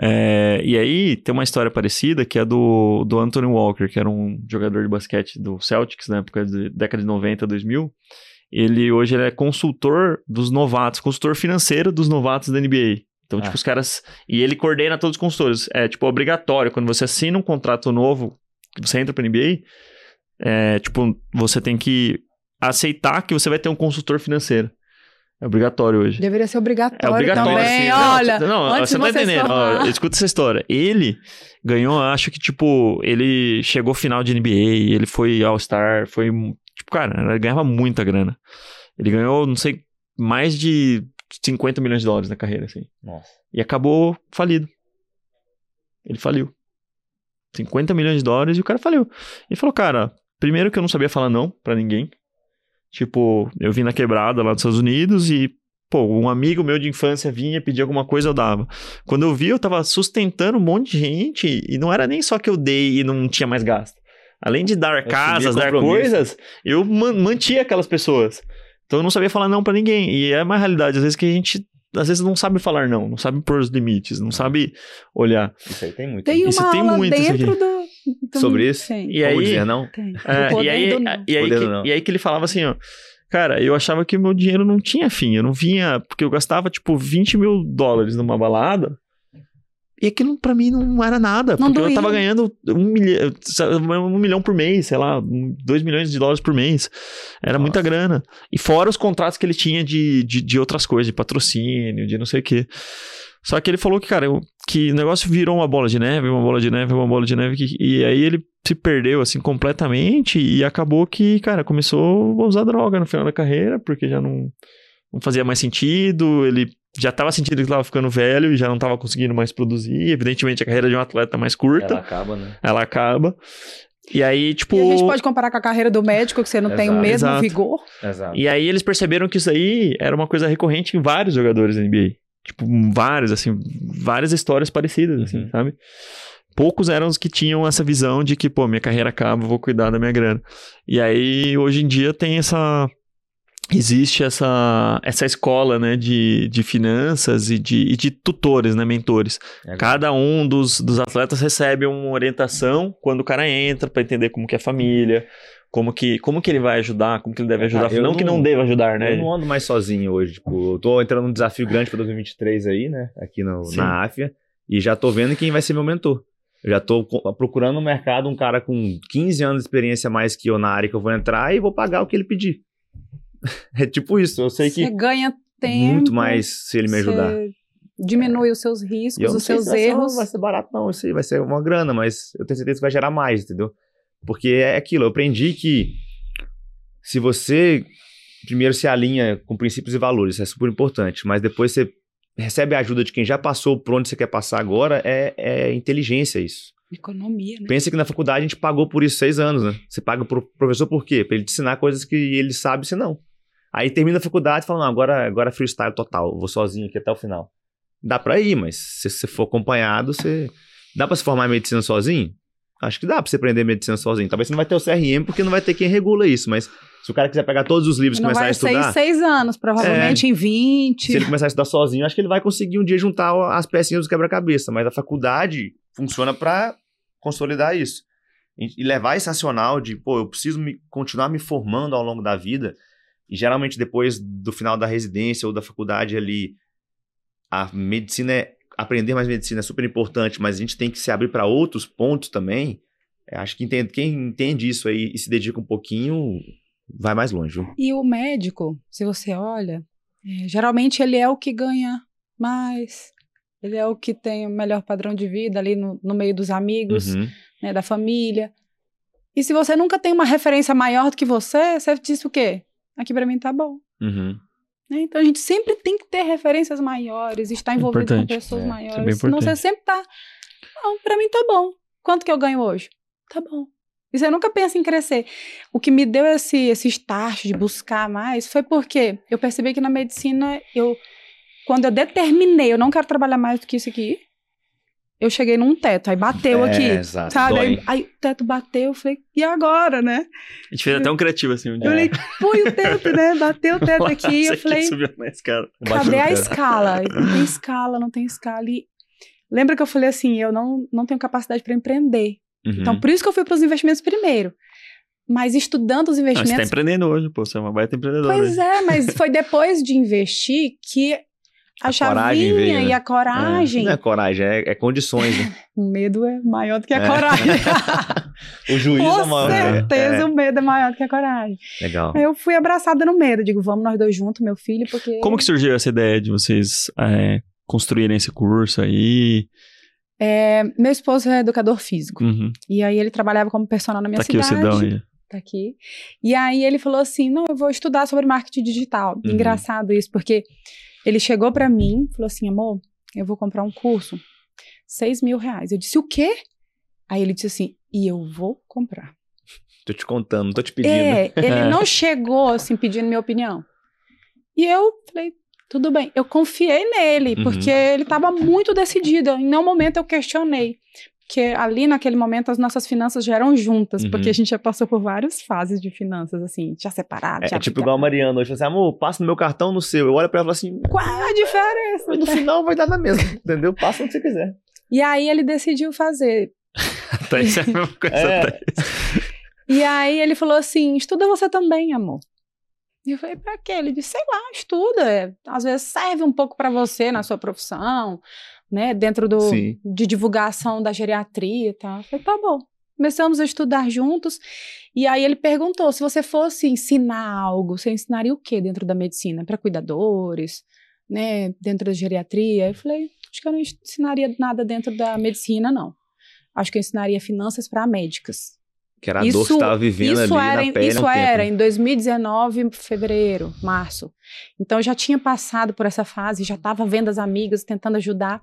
É, e aí tem uma história parecida que é do, do Anthony Walker, que era um jogador de basquete do Celtics na época de década de 90, 2000. Ele hoje ele é consultor dos novatos, consultor financeiro dos novatos da NBA. Então, Ah. tipo, os caras. E ele coordena todos os consultores. É, tipo, obrigatório. Quando você assina um contrato novo, você entra pra NBA, é, tipo, você tem que aceitar que você vai ter um consultor financeiro. É obrigatório hoje. Deveria ser obrigatório, É obrigatório, também. assim. Olha, não, não, antes você não tá entendendo. Ó, escuta essa história. Ele ganhou, acho que, tipo, ele chegou final de NBA, ele foi All-Star, foi. Tipo, cara, ele ganhava muita grana. Ele ganhou, não sei, mais de 50 milhões de dólares na carreira, assim. Nossa. E acabou falido. Ele faliu. 50 milhões de dólares e o cara faliu. Ele falou, cara, primeiro que eu não sabia falar não pra ninguém. Tipo, eu vim na quebrada lá dos Estados Unidos e, pô, um amigo meu de infância vinha pedir alguma coisa, eu dava. Quando eu vi, eu tava sustentando um monte de gente e não era nem só que eu dei e não tinha mais gasto. Além de dar casas, dar coisas, eu man- mantia aquelas pessoas. Então eu não sabia falar não pra ninguém. E é uma realidade, às vezes, que a gente às vezes não sabe falar não, não sabe pôr os limites, não sabe olhar. Isso aí tem muito. Tem Isso uma tem muito, isso dentro aqui. do, do- Sobre isso? Tem, E Como aí- dizer não? tem. É, e, aí, do não. e, aí que, não. e aí que ele falava assim, ó. Cara, eu achava que o meu dinheiro não tinha fim. Eu não vinha. Porque eu gastava, tipo, 20 mil dólares numa balada. E aquilo pra mim não era nada. Não porque eu doía. tava ganhando um milhão, um milhão por mês, sei lá, dois milhões de dólares por mês. Era muita Nossa. grana. E fora os contratos que ele tinha de, de, de outras coisas, de patrocínio, de não sei o quê. Só que ele falou que, cara, eu- que o negócio virou uma bola de neve, uma bola de neve, uma bola de neve. que- e aí ele se perdeu, assim, completamente. E acabou que, cara, começou a usar droga no final da carreira, porque já não, não fazia mais sentido. Ele já tava sentindo que tava ficando velho e já não tava conseguindo mais produzir. Evidentemente, a carreira de um atleta é mais curta, Ela ela, acaba, né? acaba. E aí, tipo. E a gente pode comparar com a carreira do médico, que você não tem o Exato. mesmo Exato. vigor. Exato. E aí eles perceberam que isso aí era uma coisa recorrente em vários jogadores da NBA. Tipo, vários, assim, várias histórias parecidas, assim, Uhum. sabe? Poucos eram os que tinham essa visão de que, pô, minha carreira acaba, eu vou cuidar da minha grana. E aí, hoje em dia, tem essa. Existe essa, essa escola, né, de, de finanças e de, e de tutores, né, mentores. É, Cada um dos, dos atletas recebe uma orientação quando o cara entra para entender como que é a família, como que, como que ele vai ajudar, como que ele deve ajudar. Cara, eu não, que não não- deva ajudar, né? Eu não ando mais sozinho hoje. Tipo, eu tô entrando num desafio grande pra 2023 aí, né? Aqui no, Sim. na AFIA. E já tô vendo quem vai ser meu mentor. Eu já tô procurando no mercado um cara com 15 anos de experiência mais que eu na área que eu vou entrar e vou pagar o que ele pedir. é tipo isso. Eu sei Você que ganha tempo. muito mais se ele me ajudar. você- diminui os seus riscos, os seus se erros. Não vai ser barato, não. Isso aí vai ser uma grana, mas eu tenho certeza que vai gerar mais, entendeu? Porque é aquilo, eu aprendi que se você primeiro se alinha com princípios e valores, isso é super importante, mas depois você recebe a ajuda de quem já passou por onde você quer passar agora, é, é inteligência isso. Economia, né? Pensa que na faculdade a gente pagou por isso seis anos, né? Você paga pro professor por quê? Pra ele te ensinar coisas que ele sabe se não. Aí termina a faculdade e fala, não, agora, agora é freestyle total, vou sozinho aqui até o final. Dá pra ir, mas se você for acompanhado, você... Dá pra se formar em medicina sozinho? Acho que dá pra você aprender medicina sozinho. Talvez você não vai ter o CRM, porque não vai ter quem regula isso, mas se o cara quiser pegar todos os livros e começar a vai ser estudar... em seis anos, provavelmente em 20. Se ele começar a estudar sozinho, acho que ele vai conseguir um dia juntar as pecinhas do quebra-cabeça. Mas a faculdade funciona para consolidar isso. E e levar esse racional de, pô, eu preciso me, continuar me formando ao longo da vida. E geralmente depois do final da residência ou da faculdade ali, a medicina é. Aprender mais medicina é super importante, mas a gente tem que se abrir para outros pontos também. Acho que entende, quem entende isso aí e se dedica um pouquinho, vai mais longe, viu? E o médico, se você olha, é, geralmente ele é o que ganha mais, ele é o que tem o melhor padrão de vida ali no, no meio dos amigos, Uhum. né, da família. E se você nunca tem uma referência maior do que você, você diz o quê? Aqui pra mim tá bom. Uhum. né? Então a gente sempre tem que ter referências maiores, estar envolvido com Importante. pessoas É, é maiores. Senão você sempre tá. Não, pra mim tá bom. Quanto que eu ganho hoje? Tá bom. E você nunca pensa em crescer. O que me deu esse, esse start de buscar mais foi porque eu percebi que na medicina, eu, quando eu determinei, eu não quero trabalhar mais do que isso aqui, eu cheguei num teto, aí bateu É, aqui. exato. Sabe? Aí, aí o teto bateu, eu falei, e agora, né? A gente fez até um criativo assim um Eu dia. falei, põe o teto, né? Bateu o teto aqui, Você eu falei, subiu na escada. Bate cadê a escala? Não tem escala, não tem escala. E lembra que eu falei assim, eu não, não tenho capacidade para empreender. Uhum. Então, por isso que eu fui para os investimentos primeiro. Mas estudando os Não, você tá investimentos. empreendendo hoje, pô. Você é uma baita empreendedora. pois é, mas foi depois de investir que a, A coragem chavinha veio, né? e a coragem. Não é coragem, é, é condições. Né? O medo é maior do que a É. coragem. o juiz é Com maior. né? certeza É, o medo é maior do que a coragem. Legal. Eu fui abraçada no medo. Digo, vamos nós dois juntos, meu filho, porque. Como que surgiu essa ideia de vocês é, construírem esse curso aí? É, meu esposo é educador físico. Uhum. E aí ele trabalhava como personal na minha Tá aqui o cidade. Sidão aí. Tá aqui. E aí ele falou assim: não, eu vou estudar sobre marketing digital. Uhum. Engraçado isso, porque ele chegou pra mim falou assim: amor, eu vou comprar um curso, seis mil reais. Eu disse: o quê? Aí ele disse assim: e eu vou comprar. Tô te contando, tô te pedindo. É, ele não chegou assim pedindo minha opinião. E eu falei: tudo bem. Eu confiei nele, Uhum. porque ele estava muito decidido. Em nenhum momento eu questionei. Porque ali naquele momento as nossas finanças já eram juntas, Uhum. porque a gente já passou por várias fases de finanças, assim, já separado. É, já é tipo igual a Mariana hoje, assim, amor, passa no meu cartão no seu. Eu olho pra ela e falo assim, Qual é a diferença? no final vai dar na mesma, entendeu? Passa onde você quiser. E aí ele decidiu fazer. Tá, isso é a mesma coisa. É. Thaís. E aí ele falou assim: estuda você também, amor. E eu falei, pra quê? Ele disse, sei lá, estuda. é, Às vezes serve um pouco pra você na sua profissão, né? Dentro do, Sim. de divulgação da geriatria e tal. Eu falei, tá bom. Começamos a estudar juntos. E aí ele perguntou: se você fosse ensinar algo, você ensinaria o quê dentro da medicina? Para cuidadores, né? Dentro da geriatria? Eu falei, acho que eu não ensinaria nada dentro da medicina, não. Acho que eu ensinaria finanças para médicas. Que era a dor que você tava vivendo isso ali era, na em- pele Isso era tempo. em 2019, fevereiro, março. Então eu já tinha passado por essa fase, já estava vendo as amigas, tentando ajudar.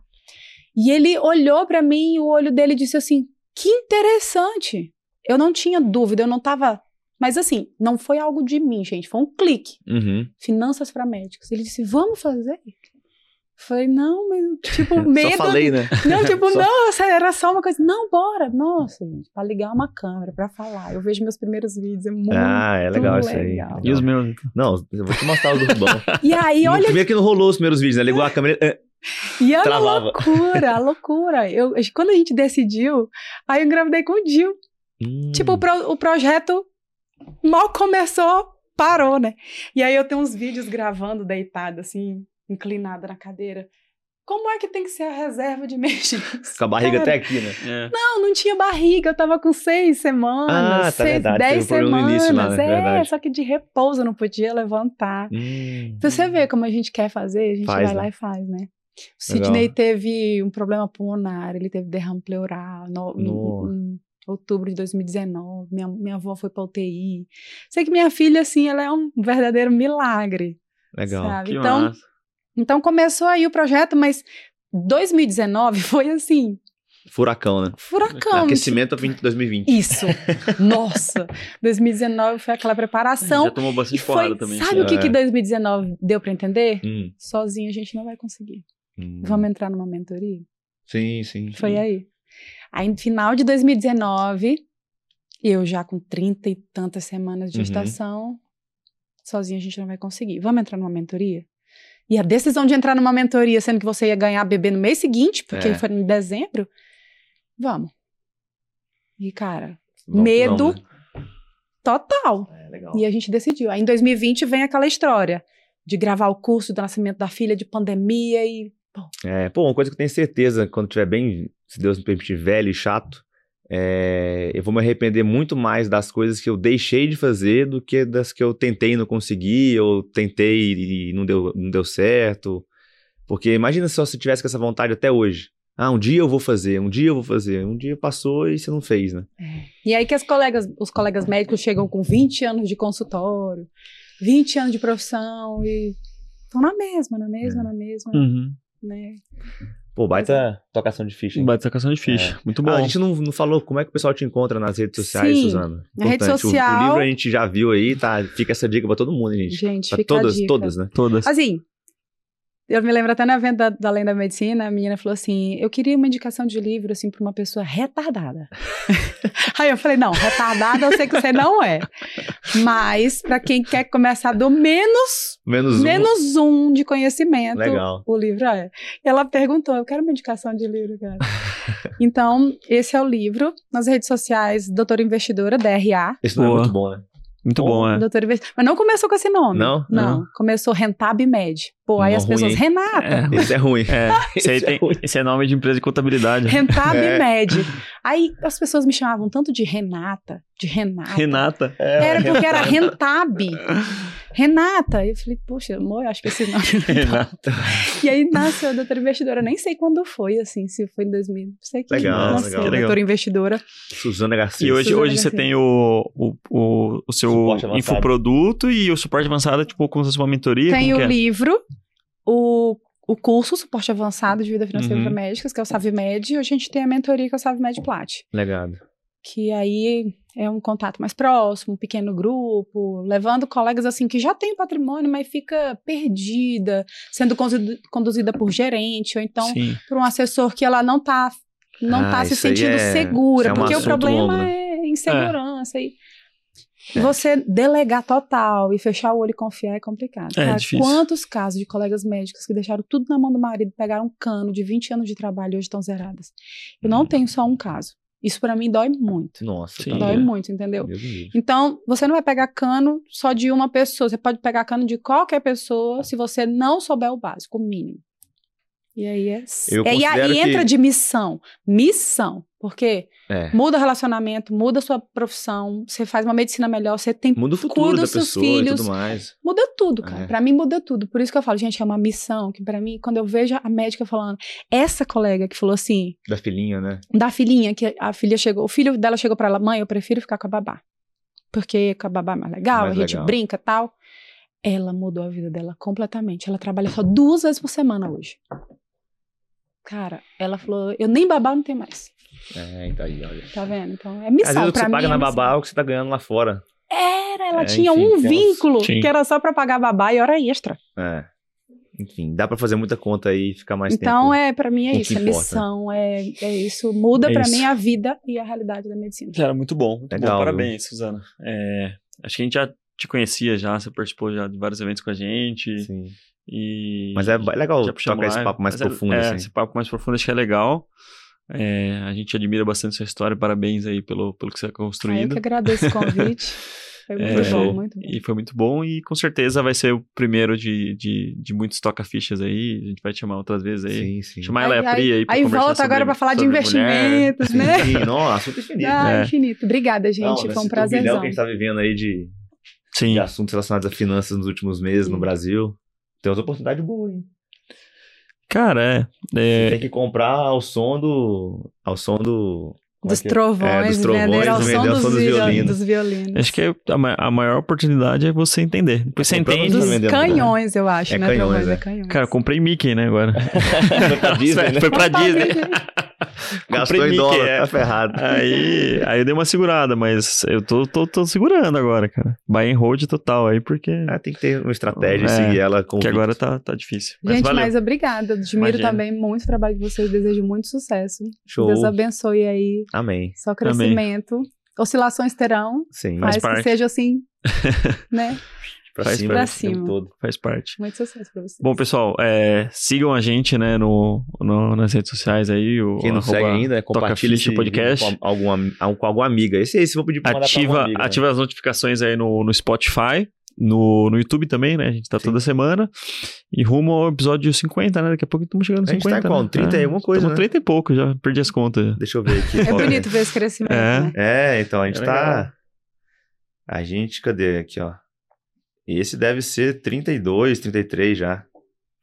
E ele olhou para mim e o olho dele disse assim: que interessante. Eu não tinha dúvida, eu não estava. Mas assim, não foi algo de mim, gente, foi um clique. Uhum. Finanças para médicos. Ele disse: vamos fazer? Falei, não, mas tipo, medo. Só falei, né? Não, tipo, Só- não, era só uma coisa. Não, bora. Nossa, gente, pra ligar uma câmera, pra falar. Eu vejo meus primeiros vídeos, é muito Ah, é legal isso aí. legal. E os meus? Não, eu vou te mostrar os do Rubão. E aí, olha, Primeiro que não rolou os primeiros vídeos, né? Ligou a câmera. E a travava. loucura, a loucura. Eu, quando a gente decidiu, aí eu engravidei com o Dil. hum. Tipo, o, pro- o projeto mal começou, parou, né? E aí eu tenho uns vídeos gravando deitada, assim, inclinada na cadeira. Como é que tem que ser a reserva de emergência? Com a barriga Cara, até aqui, né? É. Não, não tinha barriga, eu tava com seis semanas, Ah, tá seis, verdade, dez teve no semanas. início lá, né? é, Verdade. só que de repouso eu não podia levantar. Hum. Pra você ver como a gente quer fazer, a gente Faz, vai né? lá e faz, né? Sidney teve um problema pulmonar, ele teve derrame pleural no, No. em, em outubro de 2019. Minha, minha avó foi pra UTI. Sei que minha filha, assim, ela é um verdadeiro milagre. Legal. sabe? Que Então, massa. então começou aí o projeto, mas 2019 foi assim, Furacão, né? furacão. Aquecimento para 2020. Isso. Nossa. 2019 foi aquela preparação. Já tomou bastante foi, porrada também. sabe o que, É. que 2019 deu pra entender? Hum, Sozinho a gente não vai conseguir. Hum. Vamos entrar numa mentoria? Sim, sim. Foi sim. aí. Aí, no final de 2019, eu já com 30 e tantas semanas de Uhum. gestação, sozinha a gente não vai conseguir. Vamos entrar numa mentoria? E a decisão de entrar numa mentoria, sendo que você ia ganhar bebê no mês seguinte, porque É. foi em dezembro, vamos. E, cara, que medo vamos, né? total. É. E a gente decidiu. Aí em 2020 vem aquela história de gravar o curso do nascimento da filha, de pandemia e. É, pô, uma coisa que eu tenho certeza, quando tiver bem, se Deus me permitir, velho e chato, é, eu vou me arrepender muito mais das coisas que eu deixei de fazer do que das que eu tentei e não consegui, ou tentei e não deu, não deu certo. Porque imagina só se eu tivesse com essa vontade até hoje. Ah, um dia eu vou fazer, um dia eu vou fazer. Um dia passou e você não fez, né? E aí que as colegas, os colegas médicos chegam com 20 anos de consultório, 20 anos de profissão e estão na mesma, na mesma, É. na mesma, Uhum. Né? Pô, baita tocação de ficha. hein? Baita sacação de ficha. Muito bom. Ah, a gente não, não falou como é que o pessoal te encontra nas redes sociais, Sim, Suzana. na rede Importante. O- O, social- livro a gente já viu aí, tá? Fica essa dica pra todo mundo, gente. Gente, Pra fica a todas, dica. todas, né? Todas. Assim, eu me lembro até na venda da, da Além da Medicina, a menina falou assim: eu queria uma indicação de livro, assim, pra uma pessoa retardada. Aí eu falei: não, retardada eu sei que você não é. Mas, pra quem quer começar do menos, Menos um. menos um de conhecimento, Legal. o livro é. Ela perguntou: eu quero uma indicação de livro, cara. então, esse é o livro. Nas redes sociais, Doutora Investidora, DRA. Esse não é muito bom, né? Muito bom, é. Doutora Investi- Mas não começou com esse nome. Não? Não. Começou Rentab Med. Pô, aí Não, as ruim, pessoas? Renata. Esse é ruim. É, esse, aí é tem, ruim. esse é nome de empresa de contabilidade. Rentab É. Med. Aí as pessoas me chamavam tanto de Renata, de Renata. Renata. Era porque era Rentab. Renata. Eu falei, poxa, amor, eu acho que esse nome. não tá. Renata. E aí nasceu a doutora investidora. Nem sei quando foi, assim, se foi em 2000. Sei que Legal, nasceu legal. a doutora Legal. investidora. Suzana Garcia. E hoje, Suzana hoje você Garcia. tem o, o, o, o seu infoproduto e o suporte avançado, tipo, como se fosse uma mentoria. Tem como o que é? livro, o, o curso Suporte Avançado de Vida Financeira Uhum. para Médicas, que é o SavMed. E a gente tem a mentoria, que é o SavMed Plat. Legado. que aí é um contato mais próximo, um pequeno grupo, levando colegas assim que já têm patrimônio, mas fica perdida, sendo condu- conduzida por gerente, ou então Sim. por um assessor que ela não tá, não Ah, tá se sentindo é- segura, é um porque o problema longo, né? é insegurança. E É. você delegar total e fechar o olho e confiar é complicado. É Cara, difícil. Quantos casos de colegas médicos que deixaram tudo na mão do marido, pegaram um cano de 20 anos de trabalho e hoje estão zeradas? Eu não Hum. tenho só um caso. Isso pra mim dói muito. Nossa. Sim. Dói doido. muito, entendeu? Então, você não vai pegar cano só de uma pessoa. Você pode pegar cano de qualquer pessoa se você não souber o básico, o mínimo. E aí é. Eu é e aí entra que- de missão. Missão. Porque É. muda o relacionamento, muda a sua profissão, você faz uma medicina melhor, você tem. Muda o futuro Cuida da dos seus filhos. tudo mais. Muda tudo, cara. É. Pra mim muda tudo. Por isso que eu falo, gente, é uma missão. Que pra mim, quando eu vejo a médica falando, essa colega que falou assim, Da filhinha, né? da filhinha, que a filha chegou, o filho dela chegou pra ela, mãe, eu prefiro ficar com a babá. Porque com a babá é mais legal, Mais a gente legal. brinca e tal. Ela mudou a vida dela completamente. Ela trabalha só duas vezes por semana hoje. Cara, ela falou, eu nem babá não tenho mais. É, então aí, olha. Tá vendo? Então é Às missão vezes o que pra você mim. paga é na missão. babá é o que você tá ganhando lá fora. Era, ela É, tinha enfim, um uns- vínculo que era só pra pagar babá e hora extra. É. Enfim, dá pra fazer muita conta aí e ficar mais então tempo. é, pra mim é isso, é missão, é, é isso. Muda É pra isso. mim a vida e a realidade da medicina. Cara, muito bom. Muito Legal, bom. Parabéns, Suzana. É, acho que a gente já te conhecia já, você participou já de vários eventos com a gente. Sim. E Mas é legal já puxamos tocar esse papo mais Mas é- profundo, é, assim. Esse papo mais profundo acho que é legal. É, a gente admira bastante sua história. Parabéns aí pelo, pelo que você é Ah, eu que agradeço o convite. Foi muito É, bom, muito bom. E foi muito bom e com certeza vai ser o primeiro de, de, de muitos toca-fichas aí. A gente vai te chamar outras vezes aí. Sim, sim. Chamar ela e a Aí- Pri aí pra Aí conversar volta agora sobre- pra falar de sobre mulher. investimentos, né? Sim, nossa, assunto infinito. Ah, É. infinito. Obrigada, gente. Não, Foi um prazerzão. que a gente tá vivendo aí de, Sim. de assuntos relacionados a finanças nos últimos meses no Sim. Brasil. Tem umas oportunidades boas, hein? Cara, é. Você é tem que comprar ao som do. ao som do. é Dos que é? trovões, É, dos trovões, vender ao som ao dos, som dos viol- violinos. dos violinos. acho que é a, ma- a maior oportunidade é você entender. Depois você comprando entende. Dos vendendo, canhões, eu acho, É né? canhões, trovões, é. é canhões. Cara, eu comprei Mickey, né, agora. Foi pra Disney, né? Foi pra Disney. Gastou em dólar, é. tá ferrado. Aí, aí eu dei uma segurada, mas eu tô, tô, tô segurando agora, cara. Buy and hold total aí, porque, Ah, tem que ter uma estratégia e É, seguir ela com porque agora tá, tá difícil. Mas Gente, valeu. mas obrigada. Admiro Imagina. também muito o trabalho de vocês. Desejo muito sucesso. Show. Deus abençoe aí. Amém. Só crescimento. Oscilações terão, Sim. Faz mas que seja assim, né? Pra Faz cima, pra cima. todo. Faz parte. Muito sucesso pra vocês. Bom, pessoal, é, sigam a gente, né, no, no- nas redes sociais aí. O, Quem não segue ainda, Toca compartilha esse podcast. com alguma, com alguma amiga. Esse aí, se vou pedir pra pra Ativa, alguma amiga, né? ativa as notificações aí no, no Spotify, no, no YouTube também, né? A gente tá Sim. toda semana. E rumo ao episódio 50, né? Daqui a pouco estamos chegando no A gente tá 50. em qual? né? 30 e alguma coisa, Estamos né? 30 e pouco, já perdi as contas. já. Deixa eu ver aqui. É qual bonito ver esse crescimento, É. né? É, então a gente É tá. A gente, cadê aqui, ó? Esse deve ser 32, 33 já.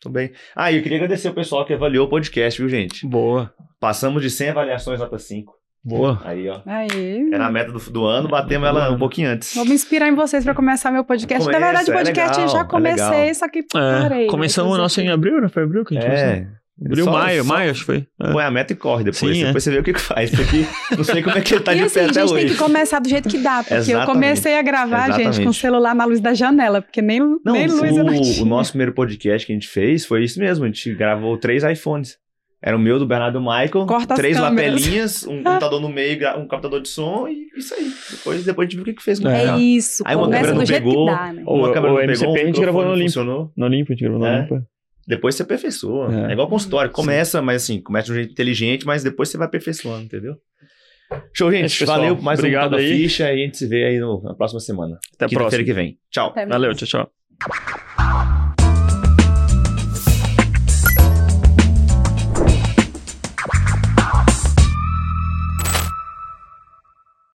Tô bem. Ah, e eu queria agradecer o pessoal que avaliou o podcast, viu, gente? Boa. Passamos de 100 avaliações nota 5. Boa. Aí, ó. Aí. Era a meta do, do ano, batemos ela um pouquinho antes. Vou me inspirar em vocês pra começar meu podcast. Começa, Na verdade, o é podcast eu legal, já é comecei, legal. só que É, parei. começamos o nosso em abril, né? Foi abril que a gente começou? É. Abril, Só- maio, só maio, acho que foi. É. Põe a meta e corre depois. Sim, é. depois você vê o que que faz. Aqui, não sei como é que ele tá e de assim, pé a até gente tem hoje. que começar do jeito que dá, porque eu Exatamente. comecei a gravar, gente, com o Exatamente. celular na luz da janela, porque nem, Não, nem luz eu não o, tinha. o nosso primeiro podcast que a gente fez foi isso mesmo. A gente gravou três iPhones. Era o meu, do Bernardo do Michael. Corta três lapelinhas, um computador no meio, um captador de som e isso aí. Depois, depois a gente viu o que, que fez. com o É. É isso, Aí uma câmera não pegou, dá, né? O- Uma câmera o não pegou, MCP a gente gravou no não Limpo. funcionou. No Limpo, a gente gravou no É. Limpo. Depois você aperfeiçoa. É. É, igual consultório. Começa, mas assim, começa de um jeito inteligente, mas depois você vai aperfeiçoando, entendeu? Show, gente. Esse Valeu mais obrigado um aí. Ficha e a gente se vê aí no- na próxima semana. Até a próxima. que vem. Tchau. Até Valeu, tchau, tchau.